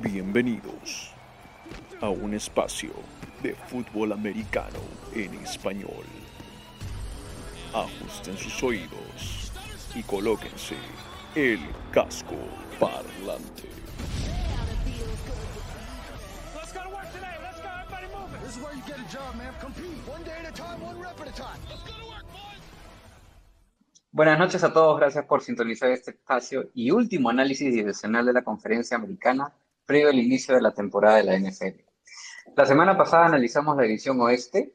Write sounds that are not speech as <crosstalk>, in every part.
Bienvenidos a un espacio de fútbol americano en español. Ajusten sus oídos y colóquense el casco parlante. Buenas noches a todos, gracias por sintonizar este espacio y último análisis divisional de la conferencia americana previo inicio de la temporada de la NFL. La semana pasada analizamos la división oeste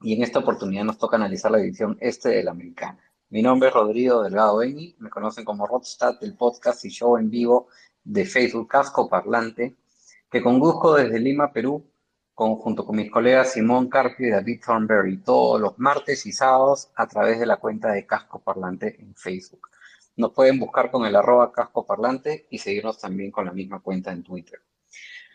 y en esta oportunidad nos toca analizar la división este de la americana. Mi nombre es Rodrigo Delgado Beni, me conocen como Rodstad del podcast y show en vivo de Facebook Casco Parlante, que conduzco desde Lima, Perú, con- junto con mis colegas Simón Carpio y David Thornberry, todos los martes y sábados a través de la cuenta de Casco Parlante en Facebook. Nos pueden buscar con el arroba Casco Parlante y seguirnos también con la misma cuenta en Twitter.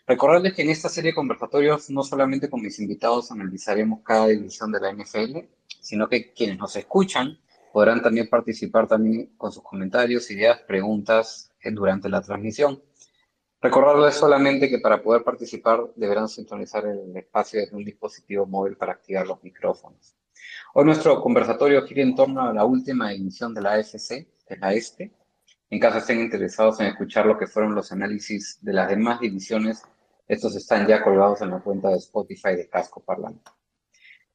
Recordarles que en esta serie de conversatorios no solamente con mis invitados analizaremos cada división de la NFL, sino que quienes nos escuchan podrán también participar también con sus comentarios, ideas, preguntas eh, durante la transmisión. Recordarles solamente que para poder participar deberán sintonizar el espacio desde un dispositivo móvil para activar los micrófonos. Hoy nuestro conversatorio gira en torno a la última edición de la AFC, de la Este. En caso estén interesados en escuchar lo que fueron los análisis de las demás divisiones, estos están ya colgados en la cuenta de Spotify de Casco Parlante.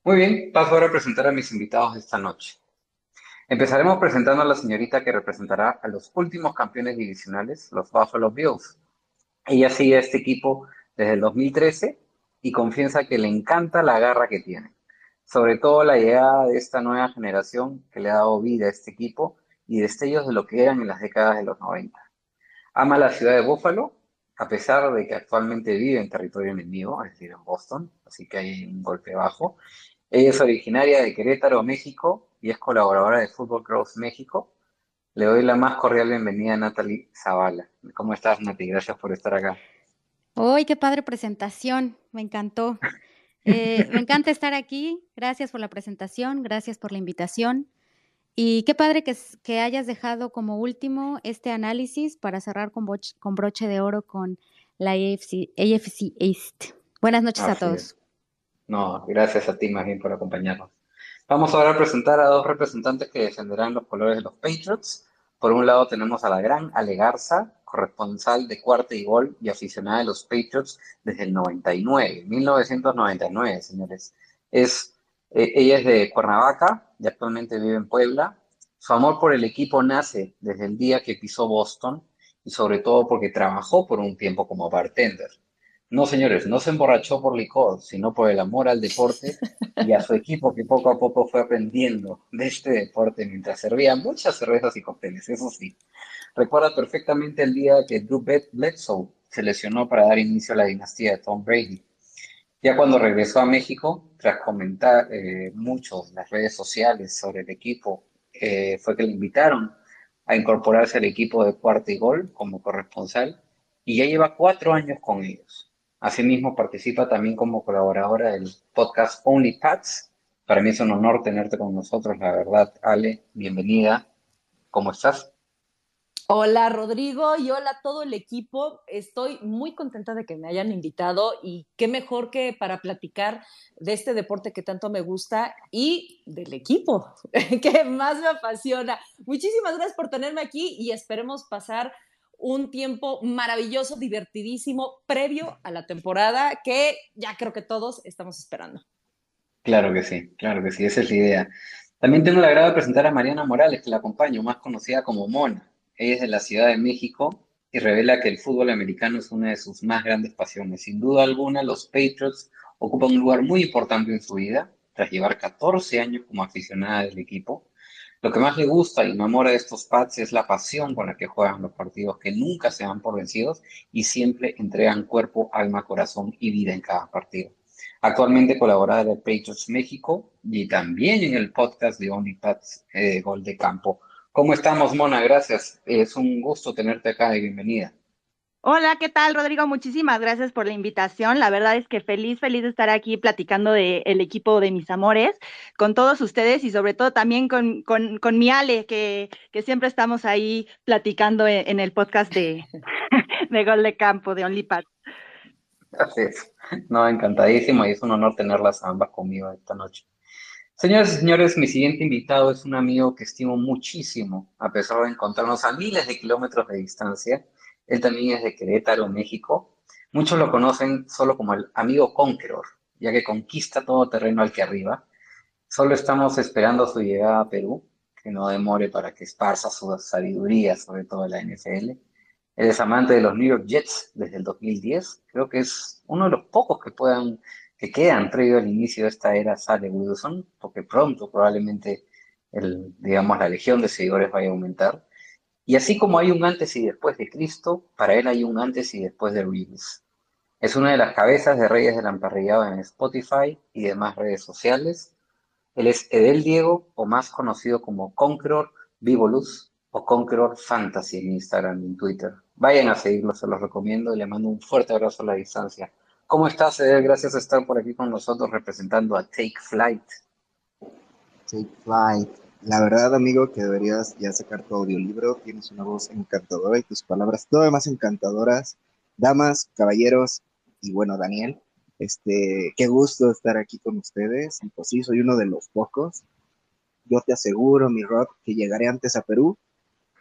Muy bien, paso ahora a presentar a mis invitados esta noche. Empezaremos presentando a la señorita que representará a los últimos campeones divisionales, los Buffalo Bills. Ella sigue a este equipo desde el 2013 y confiesa que le encanta la garra que tiene. Sobre todo la llegada de esta nueva generación que le ha dado vida a este equipo y destellos de lo que eran en las décadas de los 90. Ama la ciudad de Buffalo, a pesar de que actualmente vive en territorio enemigo, es decir, en Boston, así que hay un golpe bajo. Ella es originaria de Querétaro, México, y es colaboradora de Football Cross México. Le doy la más cordial bienvenida a Natalie Zavala. ¿Cómo estás, Nati? Gracias por estar acá. ¡Uy, qué padre presentación! Me encantó. Eh, me encanta estar aquí. Gracias por la presentación, gracias por la invitación. Y qué padre que, que hayas dejado como último este análisis para cerrar con, con broche de oro con la AFC, AFC East. Buenas noches a Así todos. es. No, gracias a ti más bien por acompañarnos. Vamos ahora a presentar a dos representantes que defenderán los colores de los Patriots. Por un lado tenemos a la gran Ale Garza, corresponsal de Cuarta y Gol y aficionada de los Patriots desde el 99, 1999, señores. Es, eh, ella es de Cuernavaca y actualmente vive en Puebla. Su amor por el equipo nace desde el día que pisó Boston y sobre todo porque trabajó por un tiempo como bartender. No, señores, no se emborrachó por licor, sino por el amor al deporte y a su equipo que poco a poco fue aprendiendo de este deporte mientras servía muchas cervezas y cócteles, eso sí. Recuerda perfectamente el día que Drew Bledsoe se lesionó para dar inicio a la dinastía de Tom Brady. Ya cuando regresó a México, tras comentar eh, mucho en las redes sociales sobre el equipo, eh, fue que le invitaron a incorporarse al equipo de Cuarta y Gol como corresponsal y ya lleva cuatro años con ellos. Asimismo, participa también como colaboradora del podcast Only Pats. Para mí es un honor tenerte con nosotros, la verdad, Ale, bienvenida. ¿Cómo estás? Hola Rodrigo y hola a todo el equipo. Estoy muy contenta de que me hayan invitado y qué mejor que para platicar de este deporte que tanto me gusta y del equipo <laughs> que más me apasiona. Muchísimas gracias por tenerme aquí y esperemos pasar un tiempo maravilloso, divertidísimo, previo a la temporada que ya creo que todos estamos esperando. Claro que sí, claro que sí, esa es la idea. También tengo el agrado de presentar a Mariana Morales, que la acompaño, más conocida como Mona. Ella es de la Ciudad de México y revela que el fútbol americano es una de sus más grandes pasiones. Sin duda alguna, los Patriots ocupan un lugar muy importante en su vida, tras llevar 14 años como aficionada del equipo. Lo que más le gusta y enamora de estos Pats es la pasión con la que juegan los partidos, que nunca se dan por vencidos y siempre entregan cuerpo, alma, corazón y vida en cada partido. Actualmente colaborada de Patriots México y también en el podcast de Only Pats eh, Gol de Campo. ¿Cómo estamos, Mona? Gracias. Es un gusto tenerte acá y bienvenida. Hola, ¿qué tal, Rodrigo? Muchísimas gracias por la invitación. La verdad es que feliz, feliz de estar aquí platicando del equipo de mis amores, con todos ustedes y sobre todo también con, con, con mi Ale, que, que siempre estamos ahí platicando en, en el podcast de, <laughs> de gol de campo de OnlyPad. Así es. No, encantadísimo y es un honor tenerlas ambas conmigo esta noche. Señoras y señores, mi siguiente invitado es un amigo que estimo muchísimo, a pesar de encontrarnos a miles de kilómetros de distancia. Él también es de Querétaro, México. Muchos lo conocen solo como el amigo Conqueror, ya que conquista todo terreno al que arriba. Solo estamos esperando su llegada a Perú, que no demore para que esparza su sabiduría sobre todo la NFL. Él es amante de los New York Jets desde el 2010. Creo que es uno de los pocos que puedan, quedan previo al inicio de esta era Sale Wilson, porque pronto probablemente el, digamos, la legión de seguidores vaya a aumentar. Y así como hay un antes y después de Cristo, para él hay un antes y después de Reeves. Es una de las cabezas de Reyes del Amparrillado en Spotify y demás redes sociales. Él es Edel Diego, o más conocido como Conqueror Vivolus o Conqueror Fantasy en Instagram y en Twitter. Vayan a seguirlo, se los recomiendo y le mando un fuerte abrazo a la distancia. ¿Cómo estás, Edel? Gracias por estar por aquí con nosotros representando a Take Flight. Take Flight. La verdad, amigo, que deberías ya sacar tu audiolibro. Tienes una voz encantadora y tus palabras todavía más encantadoras. Damas, caballeros y bueno, Daniel, este, qué gusto estar aquí con ustedes. Y pues sí, soy uno de los pocos. Yo te aseguro, mi Rob, que llegaré antes a Perú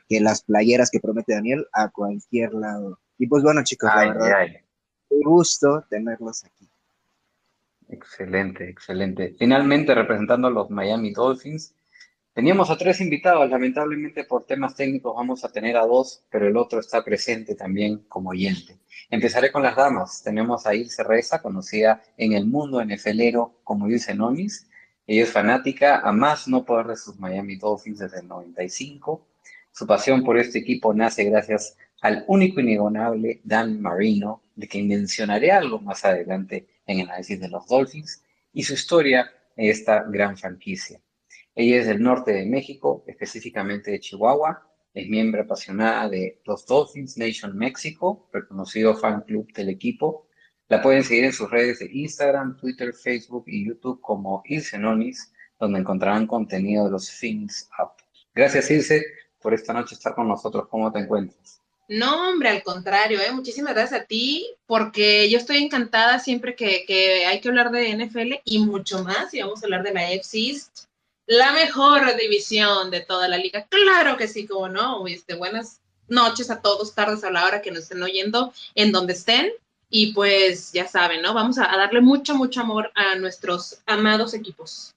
que las playeras que promete Daniel a cualquier lado. Y pues bueno, chicos, Ay, la verdad, ay. Un gusto tenerlos aquí. Excelente, excelente. Finalmente, representando a los Miami Dolphins, teníamos a tres invitados. Lamentablemente, por temas técnicos, vamos a tener a dos, pero el otro está presente también como oyente. Empezaré con las damas. Tenemos a Ilse Reza, conocida en el mundo NFLero como Ilse Nonis. Ella es fanática a más no poder de sus Miami Dolphins desde el 95. Su pasión por este equipo nace gracias al único inigualable Dan Marino, de quien mencionaré algo más adelante en el análisis de los Dolphins, y su historia en esta gran franquicia. Ella es del norte de México, específicamente de Chihuahua, es miembro apasionada de los Dolphins Nation México, reconocido fan club del equipo. La pueden seguir en sus redes de Instagram, Twitter, Facebook y YouTube como Ilse Nonis, donde encontrarán contenido de los Fins Up. Gracias, Ilse, por esta noche estar con nosotros. ¿Cómo te encuentras? No, hombre, al contrario, ¿eh? muchísimas gracias a ti, porque yo estoy encantada siempre que, que hay que hablar de NFL y mucho más, y vamos a hablar de la AFC la mejor división de toda la liga. Claro que sí, como no. Este, buenas noches a todos, tardes a la hora que nos estén oyendo, en donde estén. Y pues ya saben, ¿no? Vamos a darle mucho, mucho amor a nuestros amados equipos.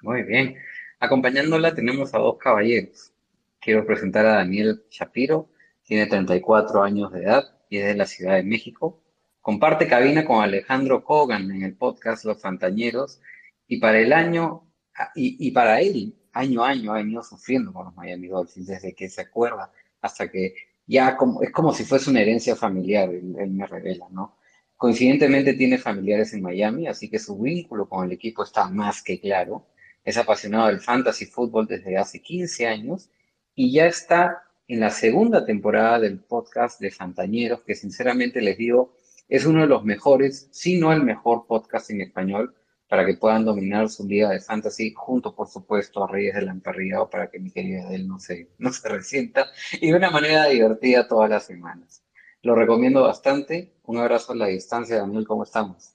Muy bien. Acompañándola tenemos a dos caballeros. Quiero presentar a Daniel Shapiro, tiene 34 años de edad y es de la Ciudad de México. Comparte cabina con Alejandro Kogan en el podcast Los Fantañeros y para el año, y, y para él, año a año, ha venido sufriendo con los Miami Dolphins desde que se acuerda hasta que ya como, es como si fuese una herencia familiar, él, él me revela, ¿no? Coincidentemente tiene familiares en Miami, así que su vínculo con el equipo está más que claro. Es apasionado del fantasy fútbol desde hace 15 años y ya está en la segunda temporada del podcast de Fantañeros, que sinceramente les digo, es uno de los mejores, si no el mejor podcast en español, para que puedan dominar su liga de fantasy, junto por supuesto a Reyes del Amperrillado, para que mi querida Adel no se, no se resienta, y de una manera divertida todas las semanas. Lo recomiendo bastante. Un abrazo a la distancia, Daniel, ¿cómo estamos?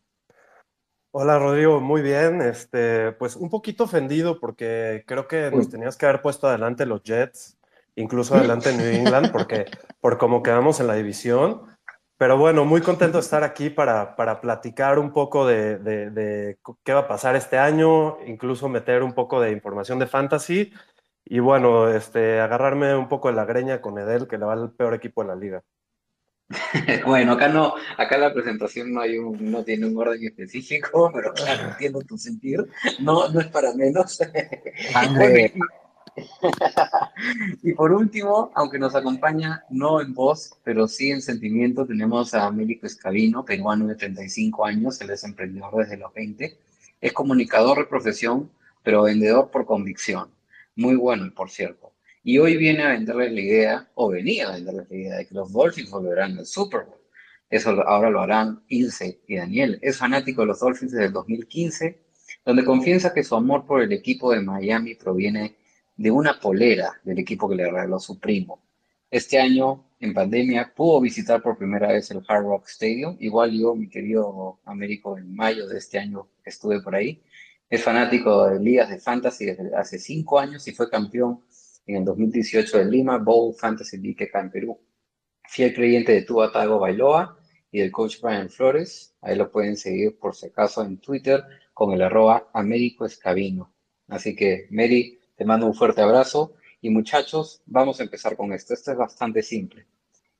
Hola Rodrigo, muy bien. Este, pues un poquito ofendido porque creo que nos tenías que haber puesto adelante los Jets, incluso adelante New England, porque por cómo quedamos en la división. Pero bueno, muy contento de estar aquí para, para platicar un poco de, de- de qué va a pasar este año, incluso meter un poco de información de fantasy y bueno, este, agarrarme un poco de la greña con Edel, que le va al peor equipo de la liga. <laughs> Bueno, acá no, acá la presentación no hay un, no tiene un orden específico, pero claro, entiendo tu sentir. No, no es para menos. Sangre. <laughs> <laughs> Y por último, aunque nos acompaña no en voz, pero sí en sentimiento, tenemos a Américo Escabino, peruano de 35 años, él es emprendedor desde los 20, es comunicador de profesión, pero vendedor por convicción. Muy bueno, por cierto. Y hoy viene a venderles la idea, o venía a venderles la idea, de que los Dolphins volverán al Super Bowl. Eso ahora lo harán Ilse y Daniel. Es fanático de los Dolphins desde el 2015, donde confiesa que su amor por el equipo de Miami proviene de una polera del equipo que le regaló su primo. Este año en pandemia, pudo visitar por primera vez el Hard Rock Stadium. Igual yo, mi querido Américo, en mayo de este año estuve por ahí. Es fanático de ligas de fantasy desde hace cinco años y fue campeón en el 2018 de Lima Bowl Fantasy League acá en Perú. Fiel creyente de Tua Tago Bailoa y del coach Brian Flores. Ahí lo pueden seguir por si acaso en Twitter con el arroba Américo Escabino. Así que, Mary, te mando un fuerte abrazo. Y muchachos, vamos a empezar con esto. Esto es bastante simple.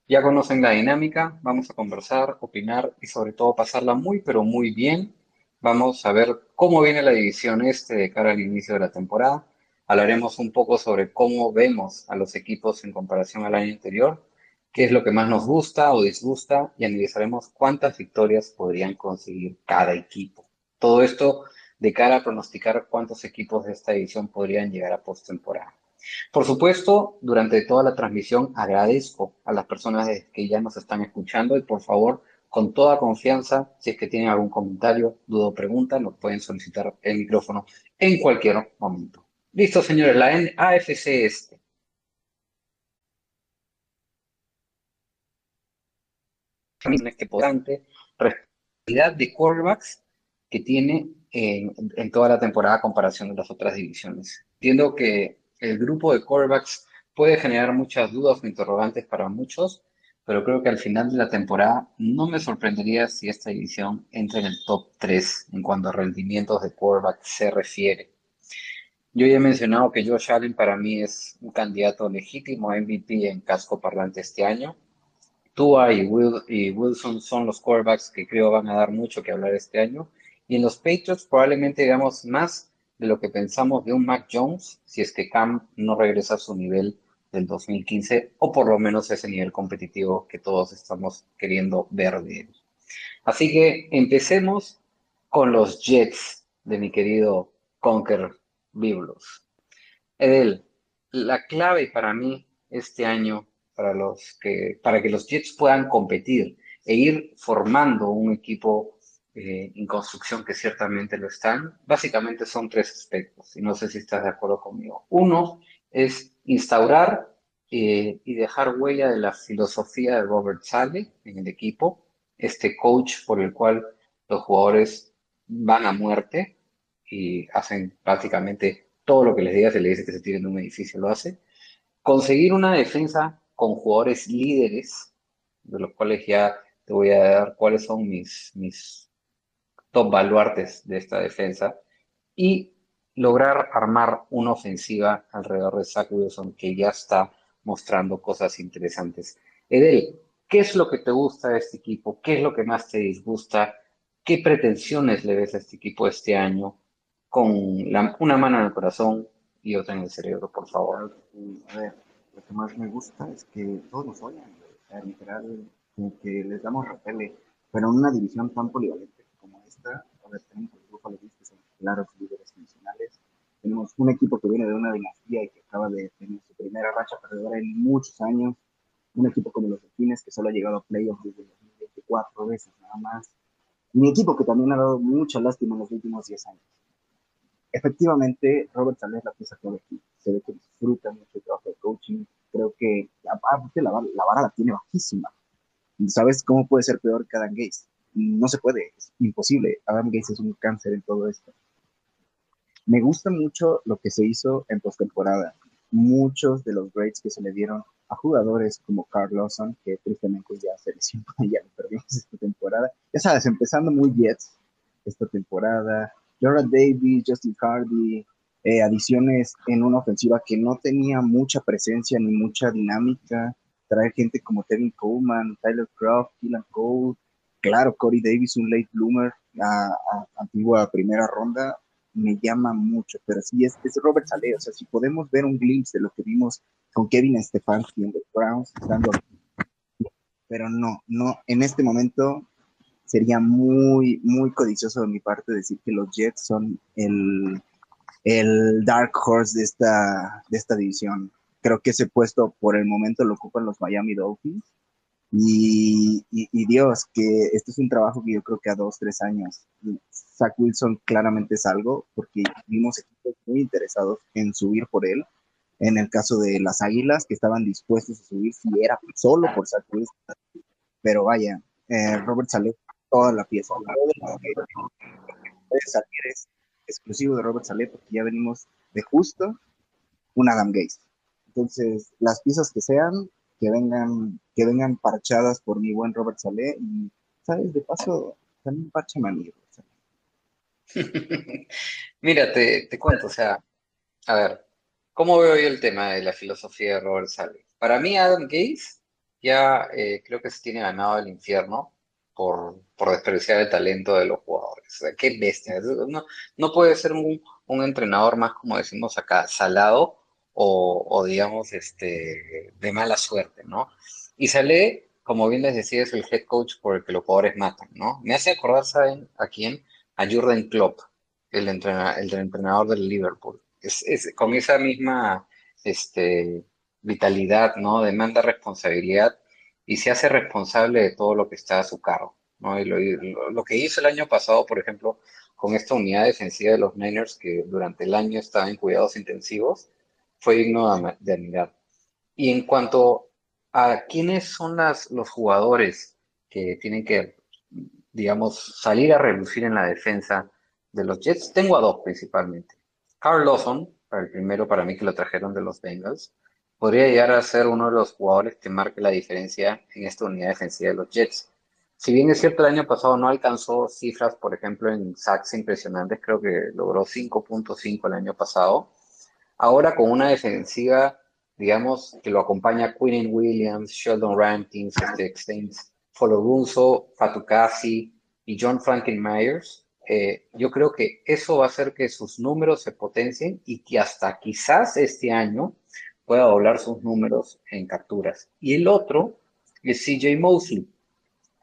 Ya conocen la dinámica, vamos a conversar, opinar y sobre todo pasarla muy, pero muy bien. Vamos a ver cómo viene la división este de cara al inicio de la temporada. Hablaremos un poco sobre cómo vemos a los equipos en comparación al año anterior, qué es lo que más nos gusta o disgusta y analizaremos cuántas victorias podrían conseguir cada equipo. Todo esto de cara a pronosticar cuántos equipos de esta división podrían llegar a postemporada. Por supuesto, durante toda la transmisión agradezco a las personas que ya nos están escuchando y por favor, con toda confianza, si es que tienen algún comentario, duda o pregunta, nos pueden solicitar el micrófono en cualquier momento. Listo, señores, la AFC este. este potente responsabilidad de quarterbacks que tiene en, toda la temporada comparación de las otras divisiones. Entiendo que el grupo de quarterbacks puede generar muchas dudas o interrogantes para muchos, pero creo que al final de la temporada no me sorprendería si esta división entra en el top 3 en cuanto a rendimientos de quarterback se refiere. Yo ya he mencionado que Josh Allen para mí es un candidato legítimo a MVP en casco parlante este año. Tua y, y Wilson son los quarterbacks que creo van a dar mucho que hablar este año. Y en los Patriots probablemente digamos más de lo que pensamos de un Mac Jones si es que Cam no regresa a su nivel del 2015 o por lo menos ese nivel competitivo que todos estamos queriendo ver de él. Así que empecemos con los Jets de mi querido Conker Biblos. Edel, la clave para mí este año para, los que, para que los Jets puedan competir e ir formando un equipo eh, en construcción que ciertamente lo están, básicamente son tres aspectos, y no sé si estás de acuerdo conmigo. Uno es instaurar eh, y dejar huella de la filosofía de Robert Sale en el equipo, este coach por el cual los jugadores van a muerte y hacen prácticamente todo lo que les diga, se le dice que se tiren de un edificio, lo hace. Conseguir una defensa con jugadores líderes, de los cuales ya te voy a dar cuáles son mis, mis top baluartes de esta defensa y lograr armar una ofensiva alrededor de Zach Wilson que ya está mostrando cosas interesantes. Edel, ¿qué es lo que te gusta de este equipo? ¿Qué es lo que más te disgusta? ¿Qué pretensiones le ves a este equipo este año? Con una mano en el corazón y otra en el cerebro, por favor. A ver, lo que más me gusta es que todos nos odian, literal, que les damos repele, pero en una división tan polivalente a ver, tenemos los Buffalo Bills que son claros líderes nacionales. Tenemos un equipo que viene de una dinastía y que acaba de tener su primera racha perdedora en muchos años. Un equipo como los Delfines que solo ha llegado a playoffs desde 2024 veces nada más. Mi equipo que también ha dado mucha lástima en los últimos 10 años. Efectivamente, Robert Saleh la pieza clave aquí. Se ve que disfruta mucho el trabajo de coaching. Creo que aparte la, la vara la tiene bajísima. ¿Sabes cómo puede ser peor que Adam Gates? No se puede, es imposible. Adam Gates es un cáncer en todo esto. Me gusta mucho lo que se hizo en postemporada. Muchos de los grades que se le dieron a jugadores como Carl Lawson, que tristemente ya se lesionó, <laughs> ya lo perdimos esta temporada. Ya sabes, empezando muy Jets esta temporada. Jordan Davis, Justin Hardy, eh, adiciones en una ofensiva que no tenía mucha presencia ni mucha dinámica. Traer gente como Kevin Coleman, Tyler Croft, Keelan Cole, claro, Corey Davis, un late bloomer, a, antigua primera ronda, me llama mucho, pero sí es, Robert Saleh, o sea, si podemos ver un glimpse de lo que vimos con Kevin Stefanski en los Browns, dando, pero no, no, en este momento sería muy, muy codicioso de mi parte decir que los Jets son el, el dark horse de esta, de esta división. Creo que ese puesto por el momento lo ocupan los Miami Dolphins y, Dios, que este es un trabajo que yo creo que a dos, tres años, Zach Wilson claramente es algo, porque vimos equipos muy interesados en subir por él, En el caso de las Águilas, que estaban dispuestos a subir si era solo por Zach Wilson. Pero vaya, eh, Robert Saleh, toda la pieza. Puede salir es exclusivo de Robert Saleh porque ya venimos de justo un Adam Gaze. Entonces, las piezas que sean, que vengan, que vengan parchadas por mi buen Robert Saleh y, ¿sabes? De paso, también parcha a <laughs> Mira, te, te cuento, o sea, a ver, ¿cómo veo yo el tema de la filosofía de Robert Saleh? Para mí, Adam Gaze ya eh, creo que se tiene ganado el infierno por, por desperdiciar el talento de los jugadores. O sea, qué bestia. No, no puede ser un, un entrenador más, como decimos acá, salado o, o, digamos, este, de mala suerte, ¿no? Y Saleh, como bien les decía, es el head coach por el que los jugadores matan, ¿no? Me hace acordar, ¿saben a quién? A Jurgen Klopp, el, entrenador, el entrenador del Liverpool. Es, es, con esa misma este, vitalidad, ¿no? Demanda responsabilidad y se hace responsable de todo lo que está a su cargo, ¿no? Y lo que hizo el año pasado, por ejemplo, con esta unidad defensiva de los Niners que durante el año estaba en cuidados intensivos, fue digno de, de admirar. Y en cuanto a quiénes son las, los jugadores que tienen que, digamos, salir a relucir en la defensa de los Jets, tengo a dos principalmente. Carl Lawson, el primero para mí que lo trajeron de los Bengals, podría llegar a ser uno de los jugadores que marque la diferencia en esta unidad defensiva de los Jets. Si bien es cierto, el año pasado no alcanzó cifras, por ejemplo, en sacks impresionantes, creo que logró 5.5 el año pasado. Ahora con una defensiva, digamos, que lo acompaña Quinn Williams, Sheldon Rankins, este, Folorunso, Fatukasi y John Franklin Myers, eh, yo creo que eso va a hacer que sus números se potencien y que hasta quizás este año pueda doblar sus números en capturas. Y el otro es CJ Mosley,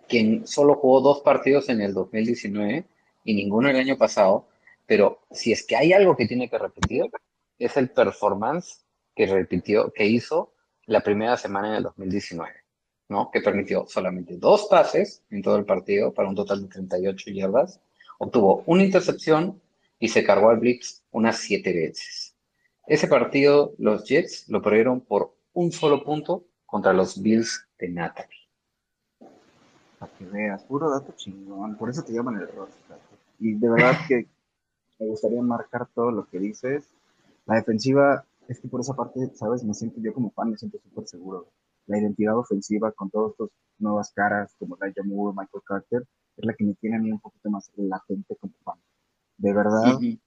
quien solo jugó dos partidos en el 2019 y ninguno el año pasado, pero si es que hay algo que tiene que repetir, es el performance que repitió, que hizo la primera semana el 2019, ¿no? Que permitió solamente dos pases en todo el partido para un total de 38 yardas, obtuvo una intercepción y se cargó al Blitz unas siete veces. Ese partido los Jets lo perdieron por un solo punto contra los Bills de Natalie. Para que veas, puro dato chingón, por eso te llaman el. Y de verdad que me gustaría marcar todo lo que dices. La defensiva, es que por esa parte, ¿sabes? Me siento yo como fan, me siento súper seguro. La identidad ofensiva con todas estas nuevas caras como Elijah Moore, Michael Carter, es la que me tiene a mí un poquito más latente como fan. De verdad, uh -huh.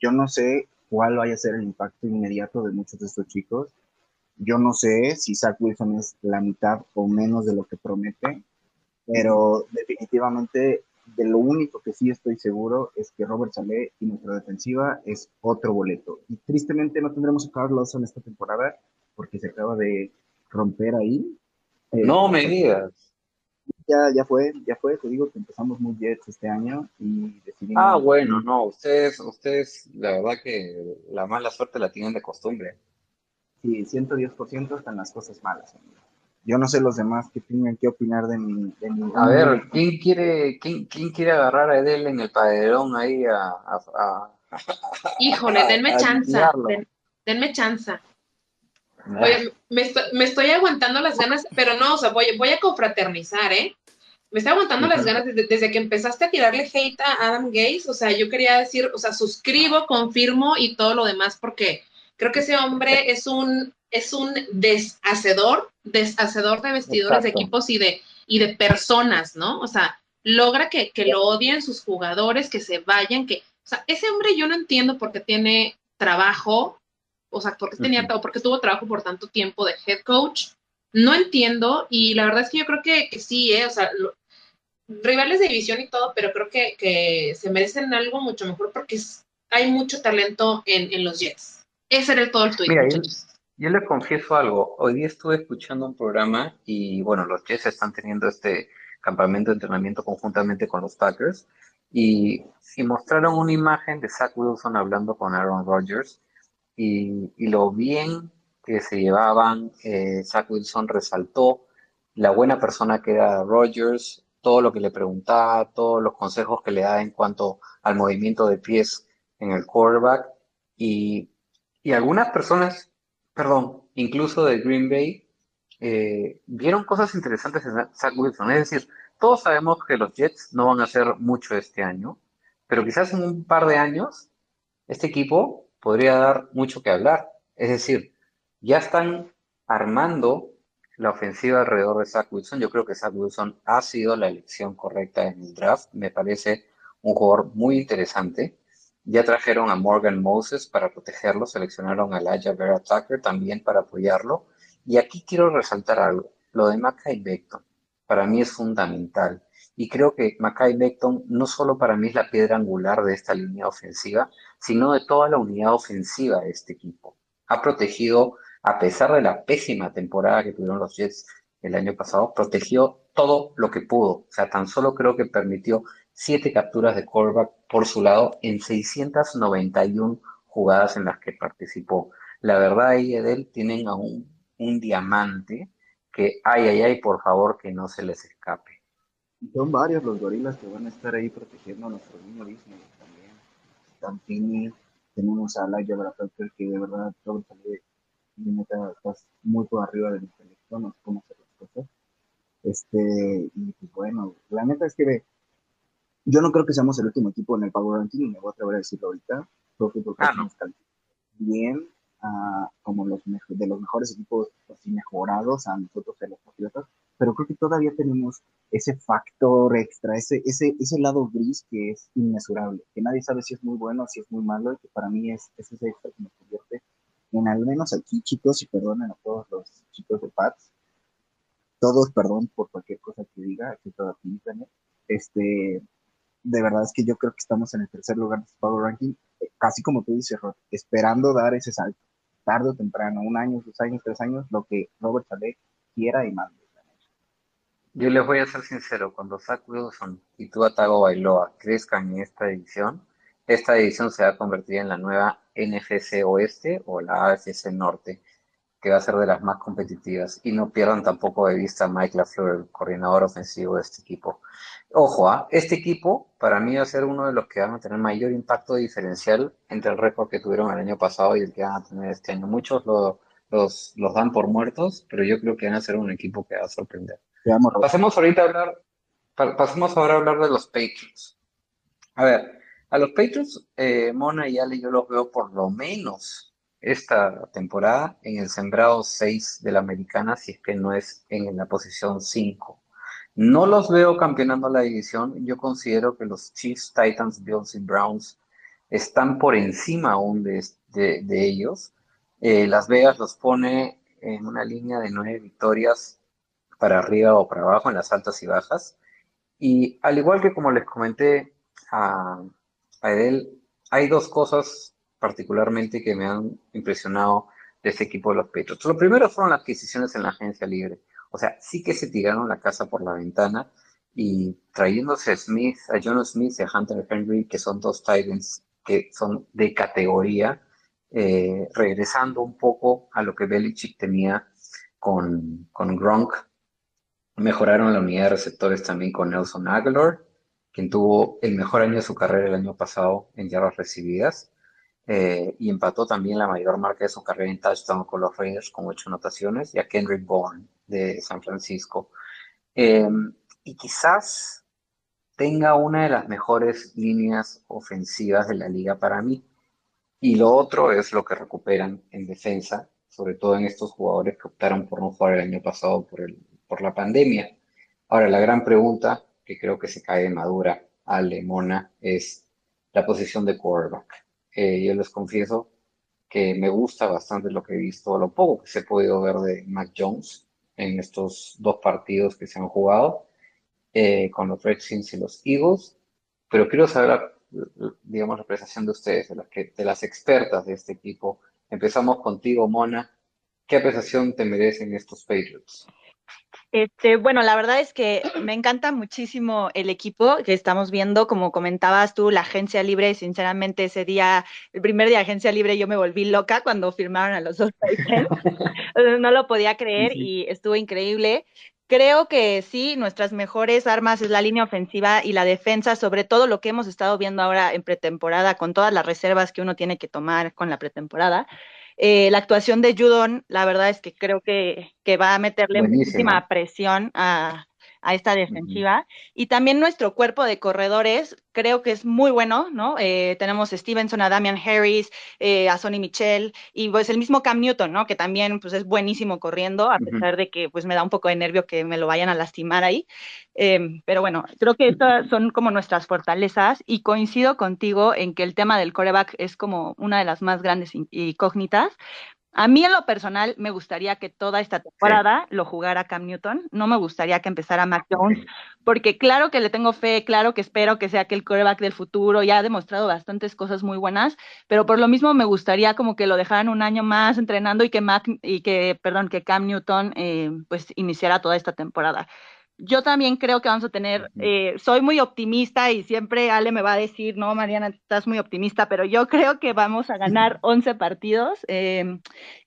yo no sé cuál vaya a ser el impacto inmediato de muchos de estos chicos. Yo no sé si Zach Wilson es la mitad o menos de lo que promete, pero definitivamente de lo único que sí estoy seguro es que Robert Saleh y nuestra defensiva es otro boleto. Y tristemente no tendremos a Carl Lawson esta temporada porque se acaba de romper ahí. Eh, no me digas. Ya, ya fue, ya fue, te digo que empezamos muy Jets este año y decidimos... Ah, bueno, no, ustedes, ustedes, la verdad que la mala suerte la tienen de costumbre. Sí, 110% están las cosas malas, amigo. Yo no sé los demás que tengan que opinar de mi... De mi a ver, ¿quién quiere, quién, quién quiere agarrar a Edel en el paderón ahí a... a, a Híjole, denme chanza, den, denme chanza. Oye, me estoy, me estoy, aguantando las ganas, pero no, o sea, voy, voy a confraternizar, ¿eh? Me estoy aguantando uh -huh. las ganas desde, desde, que empezaste a tirarle hate a Adam Gates, o sea, yo quería decir, o sea, suscribo, confirmo y todo lo demás, porque creo que ese hombre es un, es un deshacedor, deshacedor de vestidores Exacto. de equipos y de, y de personas, ¿no? O sea, logra que, que lo odien sus jugadores, que se vayan, que, o sea, ese hombre yo no entiendo por qué tiene trabajo, o sea, por qué tenía, uh -huh. porque tuvo trabajo por tanto tiempo de head coach, no entiendo, y la verdad es que yo creo que, que sí, ¿eh? o sea, lo, rivales de división y todo, pero creo que, que se merecen algo mucho mejor porque hay mucho talento en, en, los Jets. Ese era el, todo el tweet, Mira, muchachos. Yo, les confieso algo, hoy día estuve escuchando un programa y bueno, los Jets están teniendo este campamento de entrenamiento conjuntamente con los Packers y, y mostraron una imagen de Zach Wilson hablando con Aaron Rodgers y, y lo bien que se llevaban, eh, Zach Wilson resaltó la buena persona que era Rodgers, todo lo que le preguntaba, todos los consejos que le da en cuanto al movimiento de pies en el quarterback y, y algunas personas perdón, incluso de Green Bay, eh, vieron cosas interesantes en Zach Wilson. Es decir, todos sabemos que los Jets no van a hacer mucho este año, pero quizás en un par de años este equipo podría dar mucho que hablar. Es decir, ya están armando la ofensiva alrededor de Zach Wilson. Yo creo que Zach Wilson ha sido la elección correcta en el draft. Me parece un jugador muy interesante. Ya trajeron a Morgan Moses para protegerlo, seleccionaron a Elijah Vera Tucker también para apoyarlo. Y aquí quiero resaltar algo. Lo de Mackay Beckton para mí es fundamental. Y creo que Mackay Beckton no solo para mí es la piedra angular de esta línea ofensiva, sino de toda la unidad ofensiva de este equipo. Ha protegido, a pesar de la pésima temporada que tuvieron los Jets el año pasado, protegió todo lo que pudo. O sea, tan solo creo que permitió siete capturas de quarterback por su lado en 691 jugadas en las que participó. La verdad, ahí, Edel, tienen a un, diamante que, ay, ay, ay, por favor, que no se les escape. Son varios los gorilas que van a estar ahí protegiendo a nuestro niño Disney también. Stampini, tenemos a Laia Brafalker, que de verdad todo sale estás muy por arriba del intelecto, no sé cómo hacer las cosas. Este, y pues bueno, la neta es que yo no creo que seamos el último equipo en el Power Ranking, y me voy a atrever a decirlo ahorita. Que porque ah, bien como los de los mejores equipos así mejorados a nosotros en los Patriotas, pero creo que todavía tenemos ese factor extra, ese, ese, ese lado gris que es inmesurable, que nadie sabe si es muy bueno o si es muy malo, y que para mí es, ese extra que nos convierte en al menos aquí, chicos, y perdonen a todos los chicos de Pats, todos, perdón por cualquier cosa que diga, aquí todo este, de verdad es que yo creo que estamos en el tercer lugar de este Power Ranking, eh, casi como tú dices, Rod, esperando dar ese salto, tarde o temprano, un año, dos años, tres años, lo que Robert Saleh quiera y mande. Yo les voy a ser sincero, cuando Zach Wilson y Tua Bailoa crezcan en esta edición, esta edición se va a convertir en la nueva NFC Oeste o la AFC Norte que va a ser de las más competitivas. Y no pierdan tampoco de vista a Mike LaFleur, el coordinador ofensivo de este equipo. Ojo, ¿ah? este equipo para mí va a ser uno de los que van a tener mayor impacto diferencial entre el récord que tuvieron el año pasado y el que van a tener este año. Muchos lo, los, los dan por muertos, pero yo creo que van a ser un equipo que va a sorprender. Pasemos ahorita a hablar, pasemos ahora a hablar de los Patriots. A ver, a los Patriots, eh, Mona y Ale, yo los veo por lo menos esta temporada en el sembrado 6 de la americana, si es que no es en la posición 5. No los veo campeonando la división. Yo considero que los Chiefs, Titans, Bills y Browns están por encima aún de, de, ellos. Eh, Las Vegas los pone en una línea de nueve victorias para arriba o para abajo en las altas y bajas. Y al igual que como les comenté a, a Edel, hay dos cosas particularmente que me han impresionado de este equipo de los Patriots. Lo primero fueron las adquisiciones en la agencia libre. O sea, sí que se tiraron la casa por la ventana y trayéndose a Smith, a John Smith y a Hunter Henry, que son dos Titans que son de categoría, eh, regresando un poco a lo que Belichick tenía con, con Gronk. Mejoraron la unidad de receptores también con Nelson Aguilar, quien tuvo el mejor año de su carrera el año pasado en yardas recibidas. Eh, y empató también la mayor marca de su carrera en touchdown con los Raiders con ocho anotaciones y a Kendrick Bourne de San Francisco. Em, y quizás tenga una de las mejores líneas ofensivas de la liga para mí. Y lo otro es lo que recuperan en defensa, sobre todo en estos jugadores que optaron por no jugar el año pasado por, el, por la pandemia. Ahora, la gran pregunta, que creo que se cae de madura a Lemona, es la posición de quarterback eh, yo les confieso que me gusta bastante lo que he visto, lo poco que se ha podido ver de Mac Jones en estos dos partidos que se han jugado eh, con los Redskins y los Eagles, pero quiero saber, digamos, la apreciación de ustedes, de las, de las expertas de este equipo. Empezamos contigo, Mona. ¿Qué apreciación te merecen estos Patriots? Este, bueno, la verdad es que <clears throat> me encanta muchísimo el equipo que estamos viendo, como comentabas tú, la agencia libre, sinceramente ese día, el primer día de agencia libre, yo me volví loca cuando firmaron a los dos <laughs> <laughs> no lo podía creer y estuvo increíble. Creo que sí, nuestras mejores armas es la línea ofensiva y la defensa, sobre todo lo que hemos estado viendo ahora en pretemporada, con todas las reservas que uno tiene que tomar con la pretemporada. Eh, la actuación de Judon, la verdad es que creo que, que va a meterle muchísima presión a, a esta defensiva. Y también nuestro cuerpo de corredores creo que es muy bueno, ¿no? Eh, tenemos a Stevenson, a Damian Harris, eh, a Sonny Michel y pues el mismo Cam Newton, ¿no? Que también pues es buenísimo corriendo, a pesar de que pues me da un poco de nervio que me lo vayan a lastimar ahí. Em, pero bueno, creo que estas son como nuestras fortalezas y coincido contigo en que el tema del coreback es como una de las más grandes in- incógnitas. A mí en lo personal me gustaría que toda esta temporada lo jugara Cam Newton, no me gustaría que empezara Mac Jones, porque claro que le tengo fe, claro que espero que sea que el quarterback del futuro, ya ha demostrado bastantes cosas muy buenas, pero por lo mismo me gustaría como que lo dejaran un año más entrenando y que Mac, y que, perdón, que Cam Newton eh, pues iniciara toda esta temporada. Yo también creo que vamos a tener, eh, soy muy optimista y siempre Ale me va a decir, no, Mariana, estás muy optimista, pero yo creo que vamos a ganar <laughs> 11 partidos eh,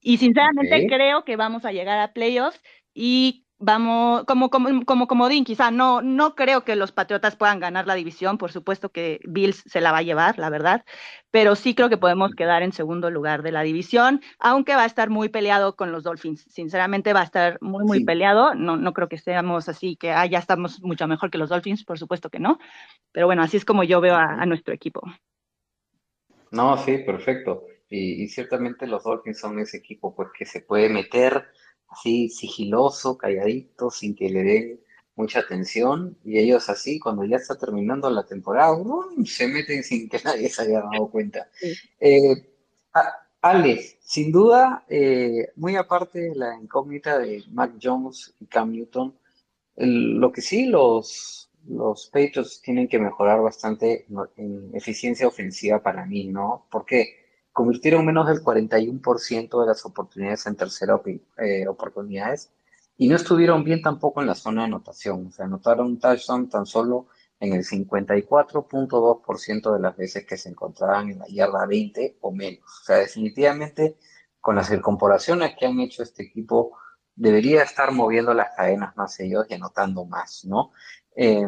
y sinceramente creo que vamos a llegar a playoffs y vamos, como, como, como comodín, quizá no, no creo que los Patriotas puedan ganar la división, por supuesto que Bills se la va a llevar, la verdad, pero sí creo que podemos quedar en segundo lugar de la división, aunque va a estar muy peleado con los Dolphins, sinceramente va a estar muy, muy Sí. peleado, no, no creo que seamos así, que ah, ya estamos mucho mejor que los Dolphins, por supuesto que no, pero bueno, así es como yo veo a, a nuestro equipo. No, sí, perfecto. Y, y ciertamente los Dolphins son ese equipo pues que se puede meter así sigiloso, calladito, sin que le den mucha atención. Y ellos así, cuando ya está terminando la temporada, se meten sin que <laughs> nadie se haya dado cuenta. Eh, a- Ale, sin duda, eh, muy aparte de la incógnita de Mac Jones y Cam Newton, el- lo que sí los, los Patriots tienen que mejorar bastante en, en eficiencia ofensiva para mí, ¿no? Porque convirtieron menos del 41% de las oportunidades en tercera eh, oportunidades y no estuvieron bien tampoco en la zona de anotación. O sea, anotaron un touchdown tan solo en el 54.2% de las veces que se encontraban en la yarda 20 o menos. O sea, definitivamente con las incorporaciones que han hecho este equipo, debería estar moviendo las cadenas más ellos y anotando más, ¿no? Eh,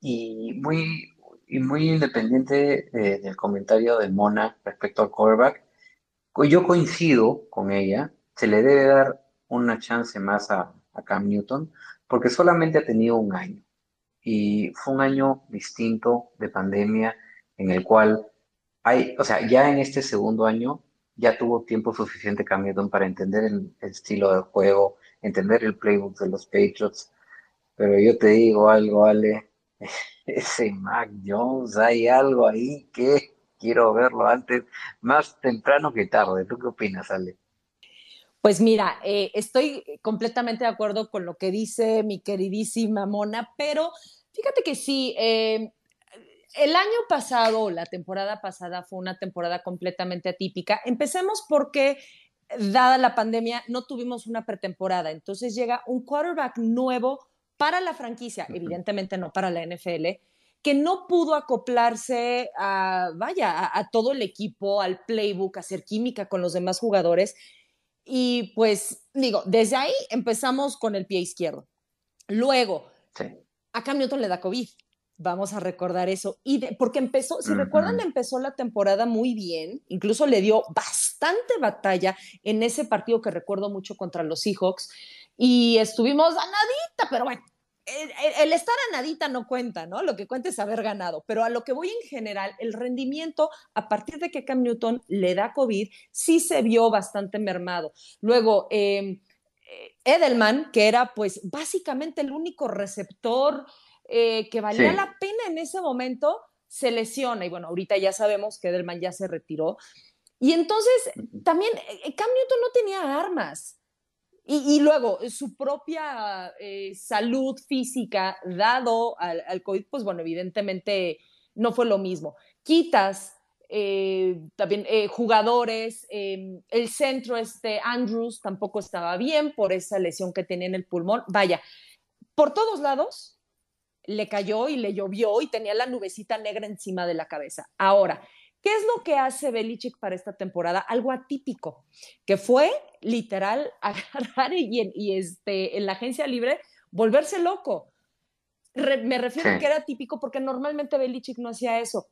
y muy, y muy independiente eh, del comentario de Mona respecto al quarterback, yo coincido con ella, se le debe dar una chance más a, a Cam Newton, porque solamente ha tenido un año. Y fue un año distinto de pandemia en el cual hay, o sea, ya en este segundo año ya tuvo tiempo suficiente Cam Newton para entender el, el estilo del juego, entender el playbook de los Patriots. Pero yo te digo algo, Ale, <laughs> ese Mac Jones, hay algo ahí que quiero verlo antes, más temprano que tarde. ¿Tú qué opinas, Ale? Pues mira, eh, estoy completamente de acuerdo con lo que dice mi queridísima Mona, pero fíjate que sí, eh, el año pasado, la temporada pasada fue una temporada completamente atípica. Empecemos porque, dada la pandemia, no tuvimos una pretemporada. Entonces llega un quarterback nuevo para la franquicia, evidentemente no para la NFL, que no pudo acoplarse a, vaya, a, a todo el equipo, al playbook, hacer química con los demás jugadores. Y pues digo, desde ahí empezamos con el pie izquierdo. Luego, Sí. a Cam Newton le da COVID. Vamos a recordar eso. Y de- porque empezó, si Ujú. recuerdan, empezó la temporada muy bien. Incluso le dio bastante batalla en ese partido que recuerdo mucho contra los Seahawks. Y estuvimos a nadita, pero bueno, el, estar a nadita no cuenta, ¿no? Lo que cuenta es haber ganado. Pero a lo que voy en general, el rendimiento a partir de que Cam Newton le da COVID, sí se vio bastante mermado. Luego, eh, eh, Edelman, que era pues básicamente el único receptor eh, que valía Sí. la pena en ese momento, se lesiona. Y bueno, ahorita ya sabemos que Edelman ya se retiró. Y entonces también eh, Cam Newton no tenía armas. Y, luego su propia eh, salud física, dado al, COVID, pues bueno, evidentemente no fue lo mismo. Quitas eh, también eh, jugadores, el centro, este Andrews tampoco estaba bien por esa lesión que tenía en el pulmón. Vaya, por todos lados le cayó y le llovió y tenía la nubecita negra encima de la cabeza. Ahora, ¿qué es lo que hace Belichick para esta temporada? Algo atípico, que fue literal <laughs> agarrar y, en, y este, en la agencia libre volverse loco. Re, me refiero Sí. a que era típico porque normalmente Belichick no hacía eso.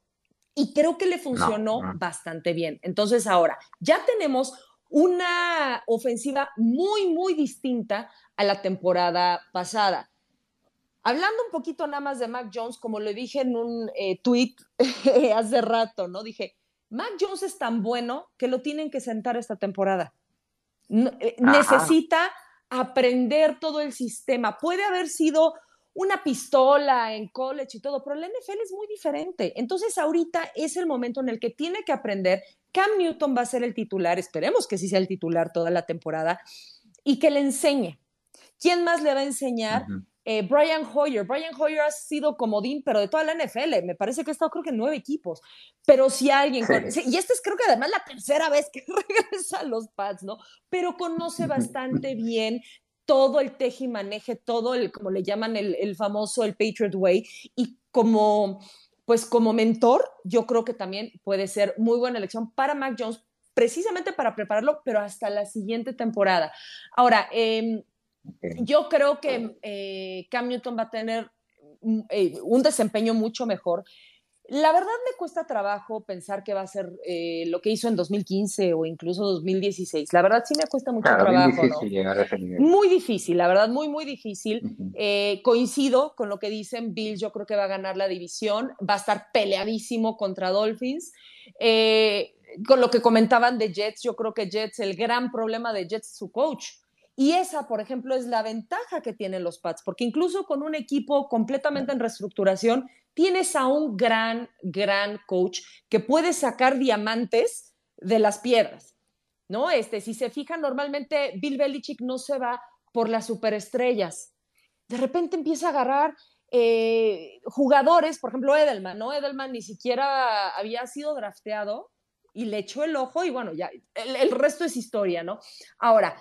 Y creo que le funcionó no. bastante bien. Entonces ahora, ya tenemos una ofensiva muy, muy distinta a la temporada pasada. Hablando un poquito nada más de Mac Jones, como le dije en un eh, tweet <laughs> hace rato, ¿no? Dije, Mac Jones es tan bueno que lo tienen que sentar esta temporada. Eh, necesita aprender todo el sistema. Puede haber sido una pistola en college y todo, pero la NFL es muy diferente. Entonces ahorita es el momento en el que tiene que aprender. Cam Newton va a ser el titular, esperemos que sí sea el titular toda la temporada, y que le enseñe. ¿Quién más le va a enseñar? Eh, Brian Hoyer. Brian Hoyer ha sido comodín, pero de toda la NFL. Me parece que ha estado creo que en nueve equipos. Pero si alguien, y esta es creo que además la tercera vez que <laughs> regresa a los Pats, ¿no? Pero conoce bastante bien todo el teje maneje, todo el, como le llaman el, el famoso, el Patriot Way. Y como, pues como mentor, yo creo que también puede ser muy buena elección para Mac Jones, precisamente para prepararlo, pero hasta la siguiente temporada. Ahora, eh, yo creo que eh, Cam Newton va a tener mm, eh, un desempeño mucho mejor. La verdad me cuesta trabajo pensar que va a ser eh, lo que hizo en 2015 o incluso 2016. La verdad sí me cuesta mucho trabajo. Muy difícil, la verdad, muy, muy difícil. coincido con lo que dicen. Bill, yo creo que va a ganar la división. Va a estar peleadísimo contra Dolphins. con lo que comentaban de Jets, yo creo que Jets, el gran problema de Jets es su coach. Y esa, por ejemplo, es la ventaja que tienen los Pats, porque incluso con un equipo completamente en reestructuración, tienes a un gran, gran coach que puede sacar diamantes de las piedras, ¿no? Este, si se fijan, normalmente Bill Belichick no se va por las superestrellas. De repente empieza a agarrar eh, jugadores, por ejemplo, Edelman, ¿no? Edelman ni siquiera había sido drafteado y le echó el ojo y bueno, ya, el, el resto es historia, ¿no? Ahora,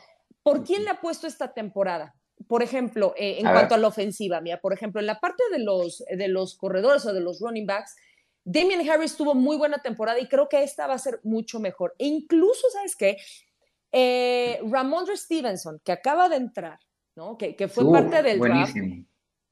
¿Por quién le ha puesto esta temporada? Por ejemplo, eh, en cuanto a la ofensiva, mía, por ejemplo, en la parte de los, de los corredores o de los running backs, Damian Harris tuvo muy buena temporada y creo que esta va a ser mucho mejor. E incluso, ¿sabes qué? Eh, Ramondre Stevenson, que acaba de entrar, ¿no? Que, que fue parte del draft.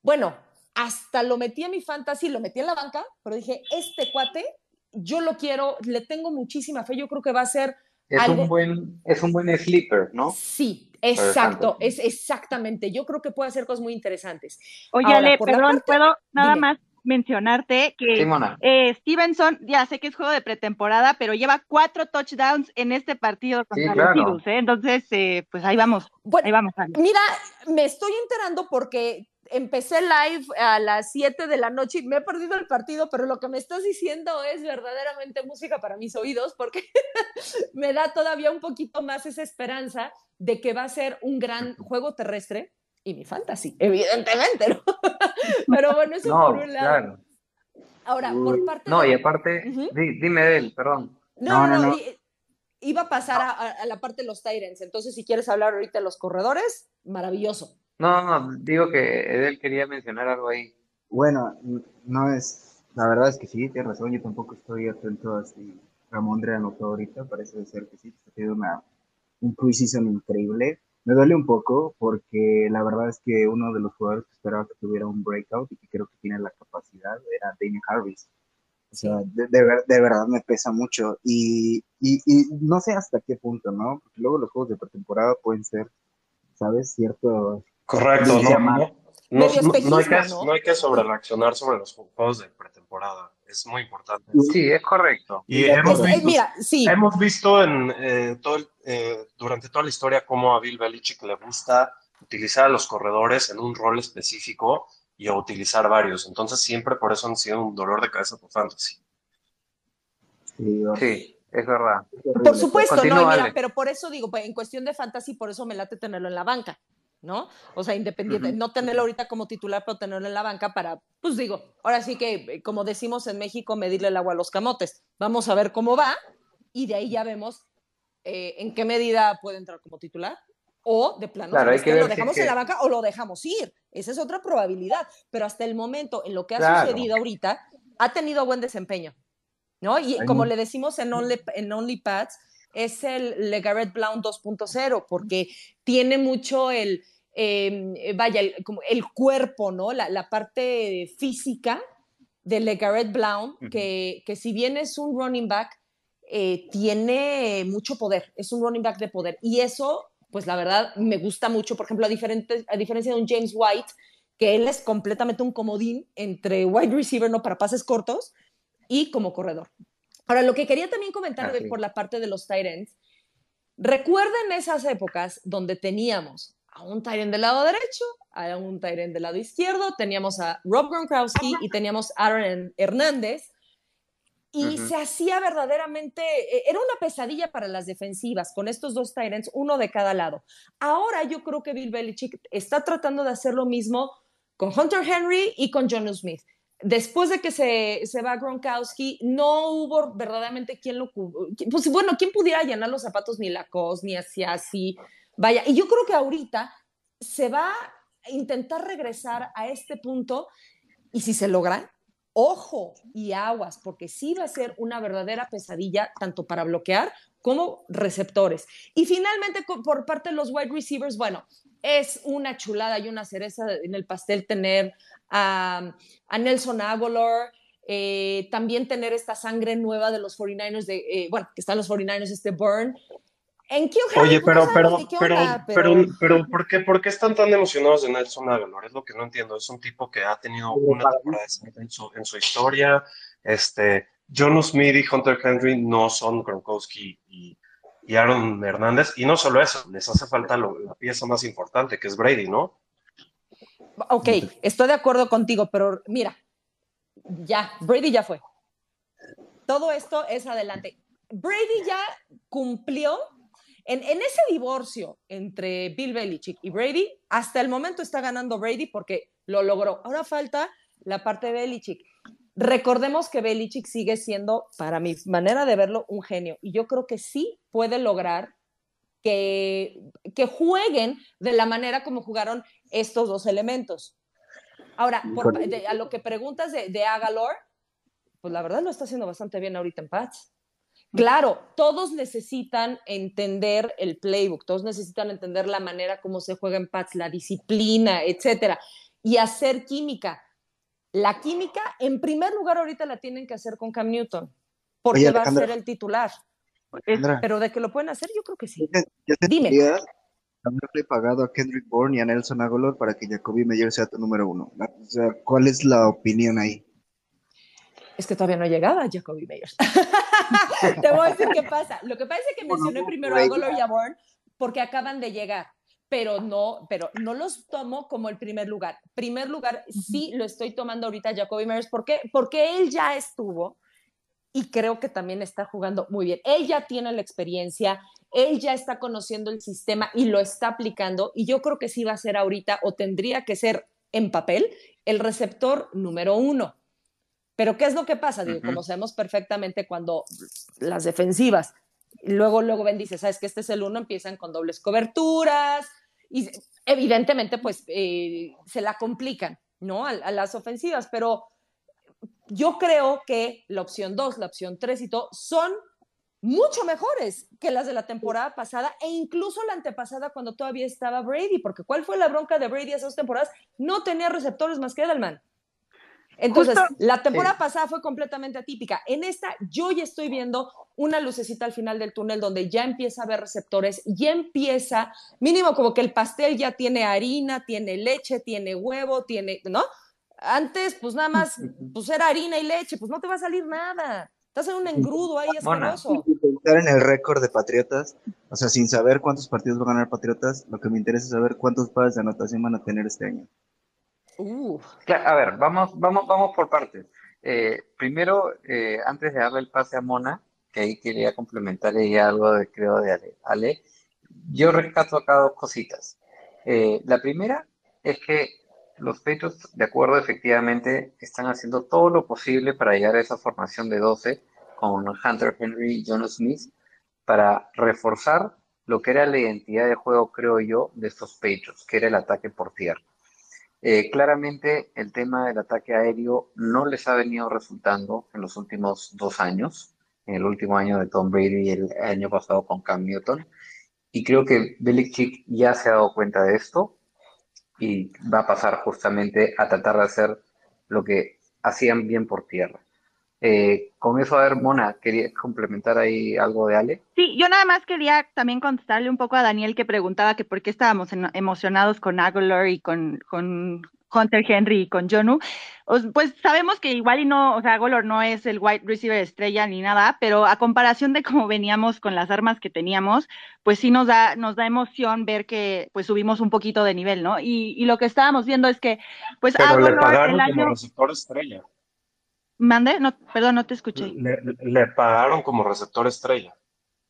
Bueno, hasta lo metí en mi fantasy, lo metí en la banca, pero dije, este cuate, yo lo quiero, le tengo muchísima fe, yo creo que va a ser es, un buen, es un buen sleeper, ¿no? Sí, exacto, es exactamente. Yo creo que puede hacer cosas muy interesantes. Oye, Ale, perdón, puedo nada más mencionarte que eh, Stevenson, ya sé que es juego de pretemporada, pero lleva cuatro touchdowns en este partido contra los ¿eh? Entonces, eh, pues ahí vamos, ahí vamos. Mira, me estoy enterando porque empecé live a las 7 de la noche y me he perdido el partido, pero lo que me estás diciendo es verdaderamente música para mis oídos porque <laughs> me da todavía un poquito más esa esperanza de que va a ser un gran juego terrestre y mi fantasy, evidentemente, ¿no? <laughs> pero bueno, eso por un lado. Ahora, por parte No, y aparte, dime de él, perdón. No, no, no, iba a pasar a, a, la parte de los Tyrants, entonces si quieres hablar ahorita de los corredores, maravilloso. No, no, digo que Edel quería mencionar algo ahí. Bueno, no es, la verdad es que sí, tienes razón, yo tampoco estoy atento a si Ramondre anotó ahorita, parece ser que sí, ha sido una, un preseason increíble. Me duele un poco porque la verdad es que uno de los jugadores que esperaba que tuviera un breakout y que creo que tiene la capacidad era Daniel Harris. O sea, de, de, verdad me pesa mucho y, y, y, no sé hasta qué punto, ¿no? Porque luego los juegos de pretemporada pueden ser, ¿sabes? Cierto, Correcto, no, no, no, hay que, no hay que sobrereaccionar sobre los juegos de pretemporada. Es muy importante. Sí, es correcto. Y hemos visto, hemos visto en, eh, todo eh, durante toda la historia cómo a Bill Belichick le gusta utilizar a los corredores en un rol específico y a utilizar varios. Entonces siempre por eso han sido un dolor de cabeza por fantasy. Sí, es verdad. Por supuesto, no, mira, pero por eso digo, pues, en cuestión de fantasy, por eso me late tenerlo en la banca. ¿No? O sea, independiente, no tenerlo ahorita como titular, pero tenerlo en la banca para, pues digo, ahora sí que, eh, como decimos en México, medirle el agua a los camotes. Vamos a ver cómo va y de ahí ya vemos eh, en qué medida puede entrar como titular o de plano lo dejamos en la banca o lo dejamos ir. Esa es otra probabilidad, pero hasta el momento, en lo que ha sucedido ahorita, ha tenido buen desempeño, ¿no? Y como le decimos en Only, en OnlyPads, es el LeGarrette Blount 2.0, porque tiene mucho el, eh, vaya, el, como el cuerpo, ¿no? La, la parte física de LeGarrette Blount, que, que si bien es un running back, eh, tiene mucho poder, es un running back de poder. Y eso, pues la verdad, me gusta mucho. Por ejemplo, a, diferente, a diferencia de un James White, que él es completamente un comodín entre wide receiver, no para pases cortos, y como corredor. Ahora, lo que quería también comentar Así. por la parte de los tight ends, recuerden esas épocas donde teníamos a un end del lado derecho, a un end del lado izquierdo, teníamos a Rob Gronkowski y teníamos a Aaron Hernández, y se hacía verdaderamente, eh, era una pesadilla para las defensivas con estos dos ends, uno de cada lado. Ahora yo creo que Bill Belichick está tratando de hacer lo mismo con Hunter Henry y con John Smith. Después de que se, se va Gronkowski, no hubo verdaderamente quien lo pues bueno, quién pudiera llenar los zapatos ni Lacoste, ni así así. Vaya, y yo creo que ahorita se va a intentar regresar a este punto y si se logra, ojo y aguas, porque sí va a ser una verdadera pesadilla tanto para bloquear como receptores. Y finalmente, por parte de los wide receivers, bueno, es una chulada y una cereza en el pastel tener a, a Nelson Aguilar, eh, también tener esta sangre nueva de los 49ers, de, eh, bueno, que están los 49ers, este Burn. En Harry, Oye, pero, pero, pero, onda, pero, pero, ¿por qué, por qué están tan emocionados de Nelson Aguilar? Es lo que no entiendo. Es un tipo que ha tenido una temporada en su, en su historia. Este, John Smith y Hunter Henry no son Gronkowski y, y Aaron Hernández. Y no solo eso, les hace falta lo- la pieza más importante, que es Brady, ¿no? Ok, estoy de acuerdo contigo, pero mira, ya, Brady ya fue. Todo esto es adelante. Brady ya cumplió en, en ese divorcio entre Bill Belichick y Brady. Hasta el momento está ganando Brady porque lo logró. Ahora falta la parte de Belichick. Recordemos que Belichick sigue siendo, para mi manera de verlo, un genio. Y yo creo que sí puede lograr que, que jueguen de la manera como jugaron estos dos elementos. Ahora, por- de- a lo que preguntas de, de Agalor, pues la verdad lo está haciendo bastante bien ahorita en Pats. Claro, todos necesitan entender el playbook, todos necesitan entender la manera como se juega en Pats, la disciplina, etcétera, y hacer química. La química, en primer lugar, ahorita la tienen que hacer con Cam Newton, porque Oye, va a ser el titular. Alejandra. Pero de que lo pueden hacer, yo creo que sí. ¿Ya Dime. haberle pagado a Kendrick Bourne y a Nelson Aguilar para que Jacoby Meyer sea tu número uno? O sea, ¿cuál es la opinión ahí? Es que todavía no llegaba Jacoby Meyers. <laughs> <laughs> Te voy a decir qué pasa. Lo que pasa es que mencioné primero a Aguilar y a Bourne porque acaban de llegar, pero no, pero no los tomo como el primer lugar. Primer lugar, sí lo estoy tomando ahorita a Jacoby Meyers. ¿Por qué? Porque él ya estuvo y creo que también está jugando muy bien. Él ya tiene la experiencia, él ya está conociendo el sistema y lo está aplicando y yo creo que sí va a ser ahorita o tendría que ser en papel el receptor número uno. Pero ¿qué es lo que pasa? Digo, como sabemos perfectamente cuando las defensivas, luego, luego ven, dice, sabes que este es el uno, empiezan con dobles coberturas y evidentemente pues eh, se la complican, ¿no? A, a las ofensivas, pero yo creo que la opción 2, la opción 3 y todo son mucho mejores que las de la temporada pasada e incluso la antepasada cuando todavía estaba Brady, porque ¿cuál fue la bronca de Brady esas dos temporadas? No tenía receptores más que Edelman. Entonces, Justo- la temporada sí. pasada fue completamente atípica. En esta, yo ya estoy viendo una lucecita al final del túnel donde ya empieza a haber receptores, ya empieza, mínimo como que el pastel ya tiene harina, tiene leche, tiene huevo, tiene, ¿no? Antes, pues nada más, pues era harina y leche, pues no te va a salir nada. Estás en un engrudo ahí. Sin pensar en el récord de Patriotas, o sea, sin saber cuántos partidos va a ganar Patriotas, lo que me interesa es saber cuántos pases de anotación van a tener este año. Uh, A ver, vamos, vamos, vamos por partes. Eh, primero, eh, antes de darle el pase a Mona, que ahí quería complementar ella algo de, creo, de Ale. Ale, yo rescato acá dos cositas. Eh, la primera es que los Patriots, de acuerdo, efectivamente, están haciendo todo lo posible para llegar a esa formación de 12 con Hunter Henry y John Smith para reforzar lo que era la identidad de juego, creo yo, de estos Patriots, que era el ataque por tierra. Eh, claramente el tema del ataque aéreo no les ha venido resultando en los últimos dos años, en el último año de Tom Brady y el año pasado con Cam Newton. Y creo que Belichick ya se ha dado cuenta de esto y va a pasar justamente a tratar de hacer lo que hacían bien por tierra. Eh, con eso, a ver, Mona, quería complementar ahí algo de Ale. Sí, yo nada más quería también contestarle un poco a Daniel que preguntaba que por qué estábamos en- emocionados con Aguilar y con, con Hunter Henry y con Jonu. Pues sabemos que igual y no, o sea, Aguilar no es el wide receiver estrella ni nada, pero a comparación de cómo veníamos con las armas que teníamos, pues sí nos da, nos da emoción ver que pues subimos un poquito de nivel, ¿no? Y, y lo que estábamos viendo es que, pues Pero le pagaron el como año, receptor estrella. Mande, no, perdón, no te escuché. Le, le pagaron como receptor estrella.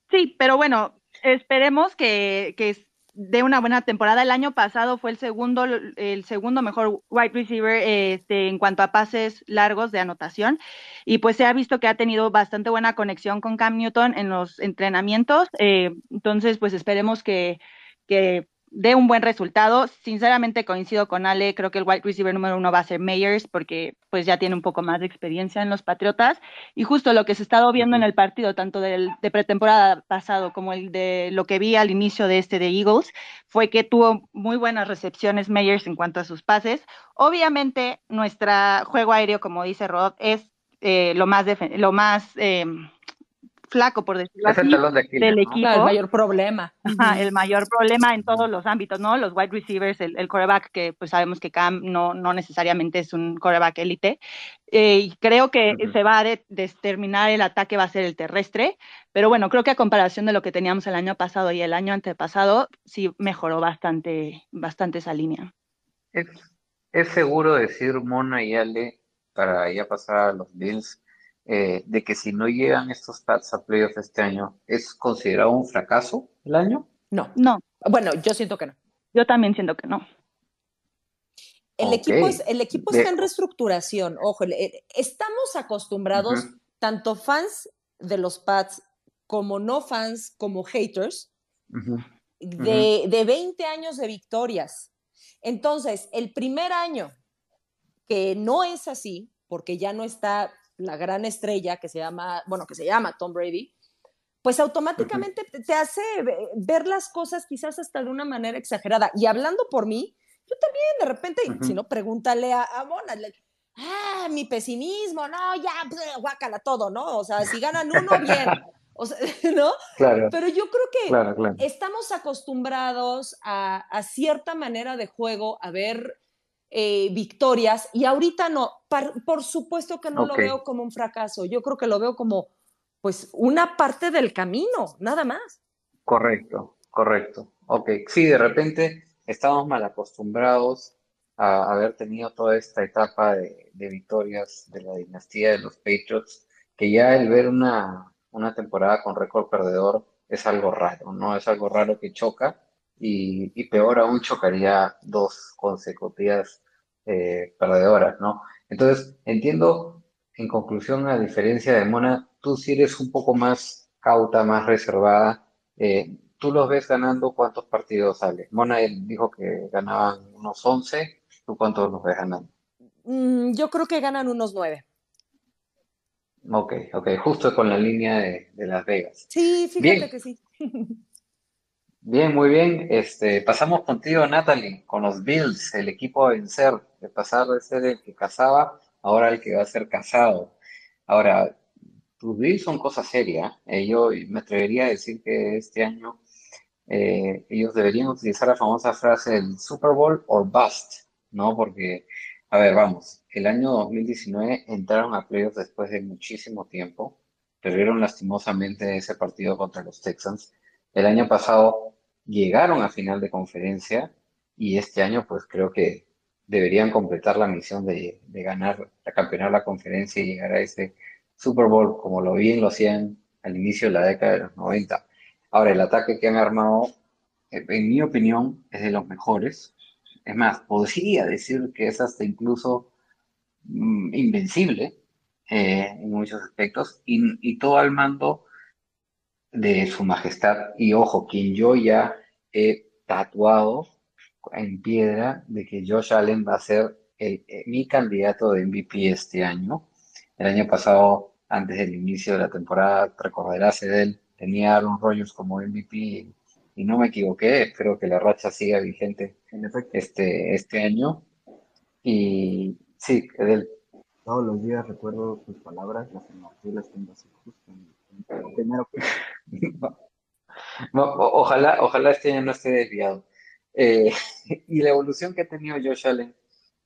Sí, pero bueno, esperemos que, que dé una buena temporada. El año pasado fue el segundo, el segundo mejor wide receiver este, en cuanto a pases largos de anotación. Y pues se ha visto que ha tenido bastante buena conexión con Cam Newton en los entrenamientos. Eh, entonces, pues esperemos que, que dé un buen resultado. Sinceramente coincido con Ale, creo que el wide receiver número uno va a ser Meyers porque pues ya tiene un poco más de experiencia en los Patriotas y justo lo que se ha estado viendo en el partido, tanto del, de pretemporada pasado como el de lo que vi al inicio de este de Eagles, fue que tuvo muy buenas recepciones Meyers en cuanto a sus pases. Obviamente nuestro juego aéreo, como dice Rod, es eh, lo más, lo más eh, flaco, por decirlo Es el así, de Aquiles, del ¿no? equipo. Claro, el mayor problema. Ajá, el mayor problema en todos los ámbitos, ¿no? Los wide receivers, el, el quarterback, que pues sabemos que Cam no, no necesariamente es un quarterback élite. Eh, y creo que se va a de- determinar el ataque, va a ser el terrestre. Pero bueno, creo que a comparación de lo que teníamos el año pasado y el año antepasado, sí mejoró bastante, bastante esa línea. Es, es seguro decir Mona y Ale, para ya pasar a los Bills, eh, de que si no llegan estos Pats a playoffs este año, ¿es considerado un fracaso el año? No. No, Bueno, yo siento que no. yo también siento que no. El equipo, es, el equipo De- está en reestructuración. Ojo, el- el- estamos acostumbrados, tanto fans de los Pats como no fans, como haters, de, de 20 años de victorias. Entonces, el primer año que no es así, porque ya no está la gran estrella que se llama, bueno, que se llama Tom Brady, pues automáticamente te- te hace ve- ver las cosas quizás hasta de una manera exagerada. Y hablando por mí, yo también de repente, Ujú. si no, pregúntale a, a Mona, le- ah, mi pesimismo, no, ya, pues, guácala todo, ¿no? O sea, si ganan uno, <laughs> bien. O sea, <laughs> ¿no? Claro, Pero yo creo que claro, claro. estamos acostumbrados a, a cierta manera de juego, a ver eh, victorias, y ahorita no. Par- por supuesto que no lo veo como un fracaso, yo creo que lo veo como pues una parte del camino, nada más. Correcto, correcto. Ok, sí, de repente estamos mal acostumbrados a haber tenido toda esta etapa de, de victorias de la dinastía de los Patriots, que ya el ver una, una temporada con récord perdedor es algo raro, ¿no? Es algo raro que choca y, y peor aún chocaría dos consecutivas eh, perdedoras, ¿no? Entonces, entiendo, en conclusión, a diferencia de Mona, tú sí eres un poco más cauta, más reservada. Eh, ¿tú los ves ganando cuántos partidos sale? Mona él dijo que ganaban unos 11, ¿tú cuántos los ves ganando? Mm, yo creo que ganan unos nueve. Ok, ok, justo con la línea de, de Las Vegas. Sí, fíjate Bien. que sí. <laughs> Bien, muy bien. Este, pasamos contigo, Natalie, con los Bills, el equipo a vencer, de pasar de ser el que cazaba, ahora el que va a ser cazado. Ahora, tus Bills son cosa seria. Eh, yo me atrevería a decir que este año eh, ellos deberían utilizar la famosa frase del Super Bowl or bust, ¿no? Porque, a ver, vamos, el año 2019 entraron a playoffs después de muchísimo tiempo, perdieron lastimosamente ese partido contra los Texans. El año pasado llegaron a final de conferencia y este año pues creo que deberían completar la misión de, ganar, de campeonar la conferencia y llegar a ese Super Bowl como lo bien lo hacían al inicio de la década de los 90. Ahora, el ataque que han armado, eh, en mi opinión, es de los mejores. Es más, podría decir que es hasta incluso mm, invencible eh, en muchos aspectos y, y todo al mando de su majestad. Y ojo, quien yo ya he tatuado en piedra de que Josh Allen va a ser el- eh, mi candidato de MVP este año. El año pasado, antes del inicio de la temporada, te recordarás él, tenía Aaron Rodgers como MVP y, y no me equivoqué. Espero que la racha siga vigente este, este año. Y sí, es él. todos los días recuerdo tus palabras, las anoté, las tengo así justo en, en- primero que No, o- <laughs> ojalá, ojalá este año no esté desviado. Eh, <laughs> y la evolución que ha tenido Josh Allen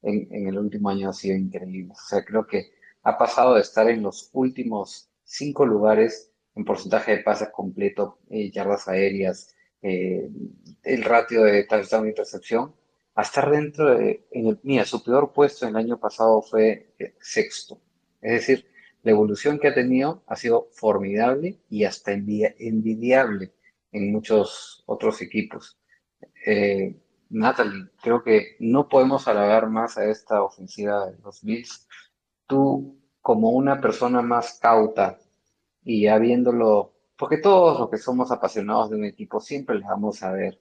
en, en el último año ha sido increíble. O sea, creo que ha pasado de estar en los últimos cinco lugares en porcentaje de pases completo, eh, yardas aéreas, eh, el ratio de touchdown y intercepción, a estar dentro de, en el, mira, su peor puesto el año pasado fue eh, sexto. Es decir, la evolución que ha tenido ha sido formidable y hasta envi- envidiable en muchos otros equipos. Eh, Natalie, creo que no podemos halagar más a esta ofensiva de los Bills. Tú, como una persona más cauta y ya viéndolo, porque todos los que somos apasionados de un equipo siempre les vamos a ver,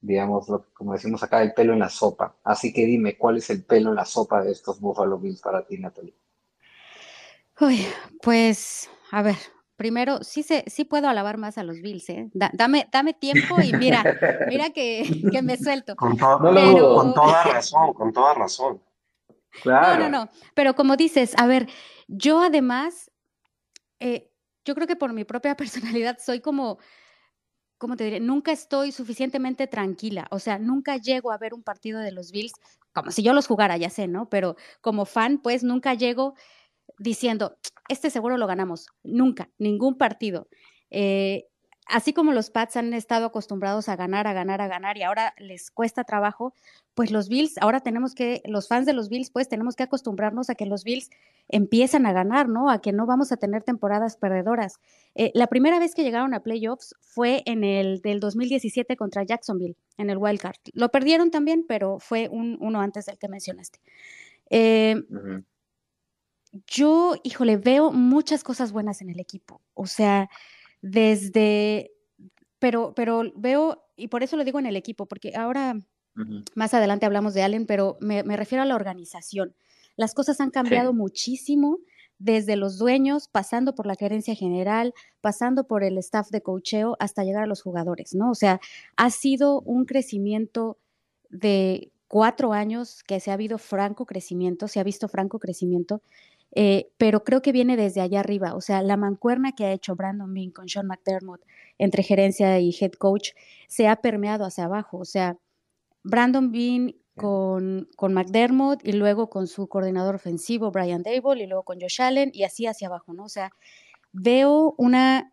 digamos, como decimos acá, el pelo en la sopa. Así que dime, ¿cuál es el pelo en la sopa de estos Buffalo Bills para ti, Natalie? Uy, pues, a ver, primero, sí se, sí puedo alabar más a los Bills, ¿eh? Da- dame, dame tiempo y mira, mira que, <laughs> que me suelto. Con, to- No Pero- con toda razón, con toda razón. <laughs> No, Claro. no, no. Pero como dices, a ver, yo además, eh, yo creo que por mi propia <laughs> personalidad soy como, ¿cómo te diré? Nunca estoy suficientemente tranquila. O sea, nunca llego a ver un partido de los Bills como si yo los jugara, ya sé, ¿no? Pero como fan, pues nunca llego diciendo, este seguro lo ganamos. Nunca, ningún partido. Eh, así como los Pats han estado acostumbrados a ganar, a ganar, a ganar y ahora les cuesta trabajo, pues los Bills, ahora tenemos que, los fans de los Bills, pues tenemos que acostumbrarnos a que los Bills empiezan a ganar, ¿no? A que no vamos a tener temporadas perdedoras. Eh, la primera vez que llegaron a playoffs fue en el del 2017 contra Jacksonville, en el Wild Card. Lo perdieron también, pero fue un, uno antes del que mencionaste. Eh. Yo, híjole, veo muchas cosas buenas en el equipo. O sea, desde, pero, pero veo, y por eso lo digo en el equipo, porque ahora más adelante hablamos de Allen, pero me, me refiero a la organización. Las cosas han cambiado Sí. muchísimo desde los dueños, pasando por la gerencia general, pasando por el staff de cocheo, hasta llegar a los jugadores, ¿no? O sea, ha sido un crecimiento de cuatro años que se ha habido franco crecimiento, se ha visto franco crecimiento, eh, pero creo que viene desde allá arriba. O sea, la mancuerna que ha hecho Brandon Bean con Sean McDermott entre gerencia y head coach se ha permeado hacia abajo. O sea, Brandon Bean con, con McDermott y luego con su coordinador ofensivo Brian Dable y luego con Josh Allen y así hacia abajo, ¿no? O sea, veo una,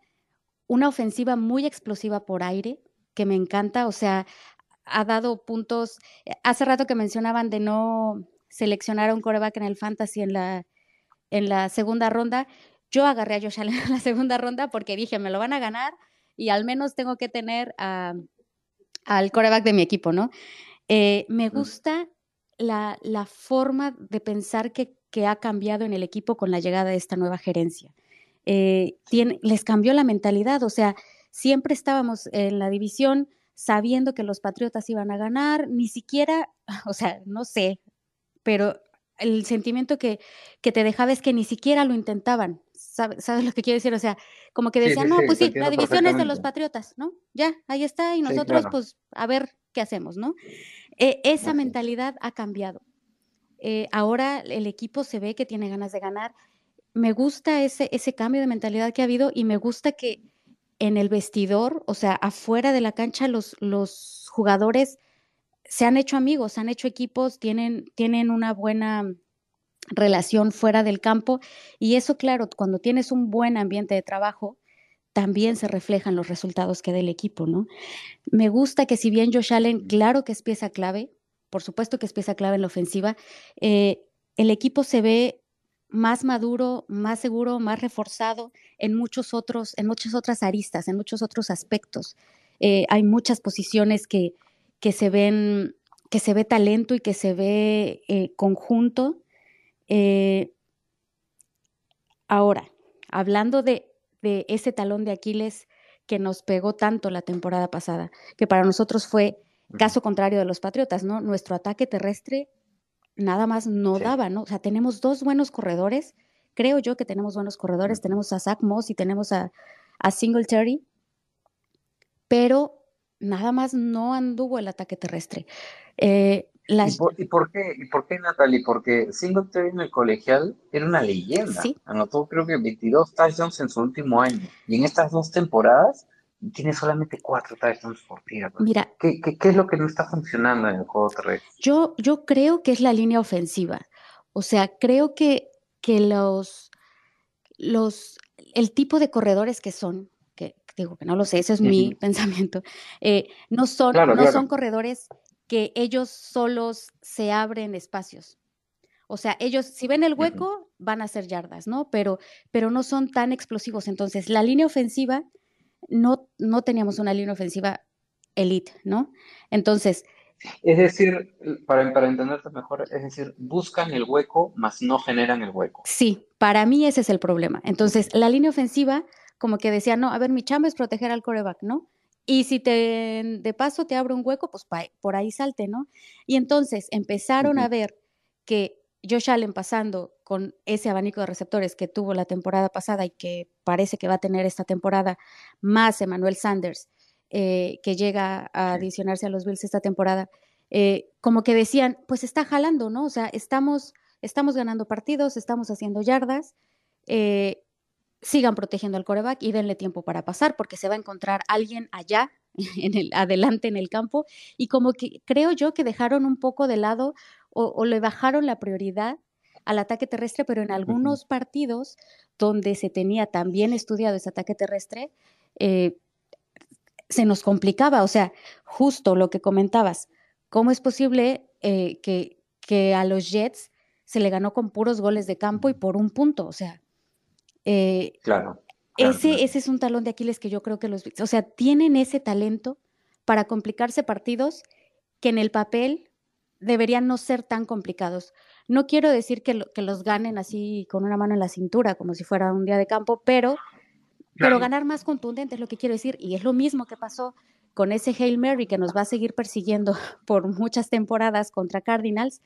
una ofensiva muy explosiva por aire que me encanta, o sea, ha dado puntos. eh, Hace rato que mencionaban de no seleccionar a un coreback en el fantasy en la, en la segunda ronda. Yo agarré a Josh Allen <laughs> en la segunda ronda porque dije, me lo van a ganar y al menos tengo que tener a- al coreback de mi equipo, ¿no? Eh, me gusta la, la forma de pensar que, que ha cambiado en el equipo con la llegada de esta nueva gerencia. Eh, tiene- les cambió la mentalidad, o sea, siempre estábamos en la división sabiendo que los Patriotas iban a ganar, ni siquiera, <laughs> o sea, no sé, pero el sentimiento que, que te dejaba es que ni siquiera lo intentaban. ¿Sabe- ¿Sabes lo que quiero decir? O sea, como que decían, sí, no, sí, pues te sí, la división es de los. Patriotas, ¿no? Ya, ahí está, y nosotros, claro. pues, a ver qué hacemos, ¿no? Eh, esa Así mentalidad ha cambiado. Eh, ahora el equipo se ve que tiene ganas de ganar. Me gusta ese, ese cambio de mentalidad que ha habido y me gusta que en el vestidor, o sea, afuera de la cancha, los, los jugadores se han hecho amigos, se han hecho equipos, tienen, tienen una buena relación fuera del campo y eso, claro, cuando tienes un buen ambiente de trabajo, también se reflejan los resultados que da el equipo, ¿no? Me gusta que si bien Josh Allen, claro que es pieza clave, por supuesto que es pieza clave en la ofensiva, eh, el equipo se ve más maduro, más seguro, más reforzado en muchos otros, en muchas otras aristas, en muchos otros aspectos. Eh, hay muchas posiciones que, que se ven, que se ve talento y que se ve eh, conjunto. Eh, ahora, hablando de, de ese talón de Aquiles que nos pegó tanto la temporada pasada, que para nosotros fue caso contrario de los Patriotas, ¿no? Nuestro ataque terrestre nada más no Sí. daba, ¿no? O sea, tenemos dos buenos corredores, creo yo que tenemos buenos corredores, tenemos a Zach Moss y tenemos a, a Singletary, pero nada más no anduvo el ataque terrestre. Eh, ¿Y, por, ¿Y por qué, y por qué Natalie? Porque Singletary en el colegial era una leyenda. Sí. Anotó creo que 22 touchdowns en su último año. Y en estas dos temporadas tiene solamente cuatro touchdowns por tierra. Mira, ¿Qué, qué, qué es lo que no está funcionando en el juego terrestre? yo, yo creo que es la línea ofensiva. O sea, creo que, que los, los, el tipo de corredores que son, digo que no lo sé, ese es mi pensamiento, eh, no son, Claro, no claro. son corredores que ellos solos se abren espacios. O sea, ellos, si ven el hueco, van a hacer yardas, ¿no? Pero, pero no son tan explosivos. Entonces, la línea ofensiva, no, no teníamos una línea ofensiva elite, ¿no? Entonces, Es decir, para, para entenderte mejor, es decir, buscan el hueco, mas no generan el hueco. sí, para mí ese es el problema. Entonces, la línea ofensiva, como que decía, no, a ver, mi chamba es proteger al coreback, ¿no? Y si te, de paso te abro un hueco, pues pa- por ahí salte, ¿no? Y entonces empezaron a ver que Josh Allen pasando con ese abanico de receptores que tuvo la temporada pasada y que parece que va a tener esta temporada, más Emmanuel Sanders, eh, que llega a adicionarse a los Bills esta temporada, eh, como que decían, pues está jalando, ¿no? O sea, estamos, estamos ganando partidos, estamos haciendo yardas, eh, sigan protegiendo al coreback y denle tiempo para pasar, porque se va a encontrar alguien allá, <laughs> en el, adelante en el campo, y como que creo yo que dejaron un poco de lado o, o le bajaron la prioridad al ataque terrestre, pero en algunos partidos donde se tenía tan bien estudiado ese ataque terrestre, eh, se nos complicaba. O sea, justo lo que comentabas, ¿cómo es posible eh, que, que a los Jets se le ganó con puros goles de campo y por un punto? O sea, eh, Claro, claro, ese, claro. ese es un talón de Aquiles que yo creo que los, o sea, tienen ese talento para complicarse partidos que en el papel deberían no ser tan complicados. No quiero decir que, lo- que los ganen así con una mano en la cintura, como si fuera un día de campo, pero, pero ganar más contundente es lo que quiero decir. Y es lo mismo que pasó con ese Hail Mary que nos va a seguir persiguiendo <laughs> por muchas temporadas contra Cardinals,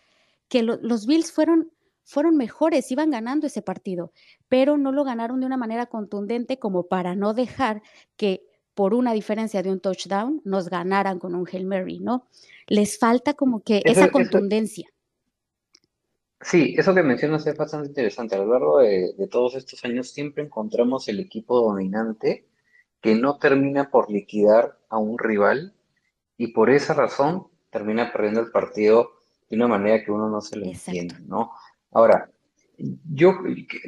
que lo- los Bills fueron, fueron mejores, iban ganando ese partido, pero no lo ganaron de una manera contundente como para no dejar que por una diferencia de un touchdown nos ganaran con un Hail Mary, ¿no? Les falta como que Eso- esa eso- contundencia. Sí, eso que mencionas es bastante interesante. A lo largo de, de todos estos años siempre encontramos el equipo dominante que no termina por liquidar a un rival y por esa razón termina perdiendo el partido de una manera que uno no se lo Exacto. entiende, ¿no? Ahora, yo,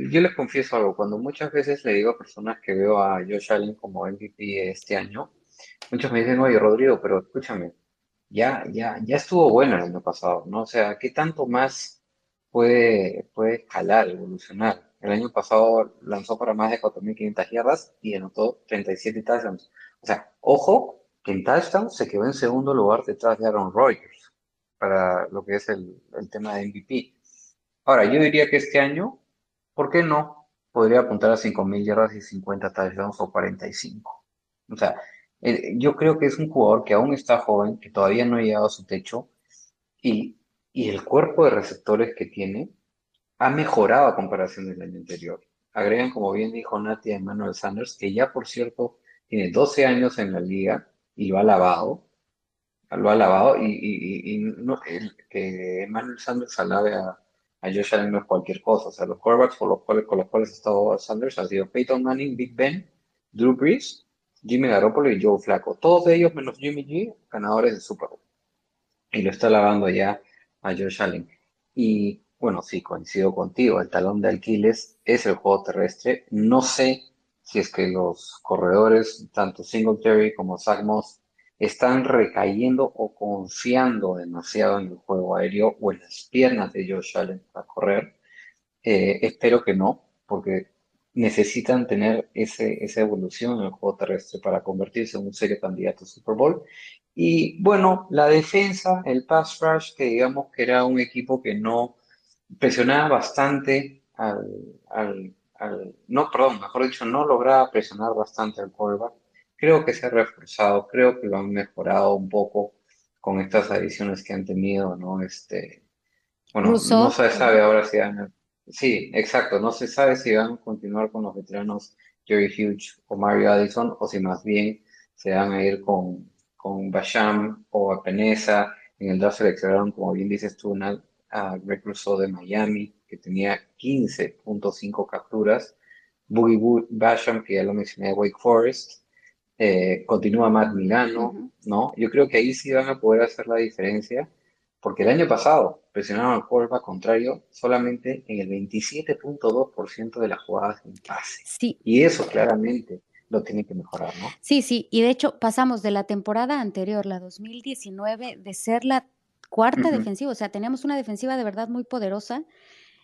yo les confieso algo, cuando muchas veces le digo a personas que veo a Josh Allen como MVP este año, muchos me dicen, oye, Rodrigo, pero escúchame, ya, ya, ya estuvo bueno el año pasado, ¿no? O sea, ¿qué tanto más puede, puede escalar, evolucionar? El año pasado lanzó para más de 4.500 yardas y anotó 37 touchdowns. O sea, ojo, que en touchdowns se quedó en segundo lugar detrás de Aaron Rodgers para lo que es el, el tema de MVP. Ahora, yo diría que este año, ¿por qué no? Podría apuntar a 5.000 yardas y 50 touchdowns o 45. O sea, eh, yo creo que es un jugador que aún está joven, que todavía no ha llegado a su techo y, y el cuerpo de receptores que tiene ha mejorado a comparación del año anterior. Agregan, como bien dijo Nati, a Emmanuel Sanders, que ya por cierto tiene 12 años en la liga y lo ha lavado, lo ha lavado y, y- y- no, que Emmanuel Sanders alabe a, a Josh Allen no es cualquier cosa. O sea, los quarterbacks por los cuales, con los cuales ha estado Sanders han sido Peyton Manning, Big Ben, Drew Brees, Jimmy Garoppolo y Joe Flacco. Todos ellos menos Jimmy G, ganadores del Super Bowl. Y lo está lavando ya a Josh Allen. Y bueno, sí, coincido contigo. El talón de Aquiles es el juego terrestre. No sé si es que los corredores, tanto Singletary como Zach Moss, están recayendo o confiando demasiado en el juego aéreo o en las piernas de Josh Allen para correr. Eh, espero que no, porque necesitan tener ese, esa evolución en el juego terrestre para convertirse en un serio candidato a Super Bowl. Y bueno, la defensa, el pass rush, que digamos que era un equipo que no presionaba bastante al, al, al- no, perdón, mejor dicho, no lograba presionar bastante al quarterback. Creo que se ha reforzado, creo que lo han mejorado un poco con estas adiciones que han tenido, ¿no? Este, bueno, no se sabe ahora si van, sí, exacto, no se sabe si van a continuar con los veteranos Jerry Hughes o Mario Addison o si más bien se van a ir con, con Basham o Apenesa En el draft seleccionaron, como bien dices tú, una- a Greg Rousseau de Miami, que tenía 15.5 capturas. Boogie Boo- Basham, que ya lo mencioné, de Wake Forest. Eh, continúa Matt Milano. ¿no? Yo creo que ahí sí van a poder hacer la diferencia, porque el año pasado presionaron al quarterback contrario solamente en el 27.2% de las jugadas en pase. Sí, Y eso claramente lo tiene que mejorar, ¿no? sí, sí. Y de hecho pasamos de la temporada anterior, la 2019, de ser la cuarta defensiva, o sea, teníamos una defensiva de verdad muy poderosa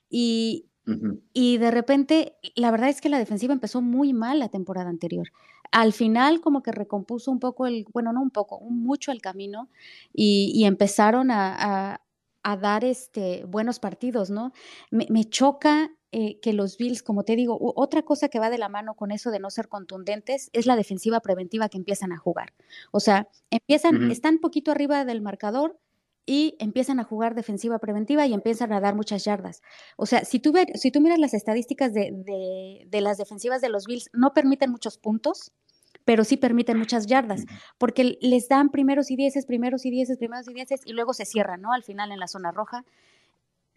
y, Ujú. y de repente, la verdad es que la defensiva empezó muy mal la temporada anterior. Al final como que recompuso un poco el, bueno, no un poco, un mucho el camino y, y empezaron a, a- a dar este, buenos partidos, ¿no? Me, me choca eh, que los Bills, como te digo, otra cosa que va de la mano con eso de no ser contundentes es la defensiva preventiva que empiezan a jugar. O sea, empiezan, están poquito arriba del marcador y empiezan a jugar defensiva preventiva y empiezan a dar muchas yardas. O sea, si tú, ver- si tú miras las estadísticas de, de- de las defensivas de los Bills, no permiten muchos puntos, pero sí permiten muchas yardas, porque les dan primeros y dieces, primeros y dieces, primeros y dieces, y luego se cierran, ¿no? Al final en la zona roja.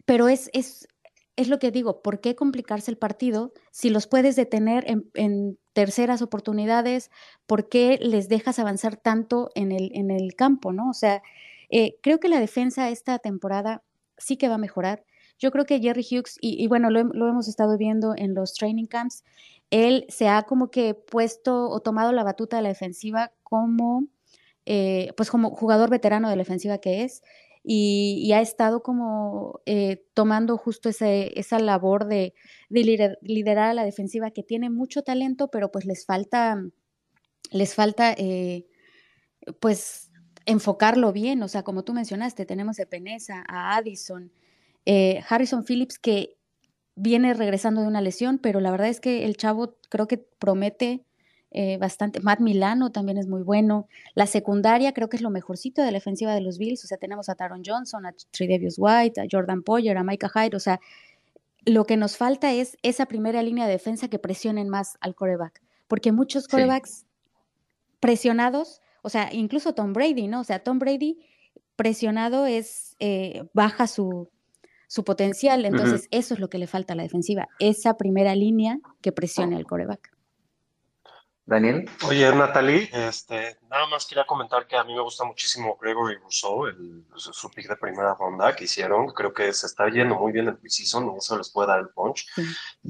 Pero es, es, es lo que digo, ¿por qué complicarse el partido si los puedes detener en, en terceras oportunidades? ¿Por qué les dejas avanzar tanto en el, en el campo, ¿no? O sea, eh, creo que la defensa esta temporada sí que va a mejorar. Yo creo que Jerry Hughes, y, bueno, lo, hem- lo hemos estado viendo en los training camps, él se ha como que puesto o tomado la batuta de la defensiva como, eh, pues como jugador veterano de la defensiva que es, y, ha estado como eh, tomando justo ese, esa labor de, de lider- liderar a la defensiva que tiene mucho talento, pero pues les falta, les falta eh, pues enfocarlo bien, o sea, como tú mencionaste, tenemos a Peneza, a Addison, eh, Harrison Phillips que viene regresando de una lesión, pero la verdad es que el chavo creo que promete eh, bastante. Matt Milano también es muy bueno. La secundaria creo que es lo mejorcito de la defensiva de los Bills, o sea, tenemos a Taron Johnson, a Tredavious White, a Jordan Poyer, a Micah Hyde, o sea, lo que nos falta es esa primera línea de defensa que presionen más al coreback, porque muchos Sí. corebacks presionados, o sea, incluso Tom Brady, ¿no? O sea, Tom Brady presionado es, eh, baja su, su potencial, entonces eso es lo que le falta a la defensiva, esa primera línea que presione al coreback. Daniel, Oye, Natalie, este, nada más quería comentar que a mí me gusta muchísimo Gregory Rousseau, el, su, pick de primera ronda que hicieron. Creo que se está yendo muy bien el preseason y eso les puede dar el punch. Sí.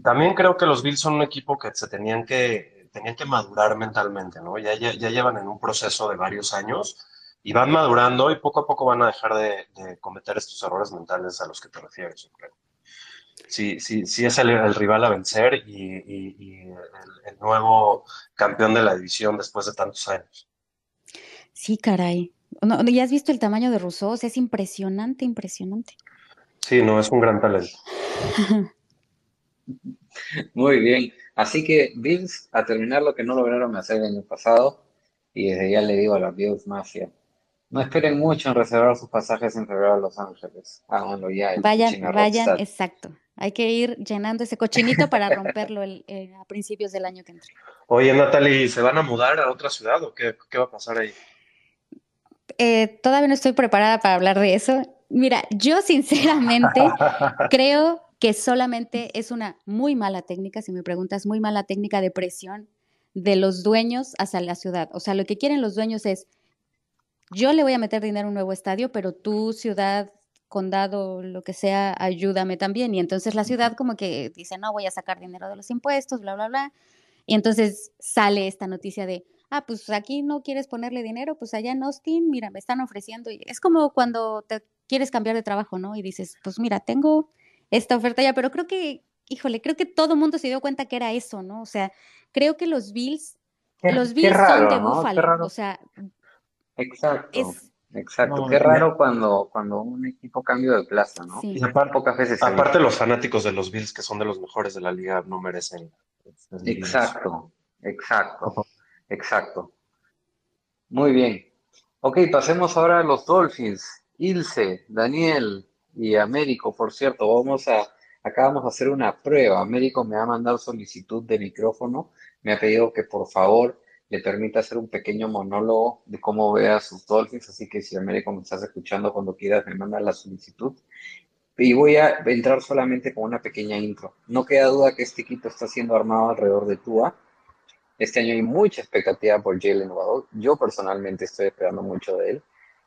También creo que los Bills son un equipo que se tenían que, tenían que madurar mentalmente, ¿no? Ya, ya, ya llevan en un proceso de varios años y van madurando y poco a poco van a dejar de, de cometer estos errores mentales a los que te refieres, yo creo. Sí, sí, sí es el, el rival a vencer y, y- y el, el nuevo campeón de la división después de tantos años. Sí, caray. No, ¿Ya has visto el tamaño de Rousseau? O sea, es impresionante, impresionante. Sí, no, es un gran talento. <laughs> muy bien. Así que Bills a terminar lo que no lograron hacer el año pasado, y desde ya le digo a la Bills Mafia, no esperen mucho en reservar sus pasajes en febrero a Los Ángeles. Háganlo ya. Vayan, vayan, exacto. Hay que ir llenando ese cochinito para <laughs> romperlo el- eh, a principios del año que entra. Oye, Natalie, ¿se van a mudar a otra ciudad o qué, qué va a pasar ahí? Eh, todavía no estoy preparada para hablar de eso. Mira, yo sinceramente <laughs> creo que solamente es una muy mala técnica, si me preguntas, muy mala técnica de presión de los dueños hacia la ciudad. O sea, lo que quieren los dueños es, yo le voy a meter dinero a un nuevo estadio, pero tu ciudad, condado, lo que sea, ayúdame también. Y entonces la ciudad como que dice, no, voy a sacar dinero de los impuestos, bla, bla, bla. Y entonces sale esta noticia de, ah, pues aquí no quieres ponerle dinero, pues allá en Austin, mira, me están ofreciendo. Y es como cuando te quieres cambiar de trabajo, ¿no? Y dices, pues mira, tengo esta oferta ya, pero creo que, híjole, creo que todo el mundo se dio cuenta que era eso, ¿no? O sea, creo que los Bills, Qué, los Bills son de ¿no? Raro. o sea, Exacto, es, exacto. No, Qué raro cuando, cuando un equipo cambia de plaza, ¿no? sí. Y aparte, Pocas veces aparte los fanáticos de los Bills, que son de los mejores de la liga, no merecen. Exacto, exacto, exacto. Muy bien. Ok, pasemos ahora a los Dolphins. Ilse, Daniel y Américo, por cierto, vamos a, acá vamos a hacer una prueba. Américo me va a mandar solicitud de micrófono. Me ha pedido que por favor le permita hacer un pequeño monólogo de cómo ve a sus Dolphins, así que si Américo me estás escuchando cuando quieras me manda la solicitud. Y voy a entrar solamente con una pequeña intro. No queda duda que este equipo está siendo armado alrededor de Tua. Este año hay mucha expectativa por Jalen Waddle. Yo personalmente estoy esperando mucho de él.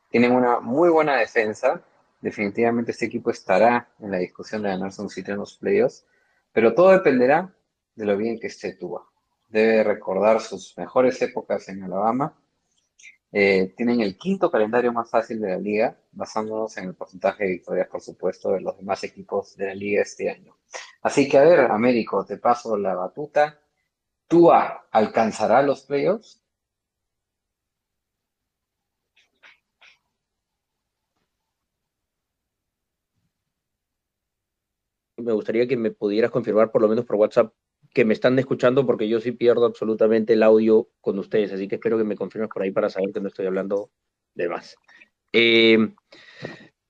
Tienen una muy buena defensa. Definitivamente este equipo estará en la discusión de ganarse un sitio en los playoffs. Pero todo dependerá de lo bien que esté Tua. Debe recordar sus mejores épocas en Alabama eh, tienen el quinto calendario más fácil de la liga, basándonos en el porcentaje de victorias, por supuesto, de los demás equipos de la liga este año. Así que, a ver, Américo, te paso la batuta. ¿Tua alcanzará los playoffs? Me gustaría que me pudieras confirmar, por lo menos por WhatsApp, que me están escuchando porque yo sí pierdo absolutamente el audio con ustedes, así que espero que me confirmes por ahí para saber que no estoy hablando de más. Eh,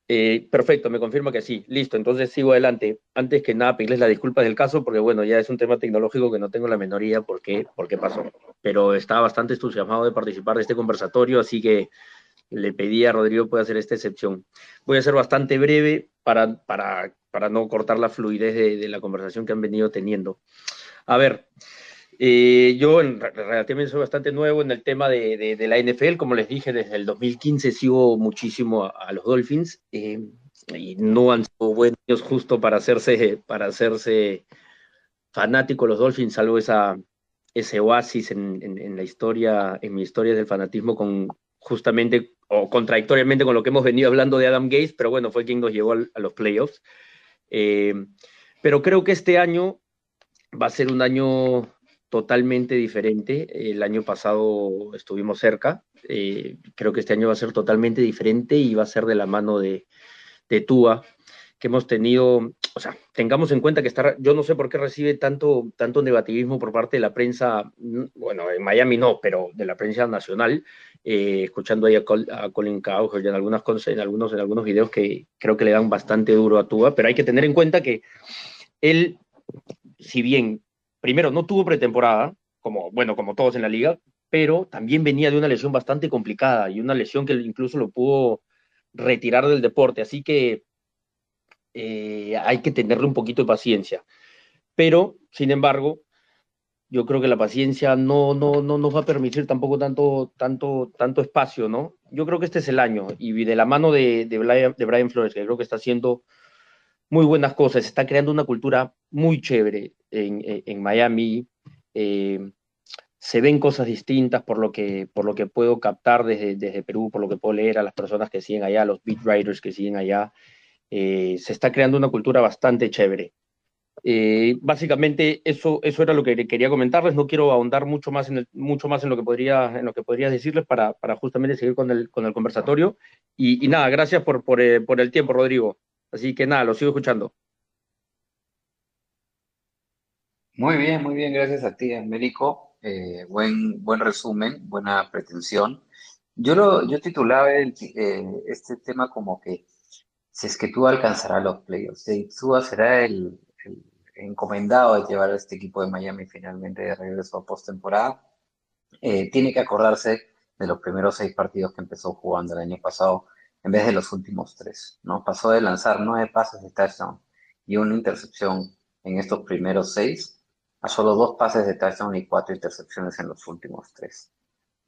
eh, perfecto, me confirma que sí. Listo, entonces sigo adelante. Antes que nada, pedirles la disculpa del caso porque, bueno, ya es un tema tecnológico que no tengo la menor idea por qué, por qué pasó. Pero estaba bastante entusiasmado de participar de este conversatorio, así que le pedí a Rodrigo puede hacer esta excepción. Voy a ser bastante breve para, para, para no cortar la fluidez de, de la conversación que han venido teniendo. A ver, eh, yo en, relativamente soy bastante nuevo en el tema de, la NFL, como les dije, desde el 2015 sigo muchísimo a, los Dolphins eh, y no han sido buenos justo para hacerse, para hacerse fanático los Dolphins, salvo esa, ese oasis en, la historia, en mi historia del fanatismo con justamente o contradictoriamente con lo que hemos venido hablando de Adam Gates, pero bueno, fue quien nos llevó a los playoffs. Eh, pero creo que este año va a ser un año totalmente diferente. El año pasado estuvimos cerca. Eh, creo que este año va a ser totalmente diferente y va a ser de la mano de, de Tua, que hemos tenido, o sea, tengamos en cuenta que está, yo no sé por qué recibe tanto, tanto negativismo por parte de la prensa, mm, bueno, en Miami no, pero de la prensa nacional, eh, escuchando ahí a, Colin Cowherd en, algunas, en, algunos, en algunos videos que creo que le dan bastante duro a Tua, pero hay que tener en cuenta que él si bien primero no tuvo pretemporada, como, bueno, como todos en la liga, pero también venía de una lesión bastante complicada y una lesión que incluso lo pudo retirar del deporte. Así que eh, hay que tenerle un poquito de paciencia. Pero, sin embargo, yo creo que la paciencia no, no, no nos va a permitir tampoco tanto, tanto, tanto espacio, ¿no? Yo creo que este es el año y de la mano de, Brian, Flores, que creo que está haciendo muy buenas cosas, está creando una cultura muy chévere en, Miami. Eh, se ven cosas distintas por lo que, por lo que puedo captar desde, desde Perú, por lo que puedo leer a las personas que siguen allá, los beat writers que siguen allá. Eh, se está creando una cultura bastante chévere. Eh, básicamente eso, eso era lo que quería comentarles. No quiero ahondar mucho más en, mucho más en lo que podría, en lo que podría decirles para, para justamente seguir con el, con el conversatorio. Y, nada, gracias por, por, por el tiempo, Rodrigo. Así que nada, lo sigo escuchando. Muy bien, muy bien, gracias a ti, Américo. Eh, buen, buen resumen, buena pretensión. Yo, lo, yo titulaba eh, este tema como que si es que tú alcanzarás los playoffs, si tú será el, encomendado de llevar a este equipo de Miami finalmente de regreso a postemporada, eh, tiene que acordarse de los primeros seis partidos que empezó jugando el año pasado en vez de los últimos tres, ¿no? Pasó de lanzar nueve pases de touchdown y una intercepción en estos primeros seis a solo dos pases de touchdown y cuatro intercepciones en los últimos tres.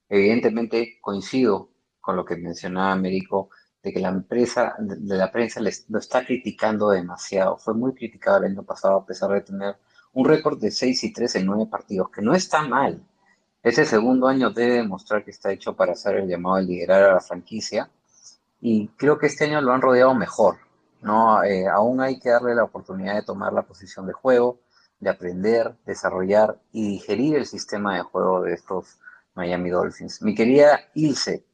Evidentemente coincido con lo que mencionaba Américo de que la empresa, de la prensa lo está criticando demasiado. Fue muy criticado el año pasado a pesar de tener un récord de 6 y 3 en 9 partidos, que no está mal. Ese segundo año debe demostrar que está hecho para hacer el llamado de liderar a la franquicia y creo que este año lo han rodeado mejor. ¿no? Eh, aún hay que darle la oportunidad de tomar la posición de juego, de aprender, desarrollar y digerir el sistema de juego de estos Miami Dolphins. Mi querida Ilse,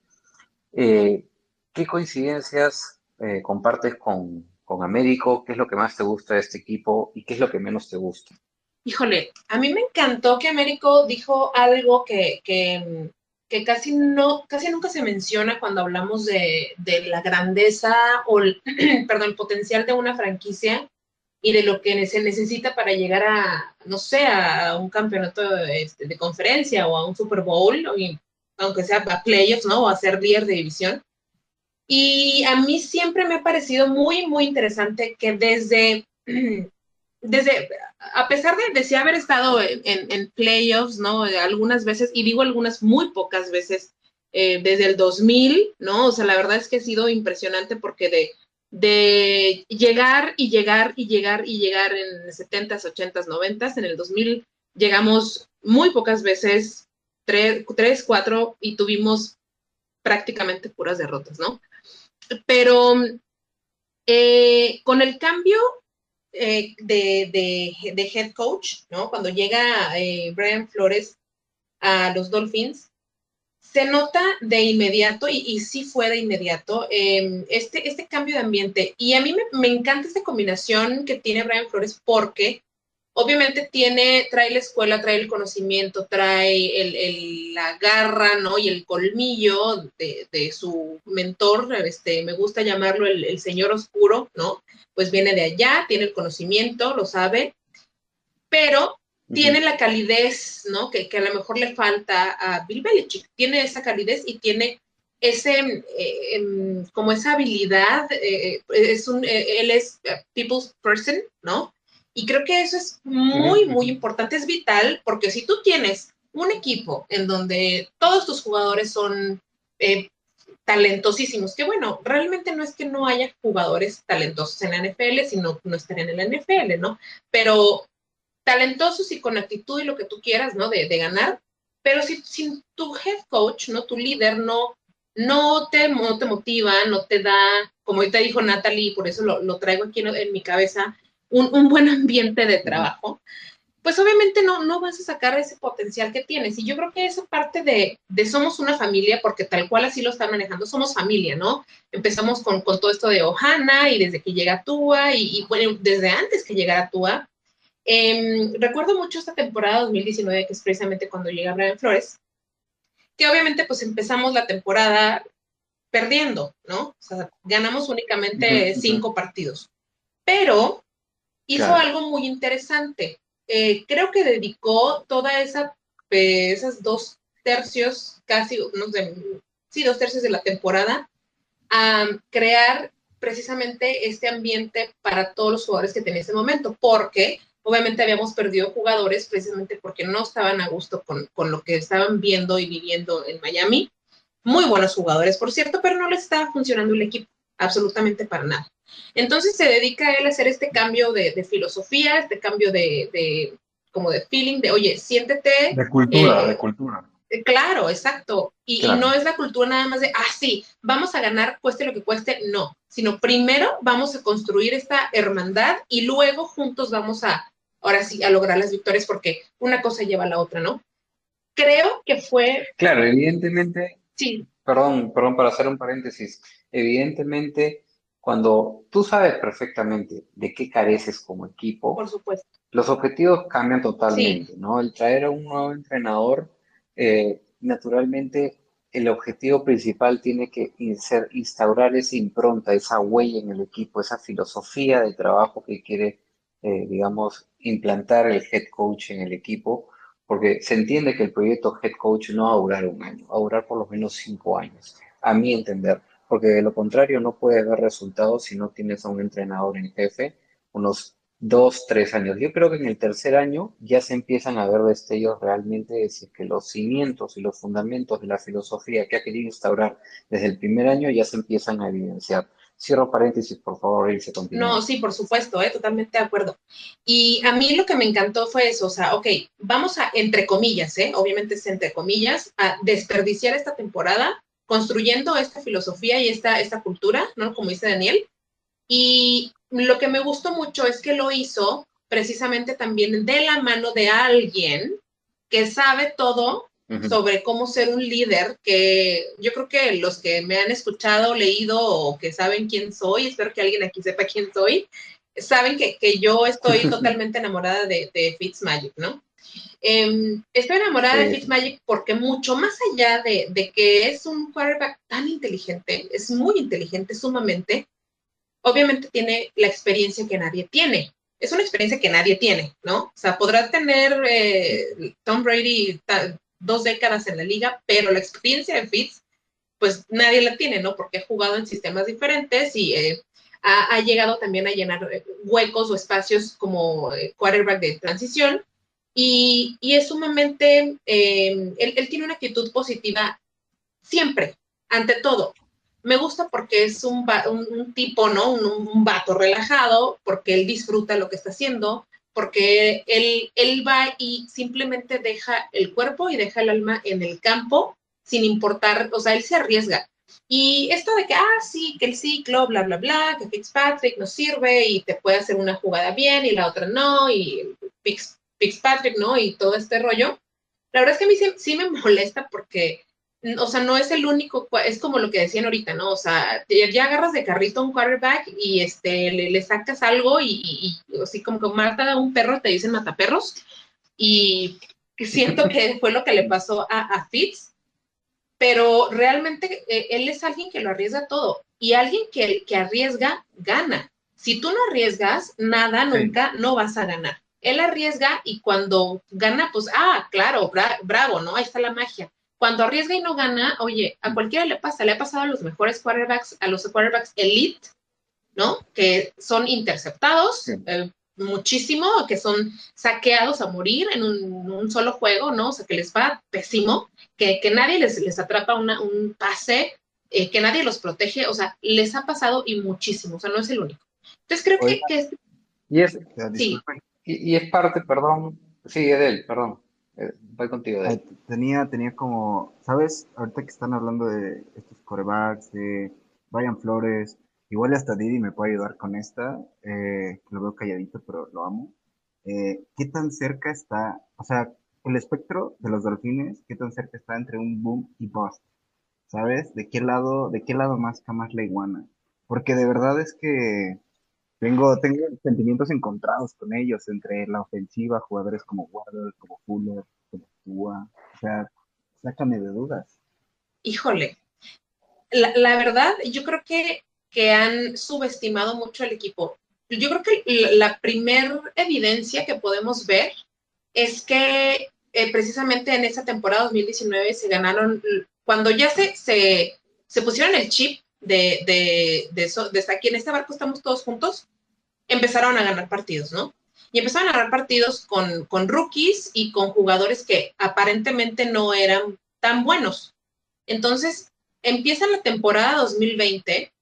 eh, ¿qué coincidencias eh, compartes con, con Américo? ¿Qué es lo que más te gusta de este equipo y qué es lo que menos te gusta? Híjole, a mí me encantó que Américo dijo algo que, que, que casi no, casi nunca se menciona cuando hablamos de, la grandeza o el, <clears throat> perdón, el potencial de una franquicia, y de lo que se necesita para llegar a, no sé, a un campeonato este, de, conferencia o a un Super Bowl, aunque sea a playoffs, ¿no? O a ser líder de división. Y a mí siempre me ha parecido muy, muy interesante que desde, <clears throat> desde a pesar de, de haber estado en, playoffs, ¿no? Algunas veces, y digo algunas muy pocas veces, eh, desde el 2000, ¿no? O sea, la verdad es que ha sido impresionante porque de, de llegar y llegar y llegar y llegar en 70s, 80s, 90s, en el 2000 llegamos muy pocas veces, tres, tres cuatro, y tuvimos prácticamente puras derrotas, ¿no? Pero eh, con el cambio eh, de, head coach, ¿no? Cuando llega eh, Brian Flores a los Dolphins, se nota de inmediato, y, sí fue de inmediato, em, este, este cambio de ambiente. Y a mí me, me, encanta esta combinación que tiene Brian Flores porque obviamente tiene, trae la escuela, trae el conocimiento, trae el, la garra, ¿no? Y el colmillo de, de, su mentor, este, me gusta llamarlo el, el, señor oscuro, ¿no? Pues viene de allá, tiene el conocimiento, lo sabe, pero tiene la calidez, ¿no? Que, que, a lo mejor le falta a Bill Belichick, tiene esa calidez y tiene ese, eh, em, como esa habilidad, eh, es un, eh, él es people's person, ¿no? Y creo que eso es muy, muy importante, es vital, porque si tú tienes un equipo en donde todos tus jugadores son eh, talentosísimos, que bueno, realmente no es que no haya jugadores talentosos en la NFL, sino no estén en la NFL, ¿no? Pero talentosos y con actitud y lo que tú quieras, ¿no? De, ganar, pero si, si, tu head coach, ¿no? Tu líder no, no, te, no te motiva, no te da, como te dijo Natalie, por eso lo, lo traigo aquí en mi cabeza, un, buen ambiente de trabajo, pues obviamente no, no vas a sacar ese potencial que tienes. Y yo creo que esa parte de, de, somos una familia, porque tal cual así lo están manejando, somos familia, ¿no? Empezamos con, con todo esto de Ohana y desde que llega Tua y, y bueno, desde antes que llegara Tua. Em, recuerdo mucho esta temporada 2019, que es precisamente cuando llega Brian Flores, que obviamente pues empezamos la temporada perdiendo, ¿no? O sea, ganamos únicamente cinco partidos. Pero hizo algo muy interesante. Eh, creo que dedicó toda esa, eh, esas dos tercios, casi, no sé, sí, dos tercios de la temporada, a crear precisamente este ambiente para todos los jugadores que tenía ese momento, porque obviamente habíamos perdido jugadores precisamente porque no estaban a gusto con, con, lo que estaban viendo y viviendo en Miami. Muy buenos jugadores, por cierto, pero no les estaba funcionando el equipo, absolutamente para nada. Entonces se dedica a él a hacer este cambio de, filosofía, este cambio de, como de feeling, de, oye, siéntete. De cultura, eh, de cultura. Eh, claro, exacto. Y, no es la cultura nada más de, ah, sí, vamos a ganar, cueste lo que cueste, no, sino primero vamos a construir esta hermandad y luego juntos vamos a, ahora sí, a lograr las victorias porque una cosa lleva a la otra, ¿no? Creo que fue... Claro, evidentemente... Sí. Perdón, perdón, para hacer un paréntesis. Evidentemente, cuando tú sabes perfectamente de qué careces como equipo, por supuesto. los objetivos cambian totalmente, ¿no? El traer a un nuevo entrenador, eh, naturalmente el objetivo principal tiene que ser instaurar esa impronta, esa huella en el equipo, esa filosofía de trabajo que quiere, eh, digamos, implantar el head coach en el equipo, porque se entiende que el proyecto head coach no va a durar un año, va a durar por lo menos cinco años, a mi entender porque de lo contrario no puede haber resultados si no tienes a un entrenador en jefe unos dos, tres años. Yo creo que en el tercer año ya se empiezan a ver destellos realmente de decir que los cimientos y los fundamentos de la filosofía que ha querido instaurar desde el primer año ya se empiezan a evidenciar. Cierro paréntesis, por favor, y se continúa. No, sí, por supuesto, ¿eh? totalmente de acuerdo. Y a mí lo que me encantó fue eso, o sea, ok, vamos a, entre comillas, ¿eh? obviamente es entre comillas, a desperdiciar esta temporada construyendo esta filosofía y esta, esta cultura, ¿no? Como dice Daniel. Y lo que me gustó mucho es que lo hizo precisamente también de la mano de alguien que sabe todo sobre cómo ser un líder, que yo creo que los que me han escuchado, leído o que saben quién soy, espero que alguien aquí sepa quién soy, saben que, que yo estoy <laughs> totalmente enamorada de, de Fitzmagic, ¿no? Em, estoy enamorada de Fitzmagic porque mucho más allá de, que es un quarterback tan inteligente, es muy inteligente sumamente, obviamente tiene la experiencia que nadie tiene, es una experiencia que nadie tiene, ¿no? O sea, podrá tener eh, Tom Brady dos décadas en la liga, pero la experiencia de Fitz, pues nadie la tiene, ¿no? Porque ha jugado en sistemas diferentes y eh, ha, llegado también a llenar eh, huecos o espacios como quarterback de transición. Y, es sumamente, él, él tiene una actitud positiva siempre, ante todo me gusta porque es un, un, tipo, ¿no? Un, vato relajado, porque él disfruta lo que está haciendo, porque él, él va y simplemente deja el cuerpo y deja el alma en el campo, sin importar, o sea, él se arriesga. Y esto de que, ah, sí, que el ciclo, bla, bla, bla, que Fitzpatrick no sirve y te puede hacer una jugada bien y la otra no, y Fitzpatrick no, y todo este rollo. La verdad es que a mí sí me molesta porque o sea, no es el único, es como lo que decían ahorita, ¿no? O sea, ya agarras de carrito a un quarterback y este, le, sacas algo y, así como que mata a un perro, te dicen mataperros. Y siento que <laughs> fue lo que le pasó a, Fitz, pero realmente eh, él es alguien que lo arriesga todo y alguien que, que arriesga, gana. Si tú no arriesgas, nada, nunca, no vas a ganar. Él arriesga y cuando gana, pues, ah, claro, bravo, ¿no? Ahí está la magia cuando arriesga y no gana, oye, a cualquiera le pasa, le ha pasado a los mejores quarterbacks, a los quarterbacks elite, ¿no? Que son interceptados eh, muchísimo, que son saqueados a morir en un, solo juego, ¿no? O sea, que les va pésimo, que, que nadie les, les atrapa un pase, eh, que nadie los protege, o sea, les ha pasado y muchísimo, o sea, no es el único. Entonces creo que. Y es, sí. Y, y es parte, perdón, sí, Edel, perdón eh, voy contigo. tenía, tenía como, ¿sabes? Ahorita que están hablando de estos corebacks, de Brian Flores, igual hasta Didi me puede ayudar con esta, eh, lo veo calladito, pero lo amo. Eh, ¿Qué tan cerca está, o sea, el espectro de los delfines, qué tan cerca está entre un boom y bust? ¿Sabes? ¿De qué lado, de qué lado más jamás la iguana? Porque de verdad es que tengo, tengo sentimientos encontrados con ellos, entre la ofensiva, jugadores como Waddle, como Fuller, como Tua. O sea, sácame de dudas. Híjole, la, verdad, yo creo que, que han subestimado mucho el equipo. Yo creo que la primera evidencia que podemos ver es que eh, precisamente en esa temporada 2019 se ganaron, cuando ya se, se, se pusieron el chip de, de, de, eso, de aquí en este barco estamos todos juntos, empezaron a ganar partidos, ¿no? Y empezaron a ganar partidos con, con rookies y con jugadores que aparentemente no eran tan buenos. Entonces, empieza la temporada 2020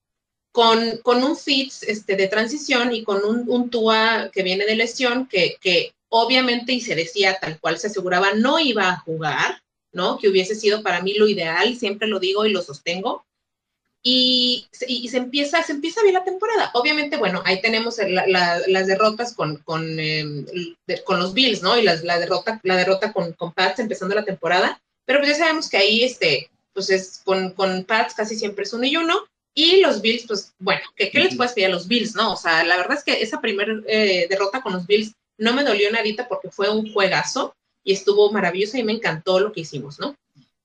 con, con un Fitz este, de transición y con un, un Tua que viene de lesión, que, que obviamente, y se decía tal cual se aseguraba, no iba a jugar, ¿no? Que hubiese sido para mí lo ideal, siempre lo digo y lo sostengo y, se empieza, se empieza bien la temporada. Obviamente, bueno, ahí tenemos las derrotas con, con, em, con, los Bills, ¿no? Y la, derrota, la derrota con, con, Pats empezando la temporada, pero pues ya sabemos que ahí, este, pues es con, con Pats casi siempre es uno y uno, y los Bills, pues bueno, ¿qué, qué les puedes pedir a los Bills, no? O sea, la verdad es que esa primera eh, derrota con los Bills no me dolió nadita porque fue un juegazo y estuvo maravilloso y me encantó lo que hicimos, ¿no?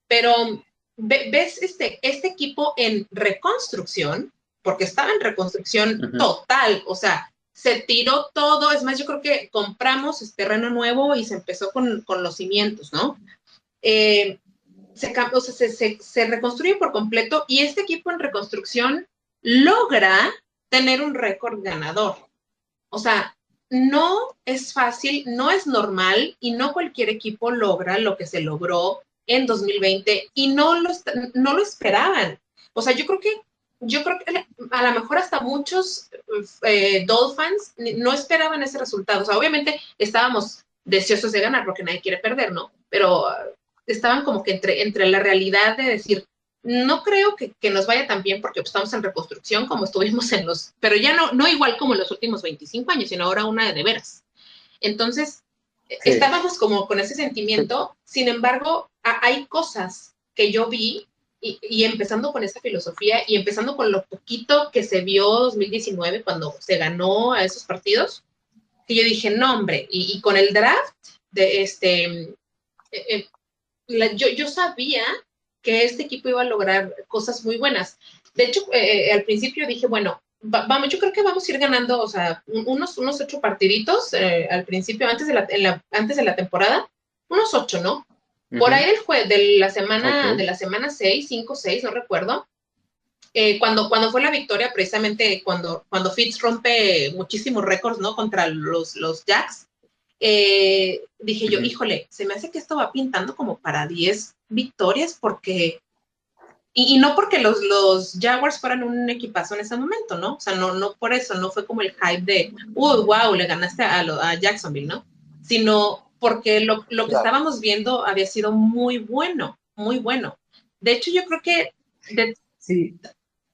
Pero ves este, este equipo en reconstrucción, porque estaba en reconstrucción total, o sea, se tiró todo, es más, yo creo que compramos este terreno nuevo y se empezó con, los cimientos, ¿no? Eh, se, o sea, se, se, reconstruye por completo y este equipo en reconstrucción logra tener un récord ganador. O sea, no es fácil, no es normal y no cualquier equipo logra lo que se logró en 2020 y no lo, no lo esperaban. O sea, yo creo que, yo creo que a lo mejor hasta muchos eh, Dolphins no esperaban ese resultado. O sea, obviamente estábamos deseosos de ganar porque nadie quiere perder, ¿no? Pero estaban como que entre, entre la realidad de decir, no creo que, que nos vaya tan bien porque estamos en reconstrucción como estuvimos en los, pero ya no, no igual como en los últimos 25 años, sino ahora una de veras. Entonces, estábamos como con ese sentimiento, sin embargo, hay cosas que yo vi y, empezando con esa filosofía y empezando con lo poquito que se vio 2019 cuando se ganó a esos partidos, que yo dije, no, hombre, y, con el draft, de este, eh, eh, yo, yo sabía que este equipo iba a lograr cosas muy buenas. De hecho, eh, al principio dije, bueno, va- vamos, yo creo que vamos a ir ganando, o sea, un- unos, unos ocho partiditos eh, al principio, antes de la, en la- antes de la temporada, unos ocho, ¿no? Por ahí del jue- de la semana, Ok. de la semana 6, 5, 6, no recuerdo. eh, cuando, cuando fue la victoria, precisamente cuando, cuando Fitz rompe muchísimos récords, ¿no? Contra los, los Jacks, eh, dije yo, Ujú. híjole, se me hace que esto va pintando como para 10 victorias, porque, y, y no porque los, los Jaguars fueran un equipazo en ese momento, ¿no? O sea, no, no por eso, no fue como el hype de, uy, wow, le ganaste a, lo- a Jacksonville, ¿no? Sino porque lo, lo que Claro. estábamos viendo había sido muy bueno, muy bueno. De hecho, yo creo que de- Sí,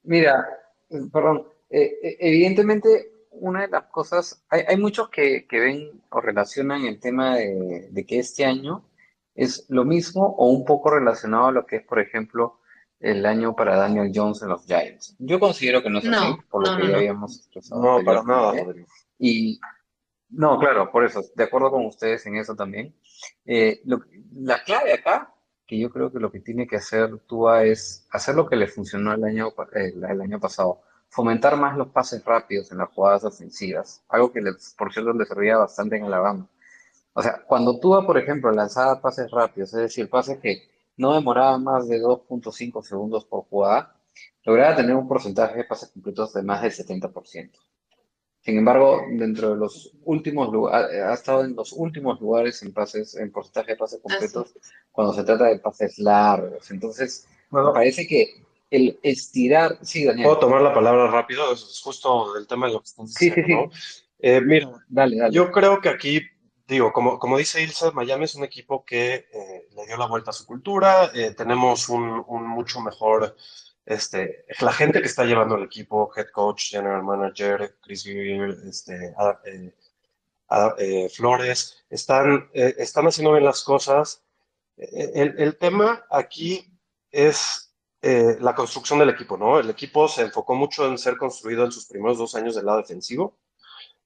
mira, eh, perdón, eh, eh, evidentemente una de las cosas, hay, hay muchos que, que ven o relacionan el tema de, de que este año es lo mismo o un poco relacionado a lo que es, por ejemplo, el año para Daniel Jones en los Giants. Yo considero que no es No, así, por lo no, que no, ya no. habíamos expresado No, para nada. Rodrigo. Y no, claro, por eso, de acuerdo con ustedes en eso también. Eh, lo- la clave acá, que yo creo que lo que tiene que hacer Tua es hacer lo que le funcionó el año, el, el año pasado, fomentar más los pases rápidos en las jugadas ofensivas, algo que les, por cierto le servía bastante en Alabama. O sea, cuando Tua, por ejemplo, lanzaba pases rápidos, es decir, pases que no demoraban más de 2.5 segundos por jugada, lograba tener un porcentaje de pases completos de más del 70%. Sin embargo, dentro de los últimos lugares, ha estado en los últimos lugares en pases, en porcentaje de pases completos cuando se trata de pases largos. Entonces, me parece que el estirar, sí, Daniel. ¿Puedo tomar la palabra rápido? Es es justo el tema de lo que estás Sí, sí, diciendo, sí. ¿no? Eh, mira, Dale, dale. yo creo que aquí, digo, como, como dice Ilse, Miami es un equipo que eh, le dio la vuelta a su cultura, eh, tenemos un, mucho mejor, este, la gente que está llevando el equipo, head coach, general manager, Chris Greer, este, eh, Flores, están, están haciendo bien las cosas. El, el tema aquí es la construcción del equipo, ¿no? El equipo se enfocó mucho en ser construido en sus primeros dos años del lado defensivo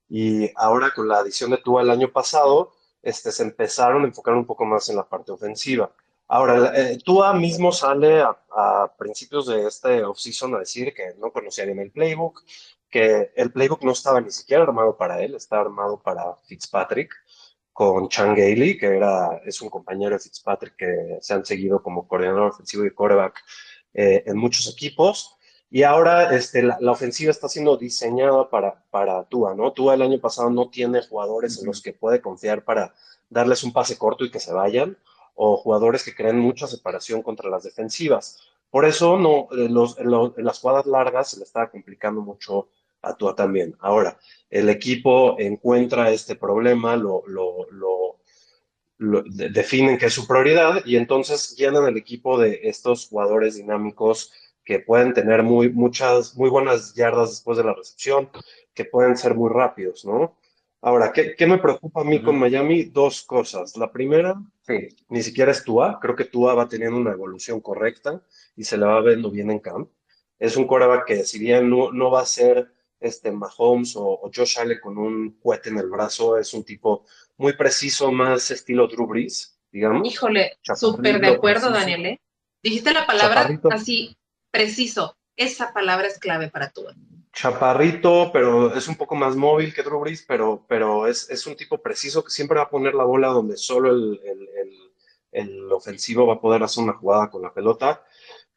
y ahora con la adición de Tua el año pasado, este, se empezaron a enfocar un poco más en la parte ofensiva. Ahora, eh, Tua mismo sale a, principios de este offseason a decir que no conocía bien el playbook, que el playbook no estaba ni siquiera armado para él, estaba armado para Fitzpatrick con Chan Gailey, que era, es un compañero de Fitzpatrick que se han seguido como coordinador ofensivo y quarterback eh, en muchos equipos. Y ahora este, la, la ofensiva está siendo diseñada para, para Tua, ¿no? Tua el año pasado no tiene jugadores en los que puede confiar para darles un pase corto y que se vayan, o jugadores que creen mucha separación contra las defensivas. Por eso no, eh, los, las jugadas largas se le está complicando mucho a Tua también. Ahora, el equipo encuentra este problema, lo, lo, lo, lo- de- definen que es su prioridad y entonces llenan el equipo de estos jugadores dinámicos que pueden tener muy, muchas, muy buenas yardas después de la recepción, que pueden ser muy rápidos, ¿no? Ahora, ¿qué, qué me preocupa a mí con Miami? Dos cosas. La primera, ni siquiera es Tua. Creo que Tua va teniendo una evolución correcta y se le va viendo bien en camp. Es un quarterback que, si bien no, no va a ser este Mahomes o, o Josh Allen con un cohete en el brazo, es un tipo muy preciso, más estilo Drew Brees, digamos. Híjole, súper de acuerdo, preciso. Daniel, ¿eh? Dijiste la palabra Chaparrito. así, preciso. Esa palabra es clave para tú. Chaparrito, pero es un poco más móvil que Drew Brees, pero, pero es, es un tipo preciso que siempre va a poner la bola donde solo el, el- el- el ofensivo va a poder hacer una jugada con la pelota.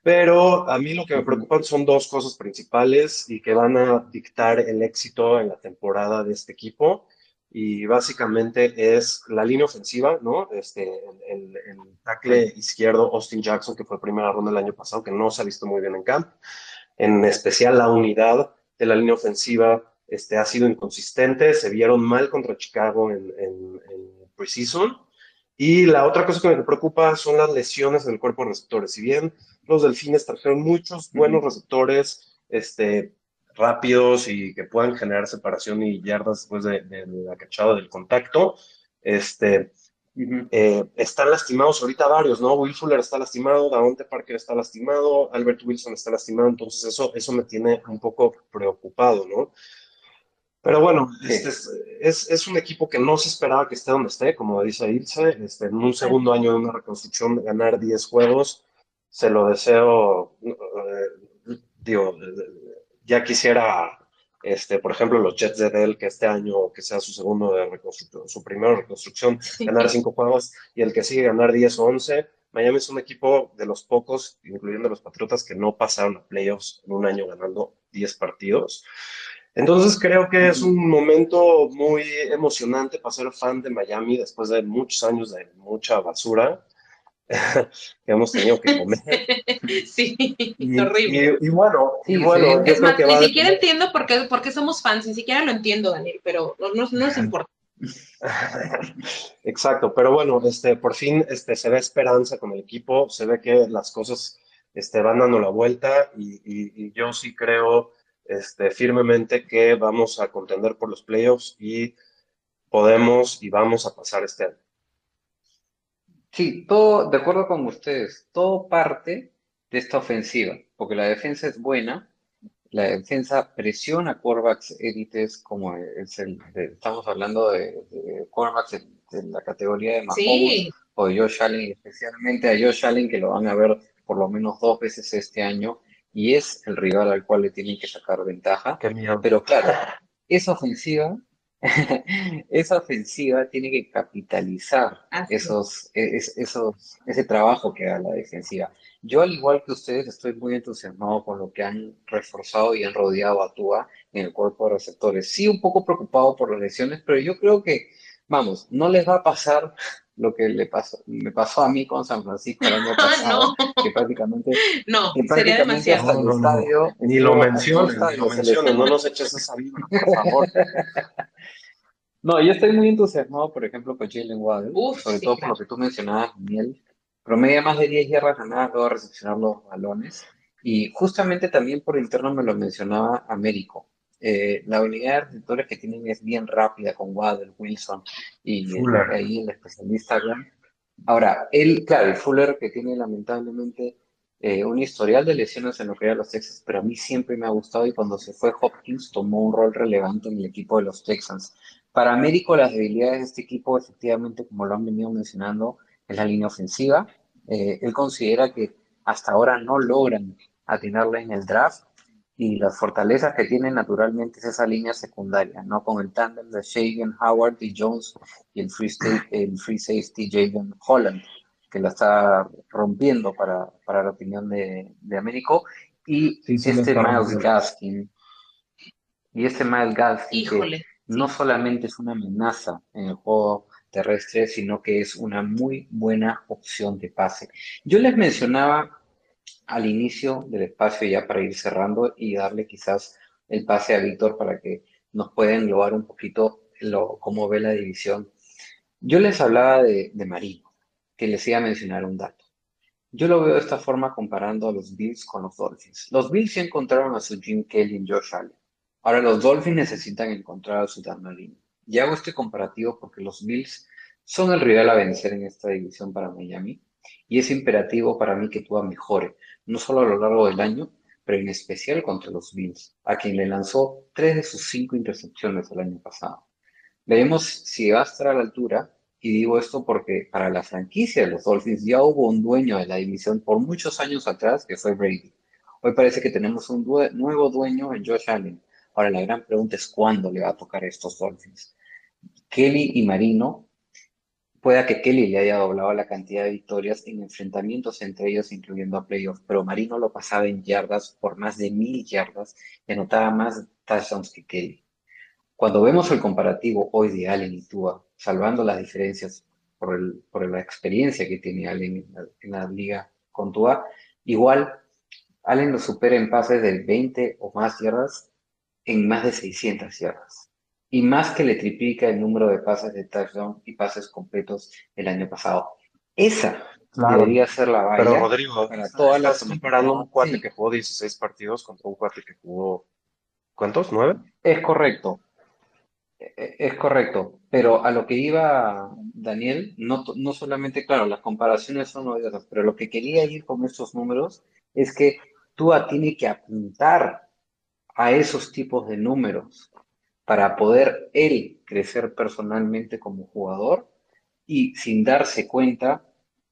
Pero a mí lo que me preocupan son dos cosas principales y que van a dictar el éxito en la temporada de este equipo. Y básicamente es la línea ofensiva, ¿no? Este, el, el, el tackle izquierdo Austin Jackson, que fue primera ronda el año pasado, que no se ha visto muy bien en camp. En especial la unidad de la línea ofensiva este, ha sido inconsistente. Se vieron mal contra Chicago en, en, en preseason. Y la otra cosa que me preocupa son las lesiones en el cuerpo de receptores. Si bien los delfines trajeron muchos buenos receptores este, rápidos y que puedan generar separación y yardas después de, de la cachada del contacto, este, eh, están lastimados ahorita varios, ¿no? Will Fuller está lastimado, Davonte Parker está lastimado, Albert Wilson está lastimado, entonces eso, eso me tiene un poco preocupado, ¿no? Pero bueno, este es, es, es un equipo que no se esperaba que esté donde esté, como dice Ilse, este, en un segundo año de una reconstrucción, ganar 10 juegos, se lo deseo, eh, digo, ya quisiera este, por ejemplo, los Jets de Dell, que este año, que sea su segundo de reconstrucción, su primera reconstrucción, ganar cinco juegos, y el que sigue ganar 10 o 11. Miami es un equipo de los pocos, incluyendo los Patriotas, que no pasaron a playoffs en un año ganando 10 partidos. Entonces creo que es un momento muy emocionante para ser fan de Miami después de muchos años de mucha basura <laughs> que hemos tenido que comer. <laughs> Sí, Y, horrible. y- y bueno, y bueno, sí. yo Es creo más, que ni va siquiera entiendo por qué, por qué somos fans, ni siquiera lo entiendo, Daniel, pero no, no, no nos importa. <laughs> Exacto, pero bueno, este, por fin este, se ve esperanza con el equipo, se ve que las cosas este, van dando la vuelta y, y- y yo sí creo este, firmemente que vamos a contender por los playoffs y podemos y vamos a pasar este año. Sí, todo, de acuerdo con ustedes, todo parte de esta ofensiva, porque la defensa es buena, la defensa presiona a quarterbacks élites como es el, de- estamos hablando de, de quarterbacks de, de la categoría de Mahomes Sí. o de Josh Allen, especialmente a Josh Allen, que lo van a ver por lo menos dos veces este año, y es el rival al cual le tienen que sacar ventaja. Qué miedo. Pero claro, esa ofensiva, <laughs> esa ofensiva tiene que capitalizar Así es. esos, es- esos, ese trabajo que da la defensiva. Yo, al igual que ustedes, estoy muy entusiasmado con lo que han reforzado y han rodeado a Tua en el cuerpo de receptores. Sí, un poco preocupado por las lesiones, pero yo creo que, vamos, no les va a pasar <laughs> lo que le pasó, me pasó a mí con San Francisco el año <laughs> pasado, que prácticamente, No, que sería prácticamente demasiado. hasta el No, no, no. estadio, Ni lo el menciones, no nos eches esa vibra, por favor. No, yo estoy muy entusiasmado, por ejemplo, con Jalen Waddle, sobre sí, todo por lo que tú mencionabas, Daniel. Promedia más de 10 yardas ganadas luego de recepcionar los balones. Y justamente también por interno me lo mencionaba Américo. Eh, la unidad de receptores que tienen es bien rápida con Waddle, Wilson y el- Fuller. ahí el especialista Grant. Ahora, él, claro, el Fuller que tiene lamentablemente eh, un historial de lesiones en lo que era los Texans, pero a mí siempre me ha gustado y cuando se fue Hopkins tomó un rol relevante en el equipo de los Texans. Para Américo, las debilidades de este equipo, efectivamente, como lo han venido mencionando, es la línea ofensiva. Eh, él considera que hasta ahora no logran atinarla en el draft y las fortalezas que tiene naturalmente es esa línea secundaria, ¿no? Con el tándem de Shagan, Howard y Jones y el free, sta- el free safety Jaden Holland, que la está rompiendo para, para la opinión de, de Américo. Y Sí, sí, la este Miles. Gaskin, y este Miles Gaskin que Híjole. No solamente es una amenaza en el juego terrestre, sino que es una muy buena opción de pase. Yo les mencionaba al inicio del espacio ya para ir cerrando y darle quizás el pase a Víctor para que nos pueda englobar un poquito lo, cómo ve la división. Yo les hablaba de, de Marino, que les iba a mencionar un dato. Yo lo veo de esta forma comparando a los Bills con los Dolphins. Los Bills ya encontraron a su Jim Kelly en Josh Allen. Ahora los Dolphins necesitan encontrar a su Marino. Y hago este comparativo porque los Bills son el rival a vencer en esta división para Miami. Y es imperativo para mí que Tua mejore, no solo a lo largo del año, pero en especial contra los Bills, a quien le lanzó tres de sus cinco intercepciones el año pasado. Veremos si va a estar a la altura, y digo esto porque para la franquicia de los Dolphins ya hubo un dueño de la división por muchos años atrás, que fue Brady. Hoy parece que tenemos un nuevo dueño en Josh Allen. Ahora la gran pregunta es cuándo le va a tocar a estos Dolphins. Kelly y Marino, pueda que Kelly le haya doblado la cantidad de victorias en enfrentamientos entre ellos, incluyendo a playoffs, pero Marino lo pasaba en yardas por más de mil yardas y anotaba más touchdowns que Kelly. Cuando vemos el comparativo hoy de Allen y Tua, salvando las diferencias por, el, por la experiencia que tiene Allen en la, en la liga con Tua, igual Allen lo supera en pases de 20 o más yardas en más de 600 yardas. Y más que le triplica el número de pases de touchdown y pases completos el año pasado. Esa Claro. debería ser la valla Pero Rodrigo, para todas las comparando un cuate Sí. que jugó 16 partidos contra un cuate que jugó, ¿cuántos? ¿Nueve? Es correcto, e- es correcto, pero a lo que iba Daniel, no, no solamente, claro, las comparaciones son odiosas, pero lo que quería ir con estos números es que Tua tiene que apuntar a esos tipos de números para poder él crecer personalmente como jugador y sin darse cuenta,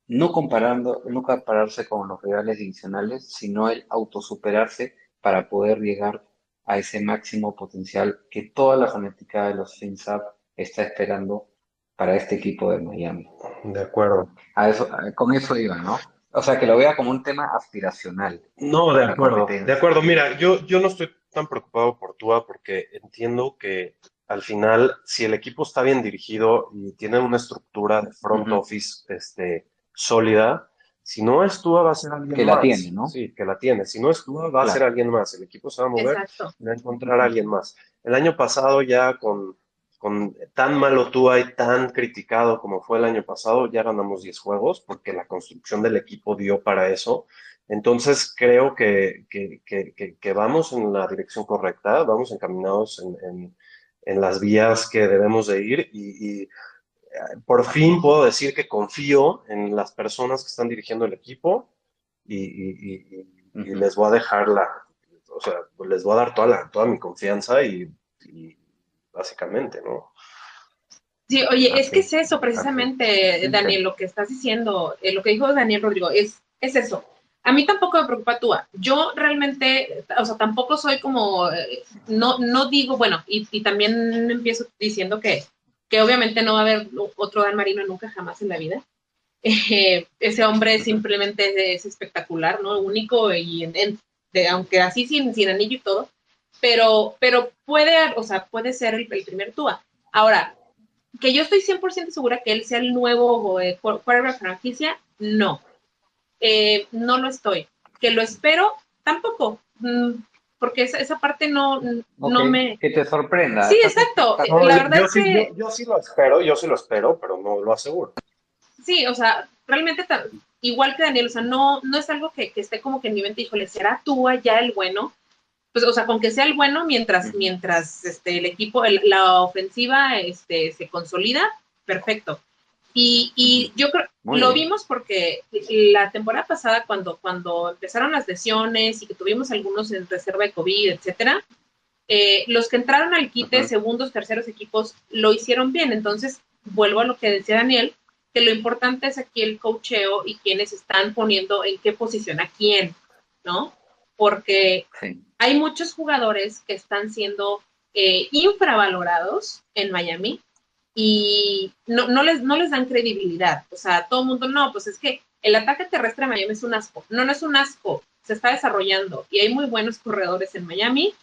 no comparando, no compararse con los rivales divisionales, sino el autosuperarse para poder llegar a ese máximo potencial que toda la fanática de los FinSap está esperando para este equipo de Miami. De acuerdo. A eso, a- con eso iba, ¿no? O sea, que lo vea como un tema aspiracional. No, de acuerdo, de acuerdo. Mira, yo, yo no estoy tan preocupado por Tua porque entiendo que al final, si el equipo está bien dirigido y tiene una estructura de front Ujú. office este, sólida, si no es Tua va a ser alguien Que la más. tiene, ¿no? Sí, que la tiene. Si no es Tua va a Claro. ser alguien más. El equipo se va a mover Exacto. y va a encontrar a alguien más. El año pasado ya con, con tan malo Tua y tan criticado como fue el año pasado, ya ganamos 10 juegos porque la construcción del equipo dio para eso. Entonces creo que, que, que, que- que vamos en la dirección correcta, vamos encaminados en, en- en las vías que debemos de ir y, y, eh, por fin puedo decir que confío en las personas que están dirigiendo el equipo y, y- y- y- y Ujú. les voy a dejar la, o sea, les voy a dar toda la, toda mi confianza y, y básicamente, ¿no? Sí, oye, es que es eso precisamente. Daniel, lo que estás diciendo, eh, lo que dijo Daniel Rodrigo, es, es eso. A mí tampoco me preocupa Tua. Yo realmente, o sea, tampoco soy como, eh, no, no digo, bueno, y, y también empiezo diciendo que, que obviamente no va a haber otro Dan Marino nunca jamás en la vida. Eh, ese hombre simplemente es, espectacular, ¿no? Único y en- en- de- aunque así sin, sin anillo y todo, pero, pero puede, o sea, puede ser el, el primer Tua. Ahora, que yo estoy 100% segura que él sea el nuevo eh, quarterback franquicia, no. Eh, no lo estoy. Que lo espero, tampoco. Mm, porque esa, esa parte no, no me... Que te sorprenda. Sí, exacto. No, la yo- verdad yo es sí, que... yo, yo sí lo espero, yo sí lo espero, pero no lo aseguro. Sí, o sea, realmente igual que Daniel, o sea, no, no es algo que, que esté como que en mi mente, híjole, ¿será tú ya el bueno? Pues, o sea, con que sea el bueno mientras, mientras este, el equipo, el- la ofensiva este, se consolida, perfecto. Y, y yo creo, Muy lo bien. vimos porque la temporada pasada, cuando, cuando empezaron las lesiones y que tuvimos algunos en reserva de COVID, etcétera, eh, los que entraron al quite, Ujú. segundos, terceros equipos, lo hicieron bien. Entonces, vuelvo a lo que decía Daniel, que lo importante es aquí el cocheo y quienes están poniendo en qué posición a quién, ¿no? Porque Sí. hay muchos jugadores que están siendo eh, infravalorados en Miami y no, no, les, no les dan credibilidad. O sea, todo el mundo, no, pues es que el ataque terrestre de Miami es un asco. No, no es un asco, se está desarrollando y hay muy buenos corredores en Miami.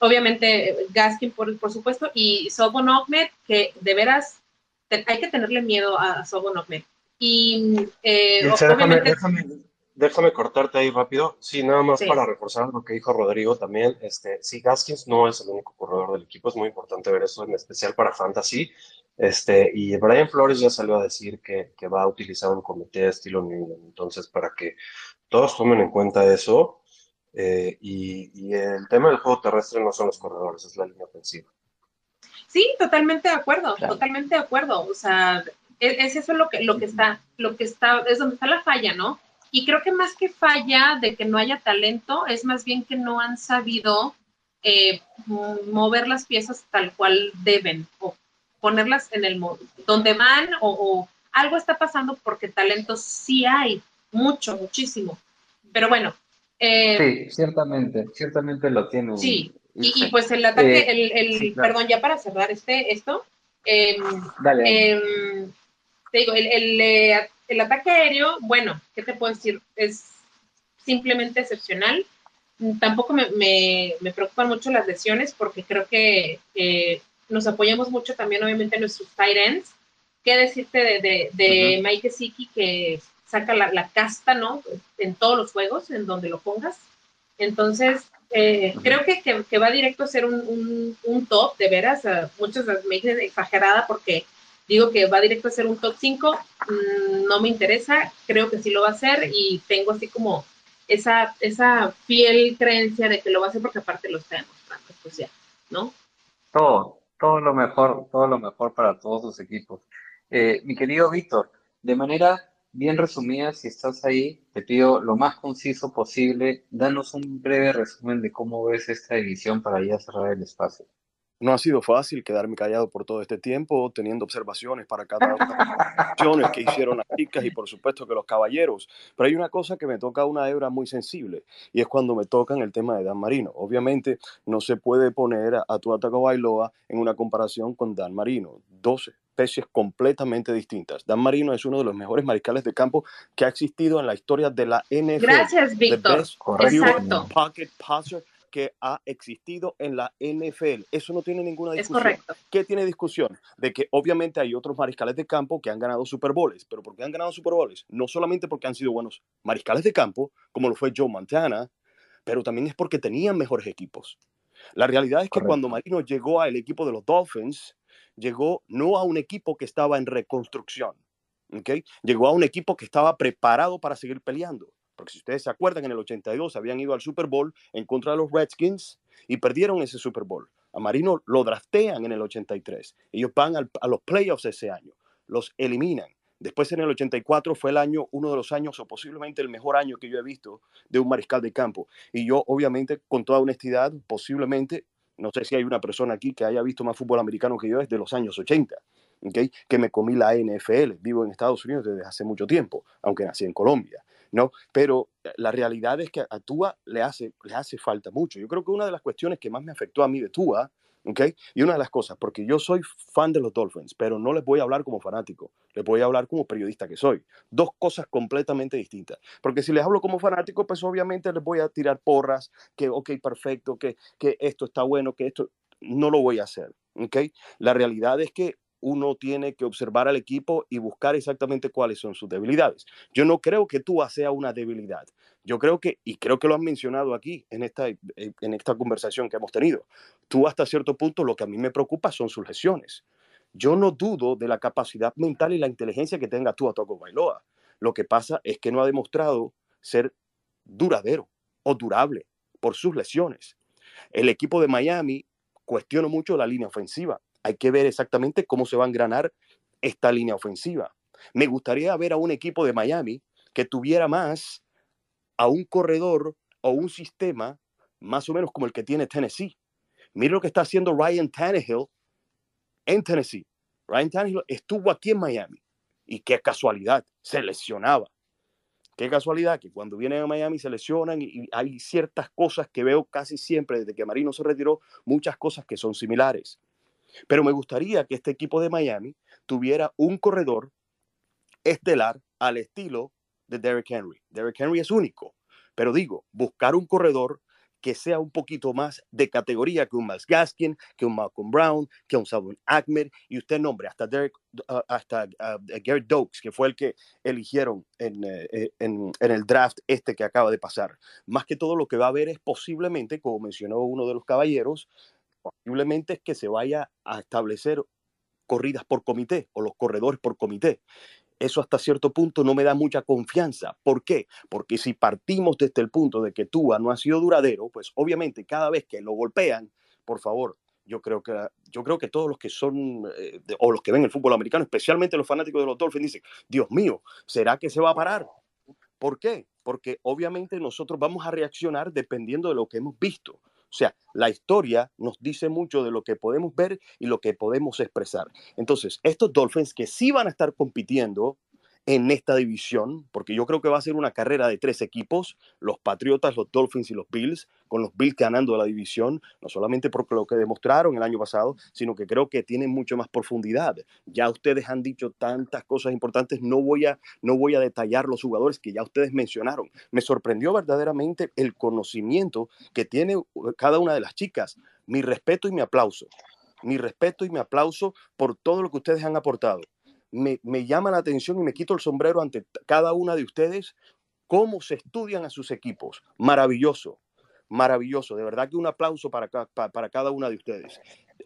Obviamente, Gaskin, por, por supuesto, y Sobon Ahmed, que de veras te- hay que tenerle miedo a Sobon Ahmed. Y eh, déjame, déjame, déjame cortarte ahí rápido. Sí, nada más Sí. para reforzar lo que dijo Rodrigo también. Este, sí, Gaskins no es el único corredor del equipo, es muy importante ver eso, en especial para Fantasy. Este, y Brian Flores ya salió a decir que, que va a utilizar un comité de estilo New England. Entonces, para que todos tomen en cuenta eso. eh, y, y el tema del juego terrestre no son los corredores, es la línea ofensiva. Sí, totalmente de acuerdo, Claro. totalmente de acuerdo. O sea, es, es eso lo que, lo que está, lo que está, es donde está la falla, ¿no? Y creo que más que falla de que no haya talento, es más bien que no han sabido eh, mover las piezas tal cual deben, o ponerlas en el donde van, o, o algo está pasando porque talento sí hay, mucho, muchísimo. Pero bueno, eh, Sí, ciertamente, ciertamente lo tiene. Sí, y, y pues el ataque, Eh, el, el- sí, claro. perdón, ya para cerrar este, esto, em, Dale. em, te digo, el, el, eh, el ataque aéreo, bueno, ¿qué te puedo decir? Es simplemente excepcional. Tampoco me, me, me preocupan mucho las lesiones porque creo que eh, nos apoyamos mucho también, obviamente, en nuestros tight ends. ¿Qué decirte de, de, de Ujú. Mike Gesicki que saca la, la casta, ¿no? En todos los juegos, en donde lo pongas. Entonces, eh, creo que, que, que va directo a ser un, un, un top, de veras. eh, muchos me dicen exagerada porque digo que va directo a ser un top 5. mm, no me interesa, creo que sí lo va a hacer y tengo así como esa, esa fiel creencia de que lo va a hacer porque aparte lo está demostrando. Pues ya, ¿no? Todo, todo lo mejor, todo lo mejor para todos sus equipos. Eh, mi querido Víctor, de manera bien resumida, si estás ahí, te pido lo más conciso posible, danos un breve resumen de cómo ves esta división para ya cerrar el espacio. No ha sido fácil quedarme callado por todo este tiempo, teniendo observaciones para cada una de las acciones que hicieron las chicas y por supuesto que los caballeros. Pero hay una cosa que me toca una hebra muy sensible y es cuando me tocan el tema de Dan Marino. Obviamente no se puede poner a, a Tuataco Bailoa en una comparación con Dan Marino. Dos especies completamente distintas. Dan Marino es uno de los mejores mariscales de campo que ha existido en la historia de la NFL. Gracias, The Víctor. Exacto. pure pocket passer que ha existido en la NFL. Eso no tiene ninguna Es discusión. correcto. ¿Qué tiene discusión? De que obviamente hay otros mariscales de campo que han ganado Super Bowls, pero ¿por qué han ganado Super Bowls? No solamente porque han sido buenos mariscales de campo, como lo fue Joe Montana, pero también es porque tenían mejores equipos. La realidad es que cuando Marino llegó al equipo de los Dolphins, llegó no a un equipo que estaba en reconstrucción, ¿ok? Llegó a un equipo que estaba preparado para seguir peleando. Porque si ustedes se acuerdan, en el 82 habían ido al Super Bowl en contra de los Redskins y perdieron ese Super Bowl. A Marino lo draftean en el 83. Ellos van al- a los playoffs ese año, los eliminan. Después en el 84 fue el año, uno de los años o posiblemente el mejor año que yo he visto de un mariscal de campo. Y yo obviamente con toda honestidad, posiblemente, no sé si hay una persona aquí que haya visto más fútbol americano que yo desde los años 80, ¿ok? que me comí la NFL. Vivo en Estados Unidos desde hace mucho tiempo, aunque nací en Colombia. ¿No? Pero eh, la realidad es que a Tua le hace, le hace falta mucho. Yo creo que una de las cuestiones que más me afectó a mí de Tua, ¿ok? Y una de las cosas, porque yo soy fan de los Dolphins, pero no les voy a hablar como fanático, les voy a hablar como periodista que soy. Dos cosas completamente distintas. Porque si les hablo como fanático, pues obviamente les voy a tirar porras, que, ok, perfecto, que, que esto está bueno, que esto no lo voy a hacer, ¿ok? La realidad es que uno tiene que observar al equipo y buscar exactamente cuáles son sus debilidades. Yo no creo que Tua sea una debilidad. Yo creo que, y creo que lo han mencionado aquí en esta, eh, en esta conversación que hemos tenido, tú hasta cierto punto lo que a mí me preocupa son sus lesiones. Yo no dudo de la capacidad mental y la inteligencia que tenga Tua Toco Bailoa. Lo que pasa es que no ha demostrado ser duradero o durable por sus lesiones. El equipo de Miami cuestiono mucho la línea ofensiva. Hay que ver exactamente cómo se va a engranar esta línea ofensiva. Me gustaría ver a un equipo de Miami que tuviera más a un corredor o un sistema más o menos como el que tiene Tennessee. Mira lo que está haciendo Ryan Tannehill en Tennessee. Ryan Tannehill estuvo aquí en Miami y qué casualidad, se lesionaba. Qué casualidad que cuando vienen a Miami se lesionan y hay ciertas cosas que veo casi siempre desde que Marino se retiró, muchas cosas que son similares. Pero me gustaría que este equipo de Miami tuviera un corredor estelar al estilo de Derrick Henry. Derrick Henry es único, pero digo, buscar un corredor que sea un poquito más de categoría que un Miles Gaskin, que un Malcolm Brown, que un Salvon Ahmed, y usted nombre hasta Derek, uh, hasta uh, Garrett Dokes, que fue el que eligieron en, eh, en, en, el draft este que acaba de pasar. Más que todo lo que va a haber es posiblemente, como mencionó uno de los caballeros, posiblemente es que se vaya a establecer corridas por comité o los corredores por comité eso hasta cierto punto no me da mucha confianza. ¿Por qué? Porque si partimos desde el punto de que Tua no ha sido duradero, pues obviamente cada vez que lo golpean, por favor, yo creo que, yo creo que todos los que son, eh, o los que ven el fútbol americano, especialmente los fanáticos de los Dolphins, dicen, Dios mío, ¿será que se va a parar? ¿Por qué? Porque obviamente nosotros vamos a reaccionar dependiendo de lo que hemos visto. O sea, la historia nos dice mucho de lo que podemos ver y lo que podemos expresar. Entonces, estos Dolphins que sí van a estar compitiendo en esta división, porque yo creo que va a ser una carrera de tres equipos, los Patriotas, los Dolphins y los Bills, con los Bills ganando la división, no solamente por lo que demostraron el año pasado, sino que creo que tienen mucho más profundidad. Ya ustedes han dicho tantas cosas importantes, no voy a, no voy a detallar los jugadores que ya ustedes mencionaron. Me sorprendió verdaderamente el conocimiento que tiene cada una de las chicas. Mi respeto y mi aplauso. Mi respeto y mi aplauso por todo lo que ustedes han aportado me, me, llama la atención y me quito el sombrero ante cada una de ustedes cómo se estudian a sus equipos. Maravilloso, maravilloso. De verdad que un aplauso para, para, para cada una de ustedes.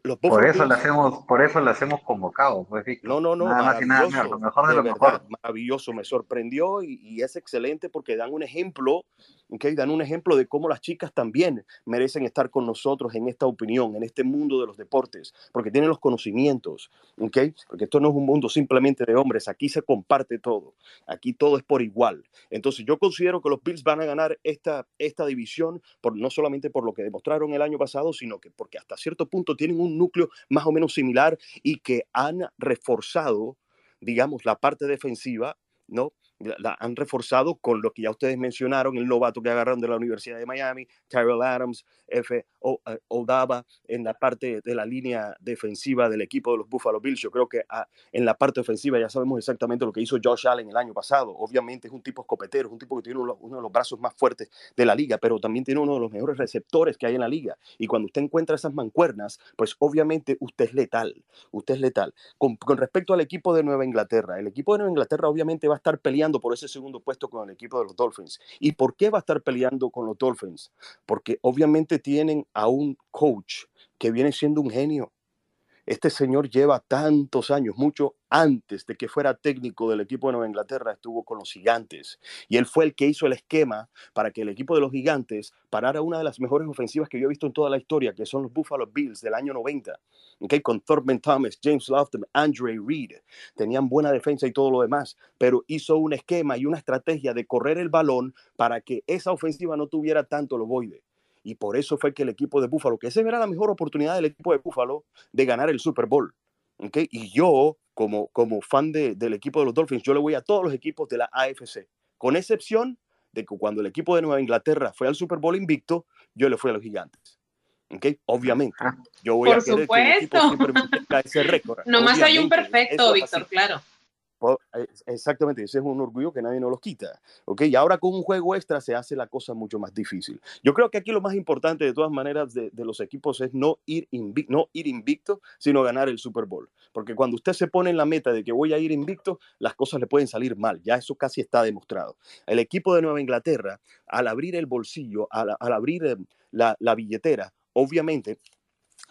Los por eso las hemos, por eso las hemos convocado, pues, No, no, no, nada más y nada menos, lo mejor de, de lo verdad, mejor. Maravilloso, me sorprendió y, y, es excelente porque dan un ejemplo, ¿ok? Dan un ejemplo de cómo las chicas también merecen estar con nosotros en esta opinión, en este mundo de los deportes, porque tienen los conocimientos, ¿ok? Porque esto no es un mundo simplemente de hombres, aquí se comparte todo, aquí todo es por igual. Entonces yo considero que los Bills van a ganar esta, esta división, por, no solamente por lo que demostraron el año pasado, sino que porque hasta cierto punto tienen un núcleo más o menos similar y que han reforzado, digamos, la parte defensiva, ¿no? La han reforzado con lo que ya ustedes mencionaron, el novato que agarraron de la Universidad de Miami, Tyrell Adams, F. Eh, Odaba, en la parte de la línea defensiva del equipo de los Buffalo Bills. Yo creo que ah, en la parte ofensiva ya sabemos exactamente lo que hizo Josh Allen el año pasado. Obviamente es un tipo escopetero, es un tipo que tiene uno, uno de los brazos más fuertes de la liga, pero también tiene uno de los mejores receptores que hay en la liga. Y cuando usted encuentra esas mancuernas, pues obviamente usted es letal, usted es letal. Con, con respecto al equipo de Nueva Inglaterra, el equipo de Nueva Inglaterra obviamente va a estar peleando por ese segundo puesto con el equipo de los Dolphins. ¿Y por qué va a estar peleando con los Dolphins? Porque obviamente tienen a un coach que viene siendo un genio. Este señor lleva tantos años, mucho antes de que fuera técnico del equipo de Nueva Inglaterra, estuvo con los gigantes. Y él fue el que hizo el esquema para que el equipo de los gigantes parara una de las mejores ofensivas que yo he visto en toda la historia, que son los Buffalo Bills del año 90. Okay, con Thurman Thomas, James Lofton, Andre Reed. Tenían buena defensa y todo lo demás, pero hizo un esquema y una estrategia de correr el balón para que esa ofensiva no tuviera tanto lo voide y por eso fue que el equipo de Búfalo, que esa era la mejor oportunidad del equipo de Búfalo de ganar el Super Bowl. ¿okay? Y yo, como, como fan de, del equipo de los Dolphins, yo le voy a todos los equipos de la AFC, con excepción de que cuando el equipo de Nueva Inglaterra fue al Super Bowl invicto, yo le fui a los gigantes. ¿Okay? Obviamente, yo voy Por a querer supuesto. que el equipo siempre ese récord. <laughs> Nomás hay un perfecto, Víctor, claro. Es- Exactamente, ese es un orgullo que nadie nos los quita. ¿ok? Y ahora con un juego extra se hace la cosa mucho más difícil. Yo creo que aquí lo más importante de todas maneras de, de los equipos es no ir, invi- no ir invicto, sino ganar el Super Bowl. Porque cuando usted se pone en la meta de que voy a ir invicto, las cosas le pueden salir mal. Ya eso casi está demostrado. El equipo de Nueva Inglaterra, al abrir el bolsillo, al, al abrir eh, la, la billetera, obviamente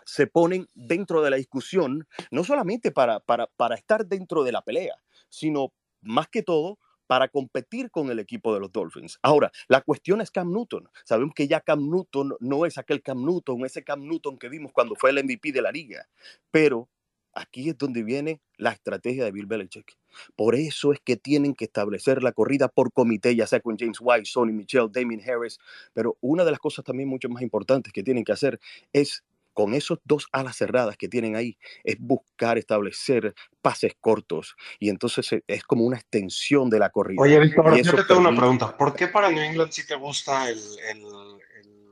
se ponen dentro de la discusión, no solamente para, para, para estar dentro de la pelea, sino más que todo para competir con el equipo de los Dolphins. Ahora, la cuestión es Cam Newton. Sabemos que ya Cam Newton no es aquel Cam Newton, ese Cam Newton que vimos cuando fue el MVP de la liga, pero aquí es donde viene la estrategia de Bill Belichick. Por eso es que tienen que establecer la corrida por comité, ya sea con James White, Sonny Michel, Damien Harris, pero una de las cosas también mucho más importantes que tienen que hacer es con esos dos alas cerradas que tienen ahí, es buscar establecer pases cortos y entonces e- es como una extensión de la corrida. Oye, Víctor, yo te tengo una pregunta. ¿Por qué para New England sí te gusta el, el- el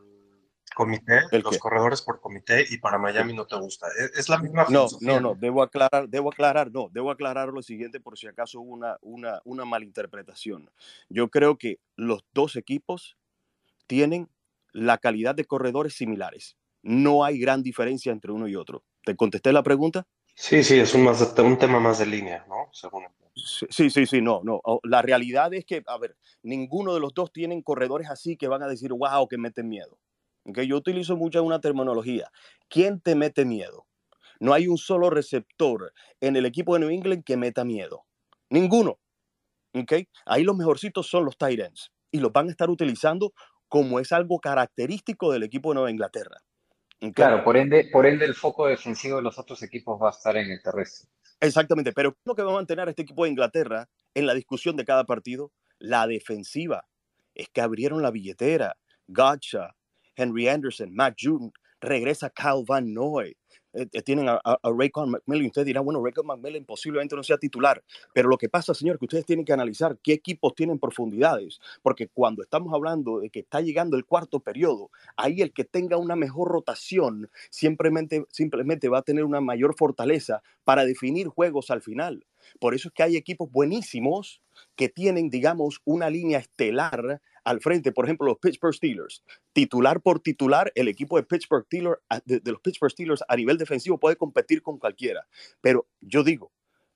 comité, ¿El los qué? corredores por comité, y para Miami no te gusta? ¿Es, es la misma No, filosofía? no, no, debo aclarar, debo aclarar, no, debo aclarar lo siguiente por si acaso hubo una, una, una malinterpretación. Yo creo que los dos equipos tienen la calidad de corredores similares. No hay gran diferencia entre uno y otro. ¿Te contesté la pregunta? Sí, sí, es un, más de- un tema más de línea, ¿no? Según Sí, sí, sí, no, no. O- La realidad es que, a ver, ninguno de los dos tienen corredores así que van a decir, wow, que meten miedo. ¿Ok? Yo utilizo mucho una terminología. ¿Quién te mete miedo? No hay un solo receptor en el equipo de New England que meta miedo. Ninguno. ¿Ok? Ahí los mejorcitos son los tight ends y los van a estar utilizando como es algo característico del equipo de Nueva Inglaterra. Claro, por ende, por ende el foco defensivo de los otros equipos va a estar en el terrestre. Exactamente, pero ¿qué es lo que va a mantener a este equipo de Inglaterra en la discusión de cada partido? La defensiva. Es que abrieron la billetera. Gotcha, Henry Anderson, Matt June, regresa Kyle Van Noy. Eh, eh, tienen a, Raycon McMillan. Usted dirá, bueno, Raycon McMillan posiblemente no sea titular. Pero lo que pasa, señor, que ustedes tienen que analizar qué equipos tienen profundidades. Porque cuando estamos hablando de que está llegando el cuarto periodo, ahí el que tenga una mejor rotación simplemente, simplemente va a tener una mayor fortaleza para definir juegos al final. Por eso es que hay equipos buenísimos que tienen, digamos, una línea estelar al frente. Por ejemplo, los Pittsburgh Steelers. Titular por titular, el equipo de Pittsburgh Steelers, a- de, los Pittsburgh Steelers a nivel defensivo puede competir con cualquiera. Pero yo digo,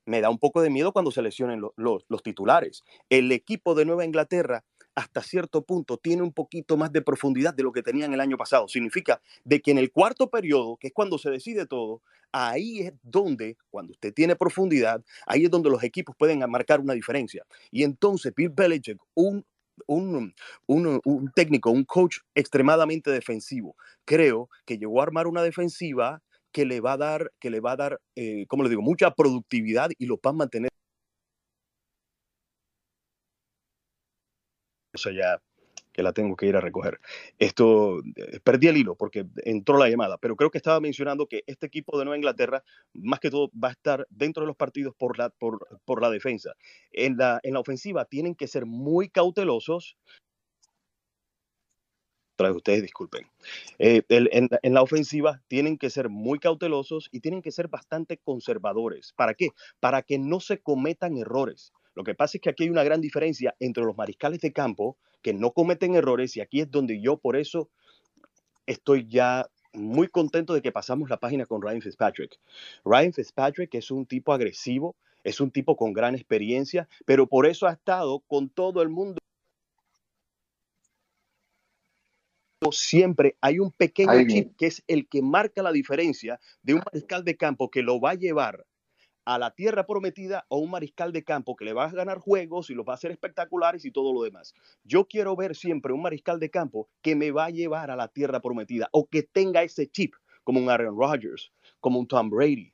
me da un poco de miedo cuando se lesionen lo- los, los titulares. El equipo de Nueva Inglaterra hasta cierto punto tiene un poquito más de profundidad de lo que tenían el año pasado. Significa de que en el cuarto periodo, que es cuando se decide todo, ahí es donde, cuando usted tiene profundidad, ahí es donde los equipos pueden marcar una diferencia. Y entonces Bill Belichick, un un, un, técnico, un coach extremadamente defensivo. Creo que llegó a armar una defensiva que le va a dar, que le va a dar, eh, como le digo, mucha productividad y lo va a mantener. Eso ya que la tengo que ir a recoger. Esto, eh, perdí el hilo porque entró la llamada, pero creo que estaba mencionando que este equipo de Nueva Inglaterra, más que todo, va a estar dentro de los partidos por la, por, por la defensa. En la, en la ofensiva tienen que ser muy cautelosos. Otra vez ustedes disculpen. Eh, en, en la ofensiva tienen que ser muy cautelosos y tienen que ser bastante conservadores. ¿Para qué? Para que no se cometan errores. Lo que pasa es que aquí hay una gran diferencia entre los mariscales de campo que no cometen errores y aquí es donde yo por eso estoy ya muy contento de que pasamos la página con Ryan Fitzpatrick. Ryan Fitzpatrick es un tipo agresivo, es un tipo con gran experiencia, pero por eso ha estado con todo el mundo. Siempre hay un pequeño chip que es el que marca la diferencia de un mariscal de campo que lo va a llevar a la tierra prometida o un mariscal de campo que le va a ganar juegos y los va a hacer espectaculares y todo lo demás. Yo quiero ver siempre un mariscal de campo que me va a llevar a la tierra prometida o que tenga ese chip, como un Aaron Rodgers, como un Tom Brady,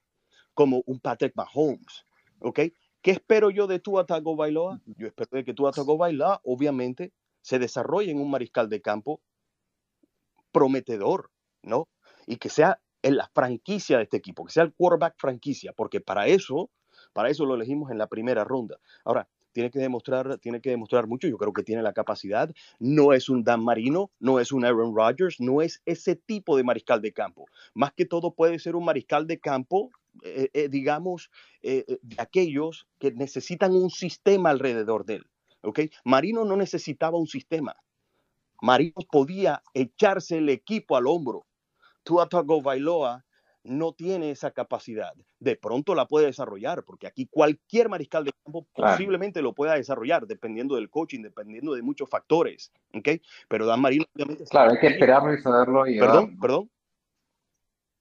como un Patrick Mahomes. ¿Ok? ¿Qué espero yo de Tua Tagovailoa? Yo espero de que Tua Tagovailoa, obviamente, se desarrolle en un mariscal de campo prometedor, ¿no? Y que sea en la franquicia de este equipo, que sea el quarterback franquicia, porque para eso, para eso lo elegimos en la primera ronda. Ahora, tiene que demostrar, tiene que demostrar mucho, yo creo que tiene la capacidad, no es un Dan Marino, no es un Aaron Rodgers, no es ese tipo de mariscal de campo. Más que todo puede ser un mariscal de campo, eh, eh, digamos, eh, de aquellos que necesitan un sistema alrededor de él, ¿ok? Marino no necesitaba un sistema, Marino podía echarse el equipo al hombro. Tua Tagovailoa no tiene esa capacidad. De pronto la puede desarrollar, porque aquí cualquier mariscal de campo Claro. posiblemente lo pueda desarrollar, dependiendo del coaching, dependiendo de muchos factores. ¿ok? Pero Dan Marino, obviamente. Claro, hay que esperarlo y saberlo llevar. Perdón, perdón.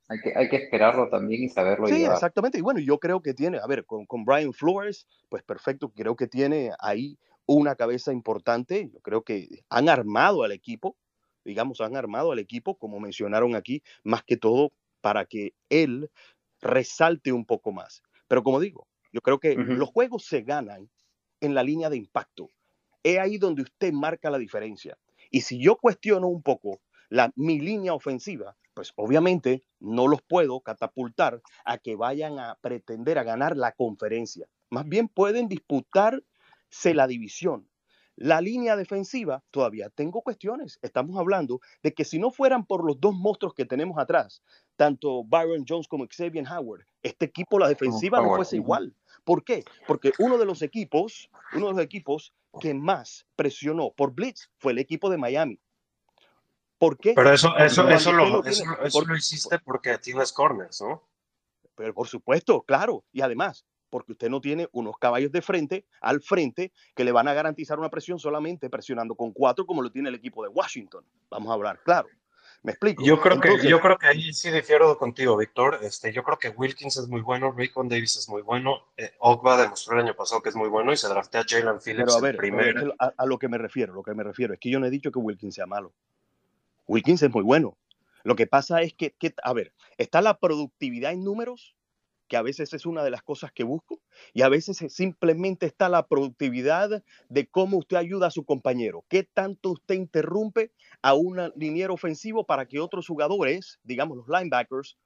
Hay que, hay que esperarlo también y saberlo Sí, llevar. exactamente. Y bueno, yo creo que tiene, a ver, con, con Brian Flores, pues perfecto, creo que tiene ahí una cabeza importante. Yo creo que han armado al equipo, digamos, han armado al equipo, como mencionaron aquí, más que todo para que él resalte un poco más. Pero como digo, yo creo que los juegos se ganan en la línea de impacto. Es ahí donde usted marca la diferencia. Y si yo cuestiono un poco la, mi línea ofensiva, pues obviamente no los puedo catapultar a que vayan a pretender a ganar la conferencia. Más bien pueden disputarse la división. La línea defensiva, todavía tengo cuestiones. Estamos hablando de que si no fueran por los dos monstruos que tenemos atrás, tanto Byron Jones como Xavier Howard, este equipo, la defensiva no fuese igual. ¿Por qué? Porque uno de los equipos, uno de los equipos que más presionó por blitz fue el equipo de Miami. ¿Por qué? Pero eso, eso, eso, lo, eso, tiene- eso por- lo hiciste porque tienes corners, ¿no? Pero por supuesto, claro. Y además, porque usted no tiene unos caballos de frente, al frente, que le van a garantizar una presión solamente presionando con cuatro, como lo tiene el equipo de Washington. Vamos a hablar, claro. ¿Me explico? Yo creo que, Entonces, yo creo que ahí sí difiero contigo, Víctor. Este, yo creo que Wilkins es muy bueno, Raycon Davis es muy bueno, eh, Ogba demostró el año pasado que es muy bueno y se draftea a Jalen Phillips pero a ver, que a, a lo que me refiero, lo que me refiero es que yo no he dicho que Wilkins sea malo. Wilkins es muy bueno. Lo que pasa es que, que, a ver, está la productividad en números, que a veces es una de las cosas que busco, y a veces es- simplemente está la productividad de cómo usted ayuda a su compañero, qué tanto usted interrumpe a un liniero ofensivo para que otros jugadores, digamos los linebackers,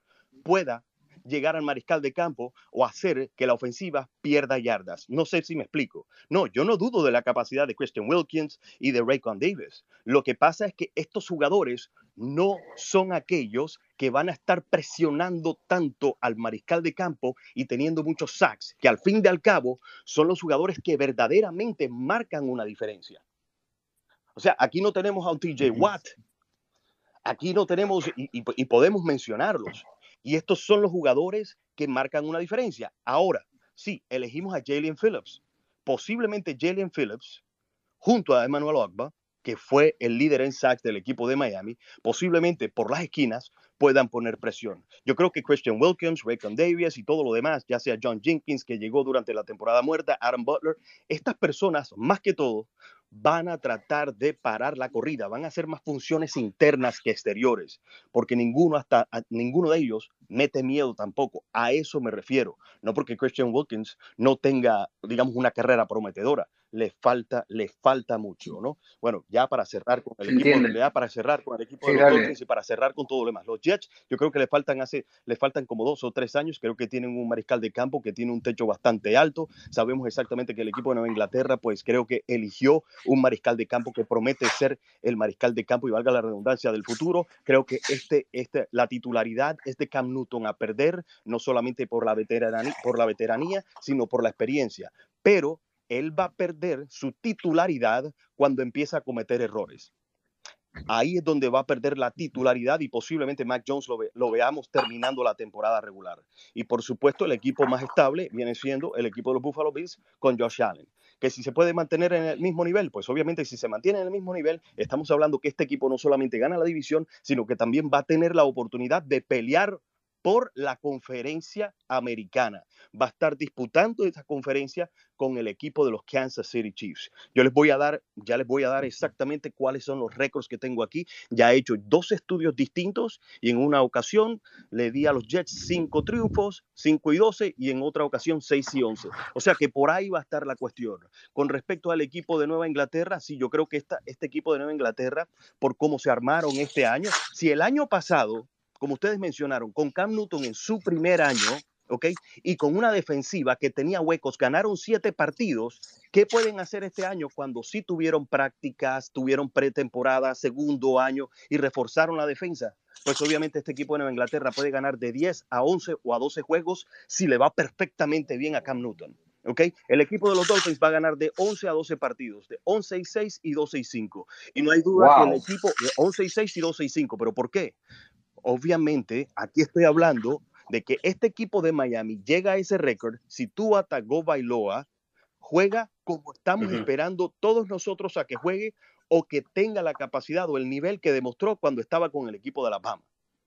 pueda llegar al mariscal de campo o hacer que la ofensiva pierda yardas. No sé si me explico. No, yo no dudo de la capacidad de Christian Wilkins y de Raycon Davis. Lo que pasa es que estos jugadores no son aquellos que van a estar presionando tanto al mariscal de campo y teniendo muchos sacks, que al fin y al cabo son los jugadores que verdaderamente marcan una diferencia. O sea, aquí no tenemos a un TJ Watt, aquí no tenemos, y, y- y podemos mencionarlos, y estos son los jugadores que marcan una diferencia. Ahora, sí, elegimos a Jalen Phillips. Posiblemente Jalen Phillips, junto a Emmanuel Ogba, que fue el líder en sacks del equipo de Miami, posiblemente por las esquinas puedan poner presión. Yo creo que Christian Wilkins, Raycon Davis y todo lo demás, ya sea John Jenkins, que llegó durante la temporada muerta, Aaron Butler, estas personas, más que todo, van a tratar de parar la corrida, van a hacer más funciones internas que exteriores, porque ninguno hasta ninguno de ellos mete miedo tampoco. A eso me refiero, no porque Christian Wilkins no tenga, digamos, una carrera prometedora, le falta, le falta mucho, ¿no? Bueno, ya para cerrar con el equipo, ya para cerrar con el equipo de los Dolphins y para cerrar con todo lo demás. Los Jets, yo creo que le faltan hace, le faltan como dos o tres años, creo que tienen un mariscal de campo que tiene un techo bastante alto. Sabemos exactamente que el equipo de Nueva Inglaterra, pues creo que eligió un mariscal de campo que promete ser el mariscal de campo y valga la redundancia del futuro. Creo que este, este, la titularidad es de Cam Newton a perder, no solamente por la veteranía, por la veteranía, sino por la experiencia. Pero él va a perder su titularidad cuando empieza a cometer errores. Ahí es donde va a perder la titularidad y posiblemente Mac Jones lo, veamos terminando la temporada regular. Y por supuesto, el equipo más estable viene siendo el equipo de los Buffalo Bills con Josh Allen. Que si se puede mantener en el mismo nivel, pues obviamente si se mantiene en el mismo nivel, estamos hablando que este equipo no solamente gana la división, sino que también va a tener la oportunidad de pelear por la conferencia americana. Va a estar disputando esta conferencia con el equipo de los Kansas City Chiefs. Yo les voy a dar, ya les voy a dar exactamente cuáles son los récords que tengo aquí. Ya he hecho dos estudios distintos y en una ocasión le di a los Jets cinco triunfos, 5 y 12 y en otra ocasión 6 y 11. O sea que por ahí va a estar la cuestión. Con respecto al equipo de Nueva Inglaterra, sí, yo creo que esta, este equipo de Nueva Inglaterra, por cómo se armaron este año, si el año pasado como ustedes mencionaron, con Cam Newton en su primer año, ¿ok? Y con una defensiva que tenía huecos, ganaron siete partidos. ¿Qué pueden hacer este año cuando sí tuvieron prácticas, tuvieron pretemporada, segundo año y reforzaron la defensa? Pues obviamente este equipo de Nueva Inglaterra puede ganar de 10 a 11 o a 12 juegos si le va perfectamente bien a Cam Newton. ¿ok? El equipo de los Dolphins va a ganar de 11 a 12 partidos, de 11 y 6 y 12 y 5. Y no hay duda que el equipo de 11 y 6 y 12 y 5, pero ¿por qué? Obviamente, aquí estoy hablando de que este equipo de Miami llega a ese récord si tú Tagovailoa Bailoa juega como estamos esperando todos nosotros a que juegue o que tenga la capacidad o el nivel que demostró cuando estaba con el equipo de Alabama.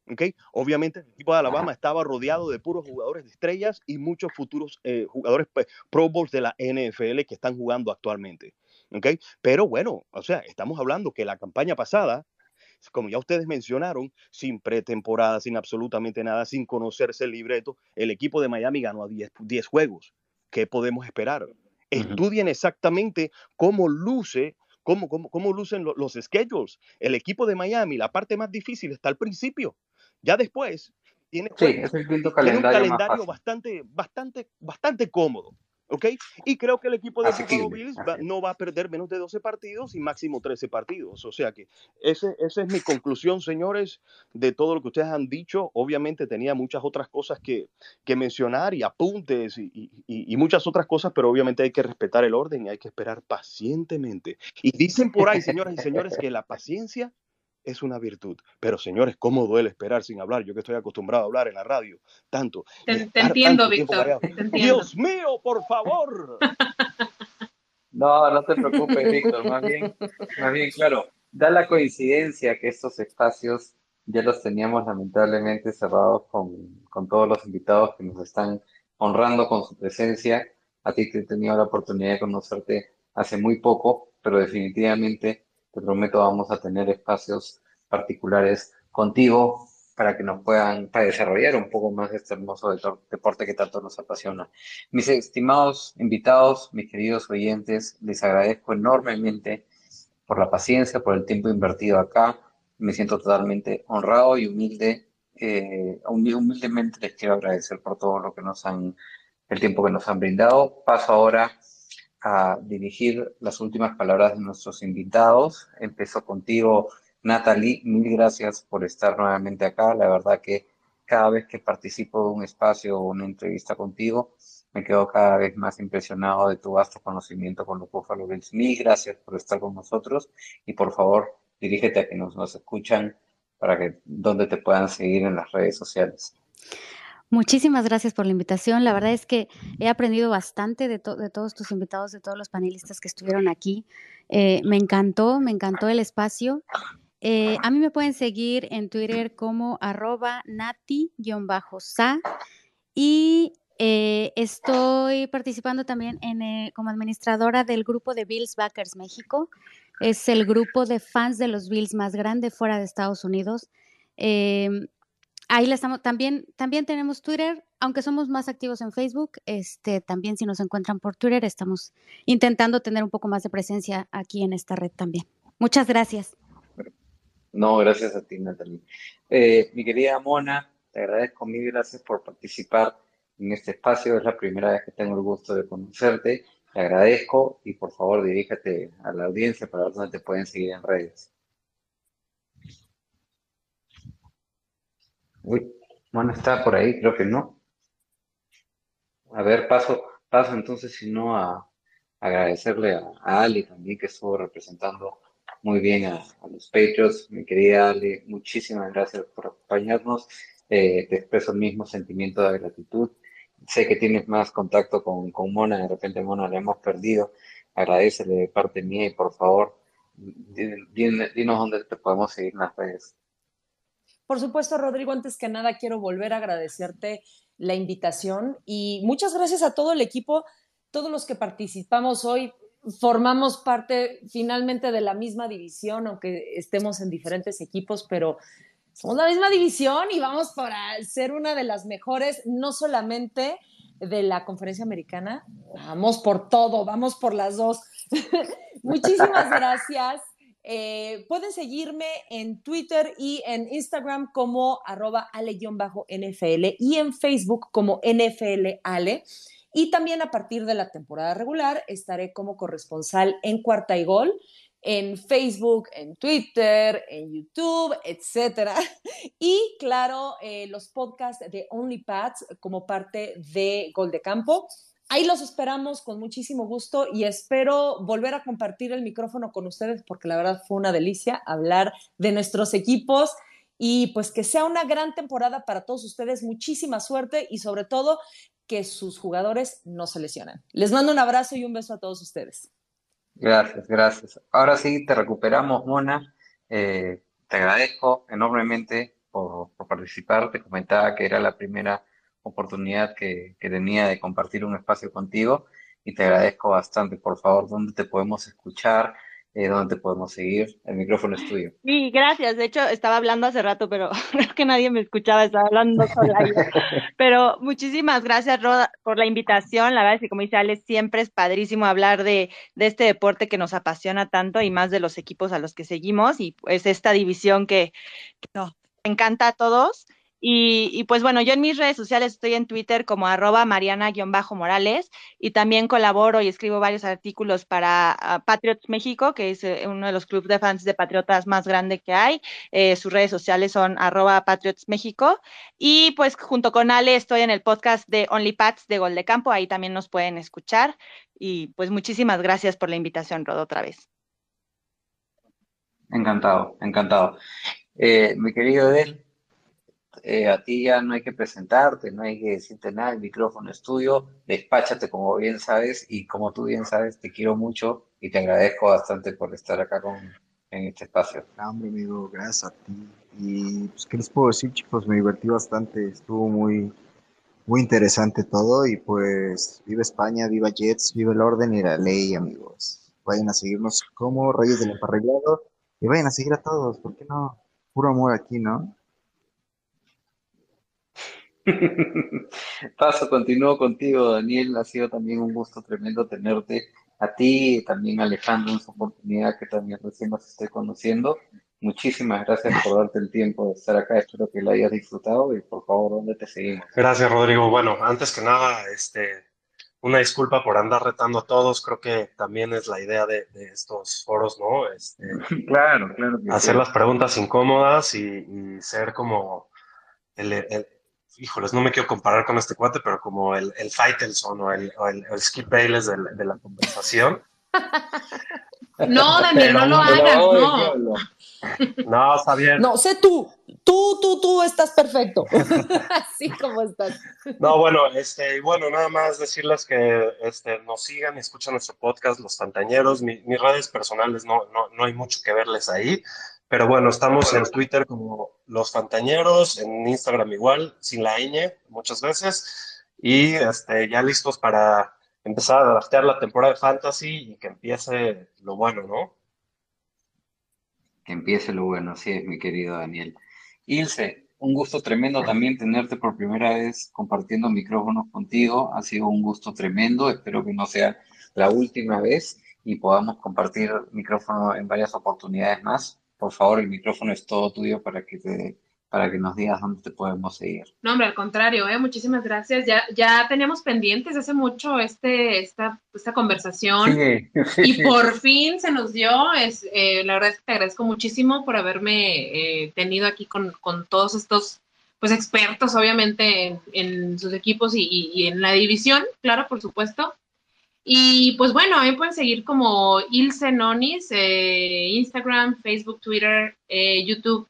¿Okay? Obviamente el equipo de Alabama estaba rodeado de puros jugadores de estrellas y muchos futuros eh, jugadores pues, Pro Bowls de la NFL que están jugando actualmente. ¿Okay? Pero bueno, o sea, estamos hablando que la campaña pasada como ya ustedes mencionaron, sin pretemporada, sin absolutamente nada, sin conocerse el libreto, el equipo de Miami ganó a 10, juegos. ¿Qué podemos esperar? Estudien exactamente cómo luce Cómo, cómo, cómo, lucen los schedules. El equipo de Miami, la parte más difícil está al principio. Ya después tiene, tiene un calendario bastante, bastante, bastante cómodo. ¿Ok? Y creo que el equipo de Buffalo Bills no va a perder menos de 12 partidos y máximo 13 partidos. O sea que ese, esa es mi conclusión, señores, de todo lo que ustedes han dicho. Obviamente tenía muchas otras cosas que, que mencionar y apuntes y, y, y, muchas otras cosas, pero obviamente hay que respetar el orden y hay que esperar pacientemente. Y dicen por ahí, señoras y señores, que la paciencia es una virtud. Pero señores, ¿cómo duele esperar sin hablar? Yo que estoy acostumbrado a hablar en la radio tanto. Te, entiendo, Víctor. Dios mío, por favor. <laughs> No, no te preocupes, Víctor. Más bien, más bien, claro, da la coincidencia que estos espacios ya los teníamos lamentablemente cerrados con, con todos los invitados que nos están honrando con su presencia. A ti te he tenido la oportunidad de conocerte hace muy poco, pero definitivamente te prometo vamos a tener espacios particulares contigo para que nos puedan, para desarrollar un poco más este hermoso deporte que tanto nos apasiona. Mis estimados invitados, mis queridos oyentes, les agradezco enormemente por la paciencia, por el tiempo invertido acá. Me siento totalmente honrado y humilde. Eh, humildemente les quiero agradecer por todo lo que nos han, el tiempo que nos han brindado. Paso ahora a dirigir las últimas palabras de nuestros invitados. Empezó contigo, Natalie. Mil gracias por estar nuevamente acá. La verdad que cada vez que participo de un espacio o una entrevista contigo, me quedo cada vez más impresionado de tu vasto conocimiento con los Buffalo Bills. Mil gracias por estar con nosotros y por favor, dirígete a que nos, nos escuchan para que donde te puedan seguir en las redes sociales. Muchísimas gracias por la invitación. La verdad es que he aprendido bastante de, todos tus invitados, de todos los panelistas que estuvieron aquí. Eh, me encantó, me encantó el espacio. Eh, a mí me pueden seguir en Twitter como arroba nati-sa y Eh, estoy participando también en, eh, como administradora del grupo de Bills Backers México. Es el grupo de fans de los Bills más grande fuera de Estados Unidos. Ahí le estamos, también, también tenemos Twitter, aunque somos más activos en Facebook, este, también si nos encuentran por Twitter, estamos intentando tener un poco más de presencia aquí en esta red también. Muchas gracias. No, gracias a ti, Natalie. Eh, mi querida Mona, te agradezco mil gracias por participar en este espacio. Es la primera vez que tengo el gusto de conocerte. Te agradezco y por favor diríjate a la audiencia para ver dónde te pueden seguir en redes. Uy, Mona está por ahí, creo que no. A ver, paso, paso entonces, si no, a agradecerle a, a Ali también que estuvo representando muy bien a, los Patriots. Mi querida Ali, muchísimas gracias por acompañarnos. Eh, te expreso el mismo sentimiento de gratitud. Sé que tienes más contacto con, con Mona, de repente Mona la hemos perdido. Agradecele de parte mía y por favor, di- di- dinos dónde te podemos seguir en las redes. Por supuesto, Rodrigo, antes que nada quiero volver a agradecerte la invitación y muchas gracias a todo el equipo, todos los que participamos hoy. Formamos parte finalmente de la misma división, aunque estemos en diferentes equipos, pero somos la misma división y vamos para ser una de las mejores, no solamente de la conferencia americana, vamos por todo, vamos por las dos. <laughs> Muchísimas <laughs> gracias. Eh, pueden seguirme en Twitter y en Instagram como arroba ale-nfl y en Facebook como NFL Ale. Y también a partir de la temporada regular estaré como corresponsal en Cuarta y Gol, en Facebook, en Twitter, en YouTube, etcétera. <laughs> Y claro, eh, los podcasts de OnlyPads como parte de Gol de Campo. Ahí los esperamos con muchísimo gusto y espero volver a compartir el micrófono con ustedes porque la verdad fue una delicia hablar de nuestros equipos y pues que sea una gran temporada para todos ustedes. Muchísima suerte y sobre todo que sus jugadores no se lesionen. Les mando un abrazo y un beso a todos ustedes. Gracias, gracias. Ahora sí, te recuperamos, Mona. Eh, te agradezco enormemente por, por participar. Te comentaba que era la primera oportunidad que, que tenía de compartir un espacio contigo y te agradezco bastante. Por favor, ¿dónde te podemos escuchar? Eh, ¿Dónde te podemos seguir? El micrófono es tuyo. Sí, gracias. De hecho, estaba hablando hace rato, pero <laughs> creo que nadie me escuchaba, estaba hablando sola. <laughs> Pero muchísimas gracias, Roda, por la invitación. La verdad es que, como dice Ale, siempre es padrísimo hablar de, de este deporte que nos apasiona tanto y más de los equipos a los que seguimos y pues esta división que, que encanta a todos. Y, pues bueno, yo en mis redes sociales estoy en Twitter como arroba mariana-morales y también colaboro y escribo varios artículos para uh, Patriots México, que es eh, uno de los clubes de fans de Patriotas más grande que hay. Eh, sus redes sociales son arroba Patriots México. Y pues junto con Ale estoy en el podcast de Only Pats de Gol de Campo, ahí también nos pueden escuchar. Y pues muchísimas gracias por la invitación, Rod, otra vez. Encantado, encantado. Eh, mi querido Edel, eh, a ti ya no hay que presentarte, no hay que decirte nada, el micrófono es tuyo, despáchate como bien sabes y como tú bien sabes, te quiero mucho y te agradezco bastante por estar acá con, en este espacio. Hombre, amigo, gracias a ti. Y pues, ¿qué les puedo decir, chicos? Me divertí bastante, estuvo muy, muy interesante todo y pues viva España, viva Jets, viva el orden y la ley, amigos. Vayan a seguirnos como Reyes del Emparrillado y vayan a seguir a todos, ¿por qué no? Puro amor aquí, ¿no? <laughs> Paso, continúo contigo, Daniel. Ha sido también un gusto tremendo tenerte a ti y también a Alejandro en su oportunidad que también recién nos estoy conociendo. Muchísimas gracias por darte el tiempo de estar acá. Espero que lo hayas disfrutado y por favor, ¿dónde te seguimos? Gracias, Rodrigo. Bueno, antes que nada, este, una disculpa por andar retando a todos. Creo que también es la idea de, de estos foros, ¿no? Este, <laughs> claro, claro. Que hacer sí. las preguntas incómodas y, y ser como el, el, híjoles, no me quiero comparar con este cuate, pero como el, el Faitelson o el, o el, el Skip Bayless de, de, la conversación. <laughs> No, Daniel, no lo hagas, no. No, está bien. No, sé tú, tú, tú, tú estás perfecto. <laughs> Así como estás. No, bueno, este, bueno, nada más decirles que este, nos sigan y escuchan nuestro podcast, Los Fantañeros. Mi, mis redes personales no, no, no hay mucho que verles ahí. Pero bueno, estamos en Twitter como Los Fantañeros, en Instagram igual, sin la ñ, muchas veces. y este, ya listos para empezar a draftear la temporada de Fantasy y que empiece lo bueno, ¿no? Que empiece lo bueno, así es, mi querido Daniel. Ilse, un gusto tremendo también tenerte por primera vez compartiendo micrófonos contigo. Ha sido un gusto tremendo. Espero que no sea la última vez y podamos compartir micrófono en varias oportunidades más. Por favor, el micrófono es todo tuyo para que te para que nos digas dónde te podemos seguir. No, hombre, al contrario, ¿eh? muchísimas gracias. Ya, ya teníamos pendientes hace mucho este, esta, esta conversación Sí, y <laughs> por fin se nos dio. Es, eh, la verdad es que te agradezco muchísimo por haberme eh, tenido aquí con, con todos estos pues expertos, obviamente, en, en sus equipos y, y- y en la división, claro, por supuesto. Y pues bueno, ahí pueden seguir como Ilse Nonis, eh, Instagram, Facebook, Twitter, eh, YouTube.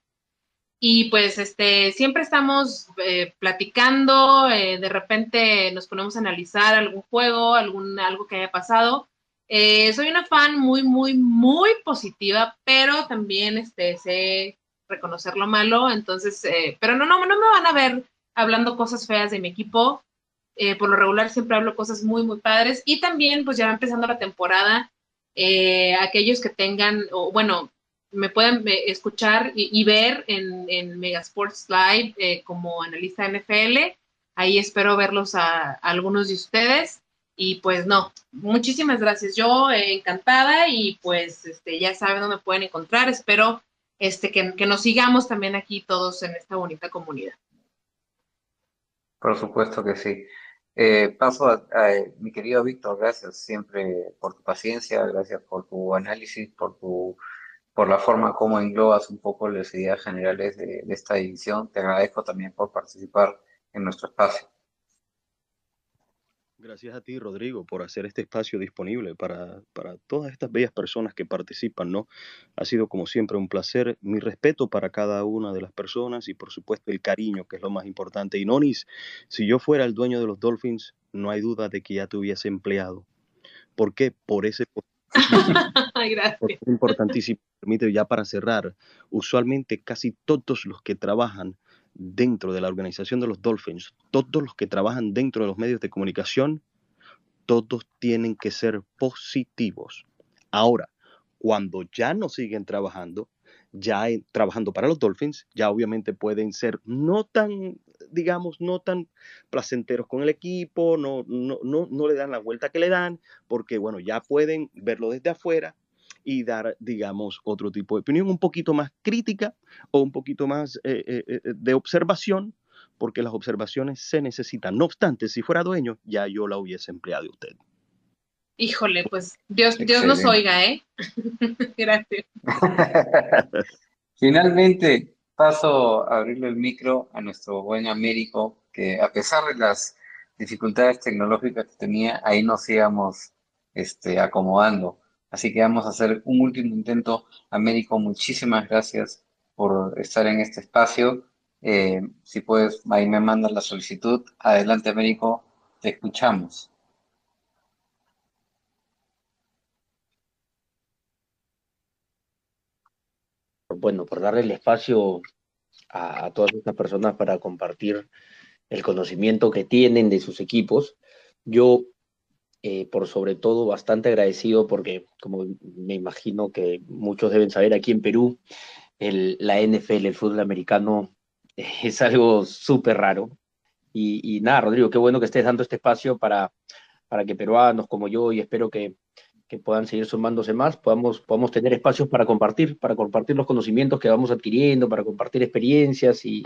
Y pues este, siempre estamos eh, platicando, de repente nos ponemos a analizar algún juego, algún, algo que haya pasado. Soy una fan muy, muy, muy positiva, pero también este, sé reconocer lo malo, entonces, pero no, no, no me van a ver hablando cosas feas de mi equipo. Eh, por lo regular siempre hablo cosas muy, muy padres. Y también, pues ya va empezando la temporada, eh, aquellos que tengan, o bueno, me pueden eh, escuchar y, ver en, en Megasports Live como analista NFL. Ahí espero verlos a, a algunos de ustedes. Y pues no, muchísimas gracias. Yo encantada y pues este, ya saben dónde pueden encontrar. Espero este, que, que nos sigamos también aquí todos en esta bonita comunidad. Por supuesto que sí. Eh, paso a, mi querido Víctor, gracias siempre por tu paciencia, gracias por tu análisis, por tu, por la forma como englobas un poco las ideas generales de, de esta división. Te agradezco también por participar en nuestro espacio. Gracias a ti, Rodrigo, por hacer este espacio disponible para, para todas estas bellas personas que participan, ¿no? Ha sido como siempre un placer, mi respeto para cada una de las personas y por supuesto el cariño, que es lo más importante. Y Nonis, si yo fuera el dueño de los Dolphins, no hay duda de que ya te hubiese empleado. ¿Por qué? Por ese <laughs> gracias. porque es importantísimo. Permite ya para cerrar, usualmente casi todos los que trabajan dentro de la organización de los Dolphins, todos los que trabajan dentro de los medios de comunicación, todos tienen que ser positivos. Ahora, cuando ya no siguen trabajando, ya trabajando para los Dolphins, ya obviamente pueden ser no tan, digamos, no tan placenteros con el equipo, no, no, no, no le dan la vuelta que le dan, porque bueno, ya pueden verlo desde afuera y dar, digamos, otro tipo de opinión un poquito más crítica o un poquito más eh, eh, eh, de observación, porque las observaciones se necesitan. No obstante, si fuera dueño, ya yo la hubiese empleado de usted. Híjole, pues Dios, Dios nos oiga, ¿eh? <laughs> Gracias. <laughs> Finalmente, paso a abrirle el micro a nuestro buen Américo, que a pesar de las dificultades tecnológicas que tenía, ahí nos íbamos este, acomodando. Así que vamos a hacer un último intento. Américo, muchísimas gracias por estar en este espacio. Eh, si puedes, ahí me mandas la solicitud. Adelante, Américo, te escuchamos. bueno, por darle el espacio a, a todas estas personas para compartir el conocimiento que tienen de sus equipos. Yo, eh, por sobre todo, bastante agradecido porque, como me imagino que muchos deben saber, aquí en Perú, el, la NFL, el fútbol americano, <laughs> es algo súper raro. Y, nada, Rodrigo, qué bueno que estés dando este espacio para, para que peruanos como yo, y espero que, que puedan seguir sumándose más, podamos, podamos tener espacios para compartir, para compartir los conocimientos que vamos adquiriendo, para compartir experiencias y,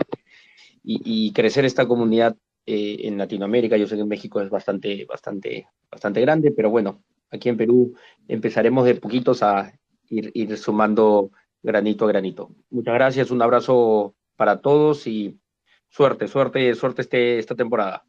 y crecer esta comunidad eh, en Latinoamérica. Yo sé que en México es bastante, bastante, bastante grande, pero bueno, aquí en Perú empezaremos de poquitos a ir, sumando granito a granito. Muchas gracias, un abrazo para todos y suerte, suerte, suerte este, esta temporada.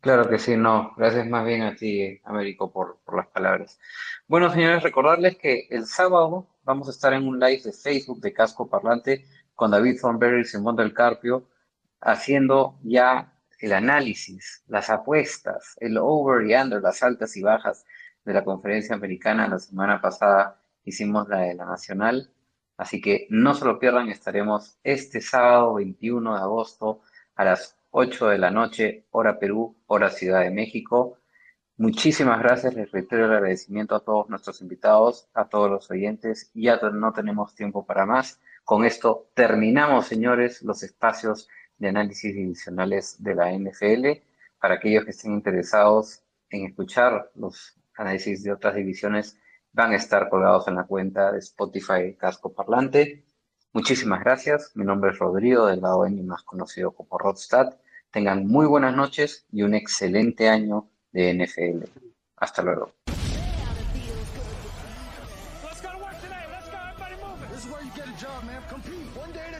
Claro que sí, no. Gracias más bien a ti, Américo, por, por las palabras. Bueno, señores, recordarles que el sábado vamos a estar en un live de Facebook de Casco Parlante con David Thornberry y Simón del Carpio, haciendo ya el análisis, las apuestas, el over y under, las altas y bajas de la conferencia americana. La semana pasada hicimos la de la nacional, así que no se lo pierdan, estaremos este sábado 21 de agosto a las 8 de la noche, hora Perú, hora Ciudad de México. Muchísimas gracias, les reitero el agradecimiento a todos nuestros invitados, a todos los oyentes. Ya no tenemos tiempo para más. Con esto terminamos, señores, los espacios de análisis divisionales de la NFL. Para aquellos que estén interesados en escuchar los análisis de otras divisiones, van a estar colgados en la cuenta de Spotify Casco Parlante. Muchísimas gracias. Mi nombre es Rodrigo, del lado N más conocido como Rodstad. Tengan muy buenas noches y un excelente año de NFL. Hasta luego.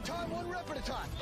Time, one rep at a time.